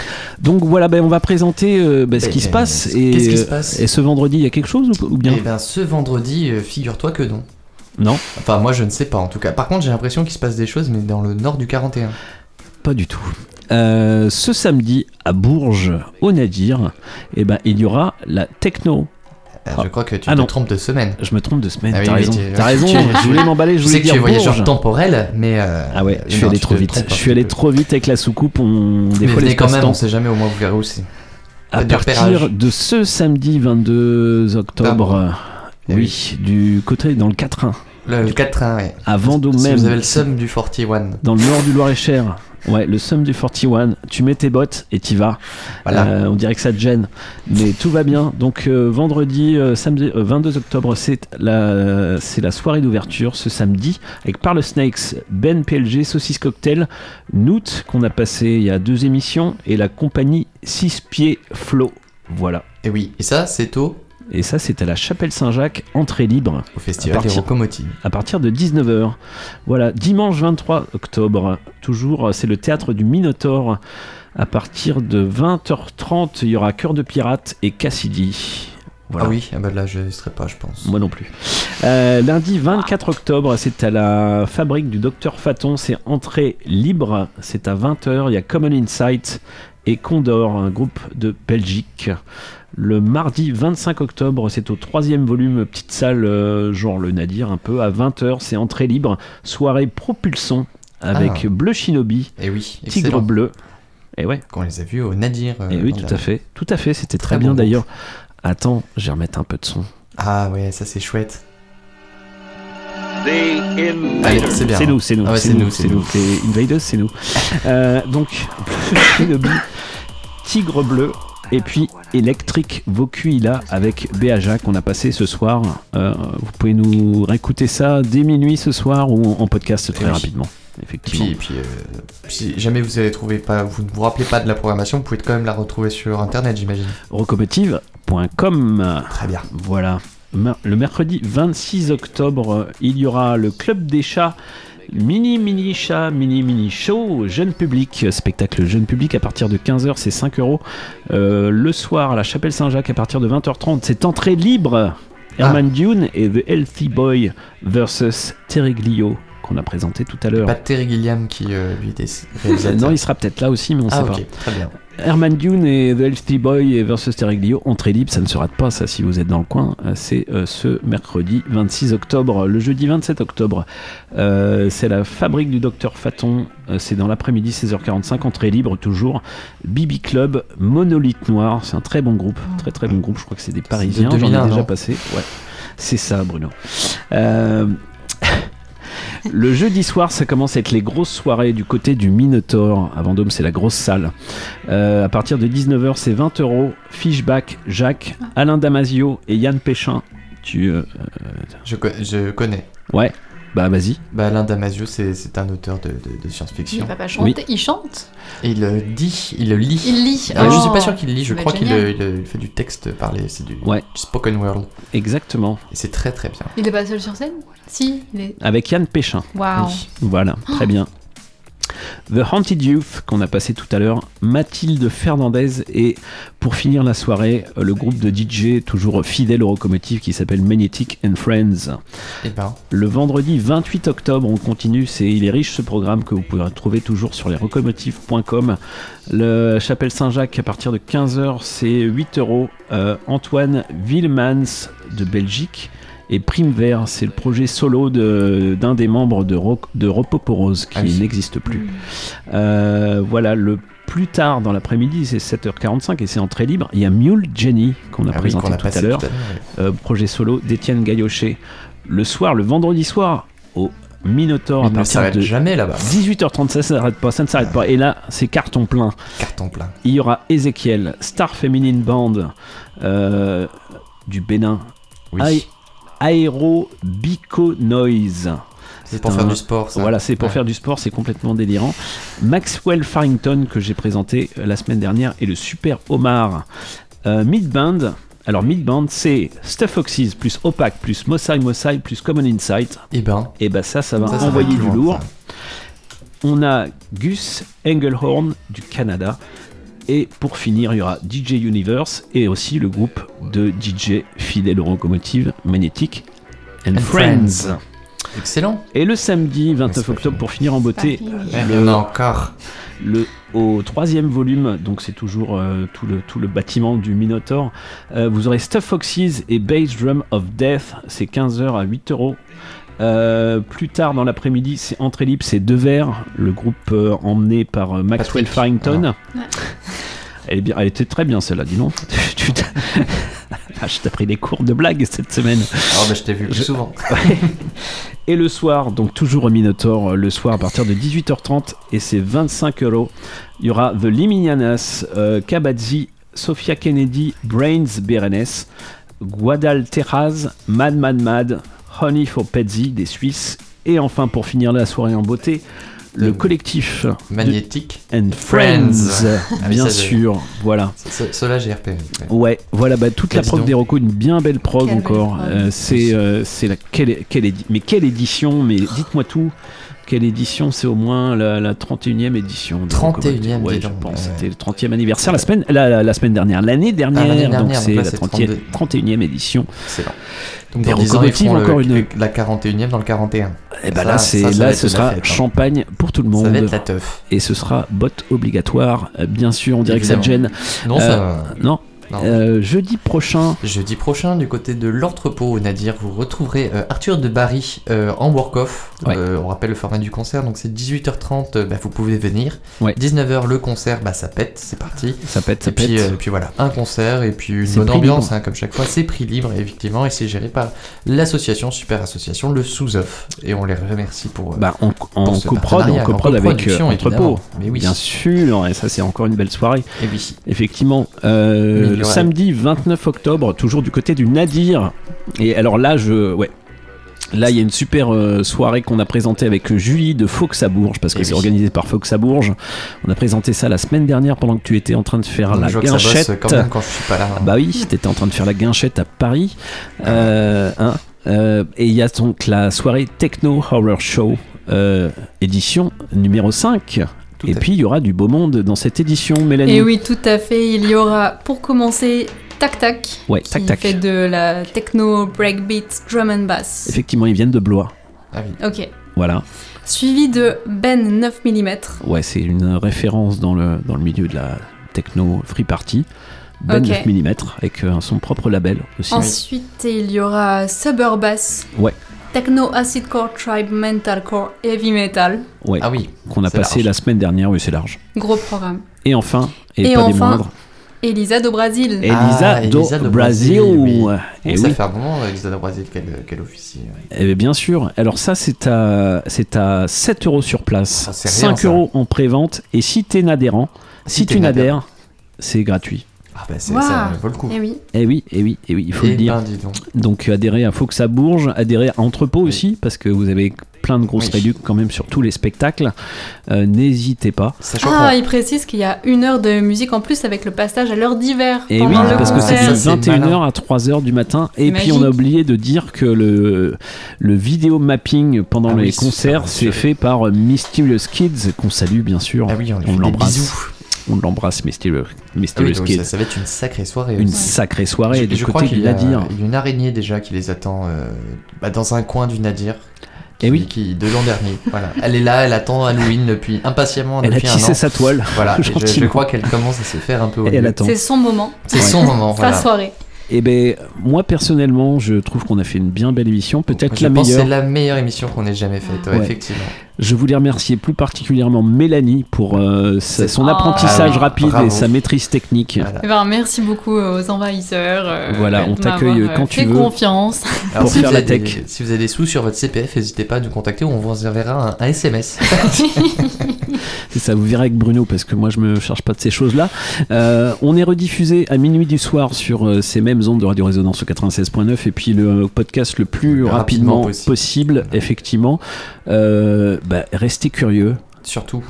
Speaker 2: Donc voilà, ben, on va présenter euh, ben, ce
Speaker 3: Ben,
Speaker 2: qui se passe.
Speaker 3: qu'est-ce
Speaker 2: Et,
Speaker 3: qui se passe?
Speaker 2: Et ce vendredi, il y a quelque chose ou, ou bien?
Speaker 3: Eh ben, ce vendredi, euh, figure-toi que non.
Speaker 2: Non,
Speaker 3: Enfin, moi je ne sais pas en tout cas. Par contre, j'ai l'impression qu'il se passe des choses, mais dans le nord du 41.
Speaker 2: pas du tout. Euh, ce samedi à Bourges, au Nadir, eh ben, il y aura la techno.
Speaker 3: Euh, je crois que tu
Speaker 2: Ah
Speaker 3: te
Speaker 2: non.
Speaker 3: trompes de semaine.
Speaker 2: Je me trompe de semaine,
Speaker 3: Ah oui,
Speaker 2: t'as
Speaker 3: oui,
Speaker 2: raison. T'as raison,
Speaker 3: tu-
Speaker 2: je voulais m'emballer, je voulais dire
Speaker 3: tu es voyageur temporel, mais. euh,
Speaker 2: Ah ouais, je suis allé trop
Speaker 3: te
Speaker 2: vite. Je suis allé trop vite avec la soucoupe, on des
Speaker 3: Mais
Speaker 2: fois
Speaker 3: venez quand même, on sait jamais, au moins vous verrez aussi.
Speaker 2: À partir de ce samedi 22 octobre, oui, du côté dans le 4-1,
Speaker 3: Le, le 4-1, ouais.
Speaker 2: à Vendôme
Speaker 3: Si
Speaker 2: même,
Speaker 3: vous avez le somme du 41.
Speaker 2: dans le nord du Loir-et-Cher. Ouais, le somme du 41, tu mets tes bottes et t'y vas.
Speaker 3: Voilà.
Speaker 2: Euh, on dirait que ça te gêne, mais tout va bien. Donc euh, vendredi, euh, samedi, euh, 22 octobre, c'est la, c'est la soirée d'ouverture ce samedi avec Parle Snakes, Ben PLG, Saucisse Cocktail, Noot qu'on a passé il y a deux émissions et la compagnie 6 Pieds Flow. Voilà.
Speaker 3: Et oui, et ça, c'est au,
Speaker 2: Et ça, c'est à la Chapelle Saint-Jacques, entrée libre.
Speaker 3: au Festival
Speaker 2: À
Speaker 3: des Locomotives.
Speaker 2: à partir de 19h. Voilà, dimanche 23 octobre, toujours, c'est le théâtre du Minotaure. À partir de 20h30, il y aura Cœur de Pirate et Cassidy. Voilà.
Speaker 3: Ah oui, ah bah là, je ne serai pas, je pense.
Speaker 2: Moi non plus. Euh, lundi 24 octobre, c'est à la fabrique du docteur Faton. C'est entrée libre. C'est à 20h. Il y a Common Insight et Condor, un groupe de Belgique. Le mardi 25 octobre, c'est au troisième volume, petite salle, euh, genre le Nadir, un peu, à 20h. C'est entrée libre. Soirée propulson avec
Speaker 3: Ah.
Speaker 2: Bleu Shinobi,
Speaker 3: Et oui,
Speaker 2: Tigre bleu. Et ouais.
Speaker 3: Qu'on les a vus au Nadir. euh,
Speaker 2: Et oui,
Speaker 3: dans
Speaker 2: tout
Speaker 3: la-
Speaker 2: à fait. Tout à fait. C'était très,
Speaker 3: Très
Speaker 2: bien
Speaker 3: bon
Speaker 2: d'ailleurs. Attends, je vais remettre un peu de son.
Speaker 3: Ah ouais, ça c'est chouette. C'est
Speaker 2: nous, c'est nous,
Speaker 3: Ah ouais,
Speaker 2: c'est nous, c'est nous. Les Invaders, c'est nous. Euh, donc, *laughs* Shinobi, Tigre Bleu, et puis Electric Vokuila avec Béaja qu'on a passé ce soir. Euh, vous pouvez nous réécouter ça dès minuit ce soir ou en podcast très
Speaker 3: oui.
Speaker 2: rapidement. Effectivement.
Speaker 3: puis, et puis euh, si jamais vous avez trouvé pas, vous ne vous rappelez pas de la programmation, vous pouvez quand même la retrouver sur internet, j'imagine.
Speaker 2: Rocomotive.com.
Speaker 3: Très bien.
Speaker 2: Voilà. Le mercredi 26 octobre, il y aura le Club des chats. Mini mini chat, mini mini show, jeune public, spectacle jeune public à partir de 15h, c'est 5 euros. Euh, Le soir à la Chapelle Saint-Jacques à partir de 20h30, c'est entrée libre. Herman Dune et The Healthy Boy versus Terry Glio qu'on a présenté tout à l'heure.
Speaker 3: Pas Terry Gilliam qui euh, lui était.
Speaker 2: Non, il sera peut-être là aussi, mais on
Speaker 3: ah,
Speaker 2: sait
Speaker 3: ok,
Speaker 2: pas.
Speaker 3: très bien.
Speaker 2: Herman Dune et The Healthy Boy et versus Terreglio, entrée libre, ça ne se rate pas, ça, si vous êtes dans le coin. Euh, C'est euh, ce mercredi 26 octobre. Le jeudi 27 octobre, euh, c'est la fabrique du docteur Faton. Euh, c'est dans l'après-midi, 16h45, entrée libre toujours. Bibi Club, Monolithe Noir. C'est un très bon groupe, très très bon groupe. Je crois que c'est des Parisiens. J'en ai
Speaker 3: 2001,
Speaker 2: déjà passé. Ouais, c'est ça, Bruno. *laughs* Euh, le jeudi soir, ça commence à être les grosses soirées du côté du Minotaur. À Vendôme, c'est la grosse salle. Euh, à partir de 19h, c'est 20 euros. Fishback, Jacques, Alain Damasio et Yann Péchin. Tu. euh,
Speaker 3: Je, co- je connais.
Speaker 2: Ouais, bah vas-y.
Speaker 3: Bah, Alain Damasio, c'est c'est un auteur de, de- de
Speaker 16: Il
Speaker 3: science-fiction.
Speaker 16: va pas chanter, il chante.
Speaker 3: Et il le dit, il le lit.
Speaker 16: Il lit.
Speaker 3: Euh, je
Speaker 16: Oh,
Speaker 3: suis pas sûr qu'il lit, je
Speaker 16: va
Speaker 3: crois qu'il
Speaker 16: génial.
Speaker 3: euh, il, euh, il fait du texte parlé, c'est du,
Speaker 2: Ouais.
Speaker 3: du spoken word.
Speaker 2: Exactement.
Speaker 3: Et c'est très très bien.
Speaker 16: Il est pas seul sur scène? Si, il est.
Speaker 2: Avec Yann Péchin.
Speaker 16: Waouh.
Speaker 2: Voilà, très bien. The Haunted Youth, qu'on a passé tout à l'heure, Mathilde Fernandez, et pour finir la soirée, euh, le groupe de DJ toujours fidèle au locomotive qui s'appelle Magnetic and Friends.
Speaker 3: Et ben,
Speaker 2: Le vendredi 28 octobre, on continue, c'est il est riche ce programme que vous pouvez retrouver toujours sur lesrecomotives.com. Le Chapelle Saint-Jacques à partir de 15h, c'est 8 euros. Euh, Antoine Willemans de Belgique et Prime Vert, c'est le projet solo de- d'un des membres de, Ro- de Ropoporose qui
Speaker 3: Ah oui.
Speaker 2: n'existe plus. Euh, voilà, le plus tard dans l'après-midi, c'est 7h45 et c'est entrée libre. Il y a Mule Jenny qu'on a
Speaker 3: Ah oui,
Speaker 2: présenté
Speaker 3: a
Speaker 2: tout à l'heure, Euh, projet solo d'Étienne Gaillochet. Le soir, le vendredi soir, au Minotaur
Speaker 3: Il
Speaker 2: à
Speaker 3: ne
Speaker 2: partir
Speaker 3: s'arrête
Speaker 2: de
Speaker 3: jamais là-bas.
Speaker 2: 18h30, ça s'arrête pas, ça ne s'arrête pas. Et là, c'est carton plein.
Speaker 3: Carton plein.
Speaker 2: Il y aura Ezekiel, Star Feminine Band euh, du Bénin.
Speaker 3: Oui.
Speaker 2: Aéro Bico Noise.
Speaker 3: C'est pour faire du sport, ça.
Speaker 2: Voilà, c'est pour
Speaker 3: Ouais.
Speaker 2: faire du sport, c'est complètement délirant. Maxwell Farrington, que j'ai présenté euh, la semaine dernière, et le Super Omar. Euh, Midband. Alors, Midband, c'est Stuff Foxes plus Opaque plus Mossai Mossai plus Common Insight.
Speaker 3: Et ben.
Speaker 2: Et ben, ça, ça va
Speaker 3: Ça, ça va
Speaker 2: envoyer du lourd.
Speaker 3: ça.
Speaker 2: On a Gus Engelhorn du Canada. Et pour finir, il y aura DJ Universe et aussi le groupe de DJ fidèle aux locomotives magnétiques and,
Speaker 3: And
Speaker 2: Friends.
Speaker 3: Friends. Excellent.
Speaker 2: Et le samedi 29 octobre, pour finir en beauté,
Speaker 3: fini. Il y en a encore.
Speaker 2: Le, au troisième volume, donc c'est toujours euh, tout, le, tout le bâtiment du Minotaur, euh, vous aurez Stuff Foxes et Bass Drum of Death, c'est 15h à 8 euros. Euh, plus tard dans l'après-midi, c'est Entrée Libre, c'est Deux Verres, le groupe euh, emmené par euh, Maxwell
Speaker 3: Patrick.
Speaker 2: Farrington.
Speaker 3: Ouais.
Speaker 2: Elle, est bien, elle était très bien celle-là, dis donc. *laughs* Tu t'as- Ah, je t'ai pris des cours de blagues cette semaine.
Speaker 3: Ah bah, je t'ai vu plus souvent.
Speaker 2: Ouais. *laughs* Et le soir, donc toujours au Minotaur, le soir à partir de 18h30, et c'est 25 euros. Il y aura The Liminianas, euh, Kabadzi, Sophia Kennedy, Brains Berenes, Guadalteraz, Mad Mad Mad, Honey for Petsy des Suisses, et enfin pour finir la soirée en beauté, le collectif
Speaker 3: Magnétique
Speaker 2: and Friends,
Speaker 3: Ah
Speaker 2: bien sûr, voilà.
Speaker 3: Ce- Cela, j'ai repéré. ouais.
Speaker 2: Ouais, voilà, bah, toute la prog des Rocco, une bien belle prog
Speaker 3: Quelle
Speaker 2: encore. Euh, c'est euh, c'est la quelle, quelle édi- mais quelle édition Mais dites-moi tout. Quelle édition C'est au moins la, la 31e édition. de Rocco
Speaker 3: 31e,
Speaker 2: Ouais, je pense.
Speaker 3: ouais.
Speaker 2: C'était le 30e anniversaire la semaine, la, la- la semaine dernière, l'année dernière.
Speaker 3: Ah,
Speaker 2: donc
Speaker 3: dernière,
Speaker 2: c'est
Speaker 3: donc là,
Speaker 2: la
Speaker 3: c'est
Speaker 2: 30e, 31e édition.
Speaker 3: Excellent. Donc
Speaker 2: Des
Speaker 3: dans 10 ans, ils
Speaker 2: locomotives,
Speaker 3: feront le-
Speaker 2: encore une.
Speaker 3: la 41e dans le 41.
Speaker 2: Et bah
Speaker 3: Ça,
Speaker 2: là, c'est
Speaker 3: va
Speaker 2: là, ce sera
Speaker 3: fête, hein.
Speaker 2: champagne pour tout le monde.
Speaker 3: Ça va être la teuf.
Speaker 2: Et ce sera botte obligatoire, euh, bien sûr. On dirait que ça te gêne.
Speaker 3: Évidemment. Non, ça-
Speaker 2: Non.
Speaker 3: Non.
Speaker 2: Euh, jeudi prochain.
Speaker 3: Jeudi prochain, du côté de l'entrepôt, Nadir, vous retrouverez euh, Arthur de Barry euh, en work-off.
Speaker 2: Ouais.
Speaker 3: On rappelle le format du concert, donc c'est 18h30, euh, bah, vous pouvez venir.
Speaker 2: Ouais.
Speaker 3: 19h, le concert, bah, ça pète, c'est parti.
Speaker 2: Ça pète, ça
Speaker 3: et Puis,
Speaker 2: pète.
Speaker 3: euh, puis voilà, un concert et puis une bonne ambiance, hein, comme chaque fois. C'est prix libre, effectivement, et c'est géré par l'association, super association, le sous-off. Et on les remercie pour.
Speaker 2: Bah, en, en
Speaker 3: pour ce
Speaker 2: en coprod avec Entrepôt.
Speaker 3: Mais oui.
Speaker 2: Bien sûr, et ça c'est encore une belle soirée.
Speaker 3: Et oui.
Speaker 2: Effectivement.
Speaker 3: Mais
Speaker 2: le samedi 29 octobre, toujours du côté du Nadir. Et alors là, je. Ouais. Là, il y a une super euh, soirée qu'on a présentée avec Julie de Fox à Bourges, parce que
Speaker 3: Eh
Speaker 2: c'est
Speaker 3: oui.
Speaker 2: organisé par Fox à Bourges. On a présenté ça la semaine dernière pendant que tu étais en train de faire
Speaker 3: Donc,
Speaker 2: la guinchette.
Speaker 3: quand même quand je suis pas là, hein.
Speaker 2: Bah oui, tu étais en train de faire la guinchette à Paris. Euh, hein, euh, et il y a donc la soirée Techno Horror Show, édition numéro 5. Et puis il y aura du beau monde dans cette édition, Mélanie.
Speaker 16: Et oui, tout à fait. Il y aura, pour commencer, Tac Tac,
Speaker 2: Ouais,
Speaker 16: qui
Speaker 2: Tac Tac.
Speaker 16: fait de la techno, breakbeat, drum and bass.
Speaker 2: Effectivement, ils viennent de Blois.
Speaker 3: Ah oui.
Speaker 16: Ok.
Speaker 2: Voilà.
Speaker 16: Suivi de Ben 9 mm.
Speaker 2: Ouais, c'est une référence dans le, dans le milieu de la techno free party. Ben
Speaker 16: Ok.
Speaker 2: 9 mm avec euh, son propre label aussi.
Speaker 16: Ensuite, il y aura Suburbass,
Speaker 2: Ouais,
Speaker 16: Techno Acidcore Tribe Metalcore Heavy Metal.
Speaker 2: ouais.
Speaker 3: Ah oui,
Speaker 2: Qu'on a passé
Speaker 3: large.
Speaker 2: la semaine dernière, oui, c'est large.
Speaker 16: Gros programme.
Speaker 2: Et enfin, et,
Speaker 16: Et
Speaker 2: pas des moindres,
Speaker 16: Elisa do Brasil.
Speaker 2: Elisa
Speaker 3: Ah,
Speaker 2: do
Speaker 3: Elisa do
Speaker 2: Brasil.
Speaker 3: oui.
Speaker 2: Et
Speaker 3: ça
Speaker 2: oui.
Speaker 3: fait un moment, Elisa do Brasil, qu'elle qu'elle officie.
Speaker 2: Eh bien, bien sûr. Alors ça, c'est à, c'est à 7 euros sur place,
Speaker 3: Ah, c'est rien,
Speaker 2: 5
Speaker 3: ça.
Speaker 2: euros en pré-vente. Et si t'es adhérent, si,
Speaker 3: Si
Speaker 2: tu n'adhères, c'est gratuit.
Speaker 3: Ah bah c'est,
Speaker 16: Waouh.
Speaker 3: ça vaut le coup.
Speaker 16: Eh oui.
Speaker 2: Eh oui, eh oui, eh oui, il faut
Speaker 3: Eh
Speaker 2: le dire.
Speaker 3: ben, dis donc.
Speaker 2: Donc adhérez à Fox à Bourges, adhérez à Entrepôt aussi, parce que vous avez plein de grosses
Speaker 3: Oui.
Speaker 2: réductions quand même sur tous les spectacles. Euh, N'hésitez pas.
Speaker 3: Sachant
Speaker 16: Ah,
Speaker 3: qu'on-
Speaker 16: il précise qu'il y a une heure de musique en plus avec le passage à l'heure d'hiver.
Speaker 2: Et oui,
Speaker 16: pendant le
Speaker 2: parce que c'est de
Speaker 3: Ça, c'est
Speaker 2: 21h
Speaker 3: malin.
Speaker 2: à 3h du matin. Et puis on a oublié de dire que le, le vidéo mapping pendant
Speaker 3: Ah
Speaker 2: les
Speaker 3: oui,
Speaker 2: concerts,
Speaker 3: c'est
Speaker 2: fait par euh, Mysterious Kids, qu'on salue bien sûr.
Speaker 3: Ah oui, on lui fait
Speaker 2: l'embrasse. On l'embrasse, Mysterious,
Speaker 3: Ah oui, ça, ça va être une sacrée soirée.
Speaker 2: Une
Speaker 3: aussi.
Speaker 2: sacrée soirée
Speaker 3: Je,
Speaker 2: du
Speaker 3: je
Speaker 2: côté
Speaker 3: crois qu'il y, a, y a une araignée déjà qui les attend euh, bah, dans un coin du Nadir.
Speaker 2: Eh oui.
Speaker 3: Qui, de l'an dernier. Voilà. Elle est là, elle attend Halloween depuis impatiemment
Speaker 2: Elle a
Speaker 3: depuis un
Speaker 2: tissé
Speaker 3: an.
Speaker 2: sa toile. *laughs*
Speaker 3: Voilà. et je, crois qu'elle commence à se faire un peu.
Speaker 2: Et.
Speaker 16: C'est son moment.
Speaker 3: C'est son moment.
Speaker 16: Sa
Speaker 3: Voilà.
Speaker 16: soirée.
Speaker 2: Et ben moi personnellement, je trouve qu'on a fait une bien belle émission, peut-être
Speaker 3: Je
Speaker 2: la
Speaker 3: pense que
Speaker 2: meilleure.
Speaker 3: c'est la meilleure émission qu'on ait jamais faite, ouais,
Speaker 2: Ouais.
Speaker 3: effectivement.
Speaker 2: Je voulais remercier plus particulièrement Mélanie pour euh, sa- son
Speaker 16: Ah.
Speaker 2: apprentissage
Speaker 16: Ah
Speaker 2: rapide
Speaker 3: bravo.
Speaker 2: et sa maîtrise technique.
Speaker 16: Eh ben, merci beaucoup aux envahisseurs. euh,
Speaker 2: Voilà, on t'accueille
Speaker 16: m'avoir,
Speaker 2: quand
Speaker 16: euh,
Speaker 2: tu
Speaker 16: fait
Speaker 2: veux.
Speaker 16: confiance.
Speaker 3: Alors,
Speaker 2: Pour
Speaker 3: si,
Speaker 2: faire la tech.
Speaker 3: des, si vous avez des sous sur votre CPF, n'hésitez pas à nous contacter, on vous enverra un, un SMS. *laughs*
Speaker 2: C'est ça, vous verrez avec Bruno, parce que moi je me charge pas de ces choses-là. Euh, on est rediffusé à minuit du soir sur euh, ces mêmes ondes de Radio Résonance au 96.9 et puis le podcast le plus
Speaker 3: Le
Speaker 2: rapidement,
Speaker 3: rapidement
Speaker 2: possible.
Speaker 3: possible.
Speaker 2: effectivement. Euh, bah, restez curieux.
Speaker 3: Surtout.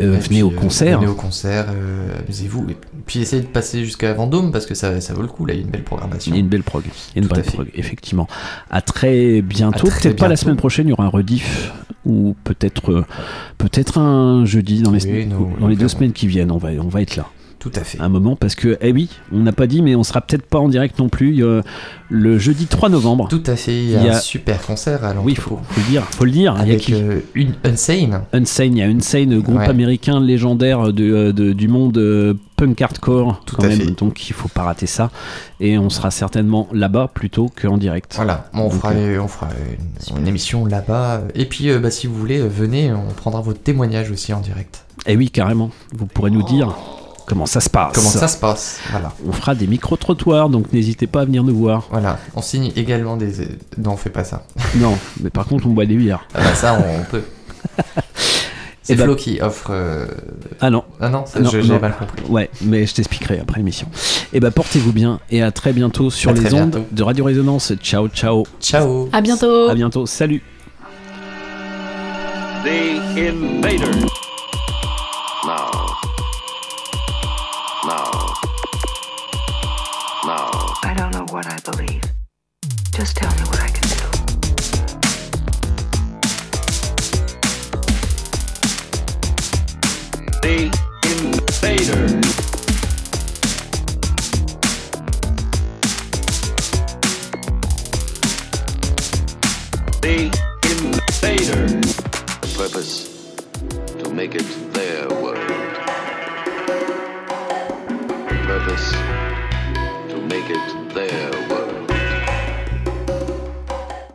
Speaker 2: Euh, venez
Speaker 3: puis,
Speaker 2: au
Speaker 3: euh,
Speaker 2: concert.
Speaker 3: venez au concert, euh, amusez-vous. Et puis essayez de passer jusqu'à Vendôme parce que ça, ça vaut le coup, là, il y a une belle programmation.
Speaker 2: Il y a une belle prog. Il y a une belle prog, effectivement. À très bientôt. Peut-être pas la semaine prochaine, il y aura un rediff ou peut-être peut-être un jeudi dans les, dans les deux semaines qui viennent. On va, on va être là.
Speaker 3: Tout à fait.
Speaker 2: Un moment parce que, eh oui, on n'a pas dit, mais on sera peut-être pas en direct non plus euh, le jeudi 3 novembre.
Speaker 3: Tout à fait, il y a, un super concert à
Speaker 2: Oui, faut, faut le dire, faut le dire. Il y a
Speaker 3: Avec
Speaker 2: qui
Speaker 3: euh, une Unsane.
Speaker 2: Unsane, il y a Unsane, groupe
Speaker 3: Ouais.
Speaker 2: américain légendaire de, euh, de- du monde euh, punk hardcore.
Speaker 3: Tout
Speaker 2: quand
Speaker 3: à
Speaker 2: même.
Speaker 3: fait.
Speaker 2: Donc il faut pas rater ça. Et on sera certainement là-bas plutôt qu'en direct.
Speaker 3: Voilà, on
Speaker 2: Donc,
Speaker 3: fera,
Speaker 2: euh,
Speaker 3: on fera une, une émission là-bas. Et puis, bah, si vous voulez, venez, on prendra vos témoignages aussi en direct.
Speaker 2: Eh oui, carrément. Vous pourrez nous dire comment ça se passe.
Speaker 3: Comment ça se passe Voilà.
Speaker 2: On fera des micro-trottoirs, donc n'hésitez pas à venir nous voir.
Speaker 3: Voilà, on signe également des. Non, on fait pas ça. *laughs*
Speaker 2: Non, mais par contre, on boit des bières.
Speaker 3: Ah bah ça, on peut. *laughs* C'est
Speaker 2: Eh ben-
Speaker 3: Flo qui offre. euh,
Speaker 2: Ah non.
Speaker 3: Ah non, ça,
Speaker 2: Non,
Speaker 3: je- j'ai mal compris.
Speaker 2: Ouais, mais je t'expliquerai après l'émission. Et bah portez-vous bien et à très bientôt sur
Speaker 3: À
Speaker 2: les ondes
Speaker 3: bientôt.
Speaker 2: de Radio Résonance. Ciao, ciao.
Speaker 3: Ciao.
Speaker 16: À bientôt.
Speaker 2: À bientôt. Salut.
Speaker 7: The Invaders.
Speaker 5: What I believe. Just tell me what I can do.
Speaker 7: The Invaders. The Invaders.
Speaker 8: The purpose to make it their world. Purpose to make it there.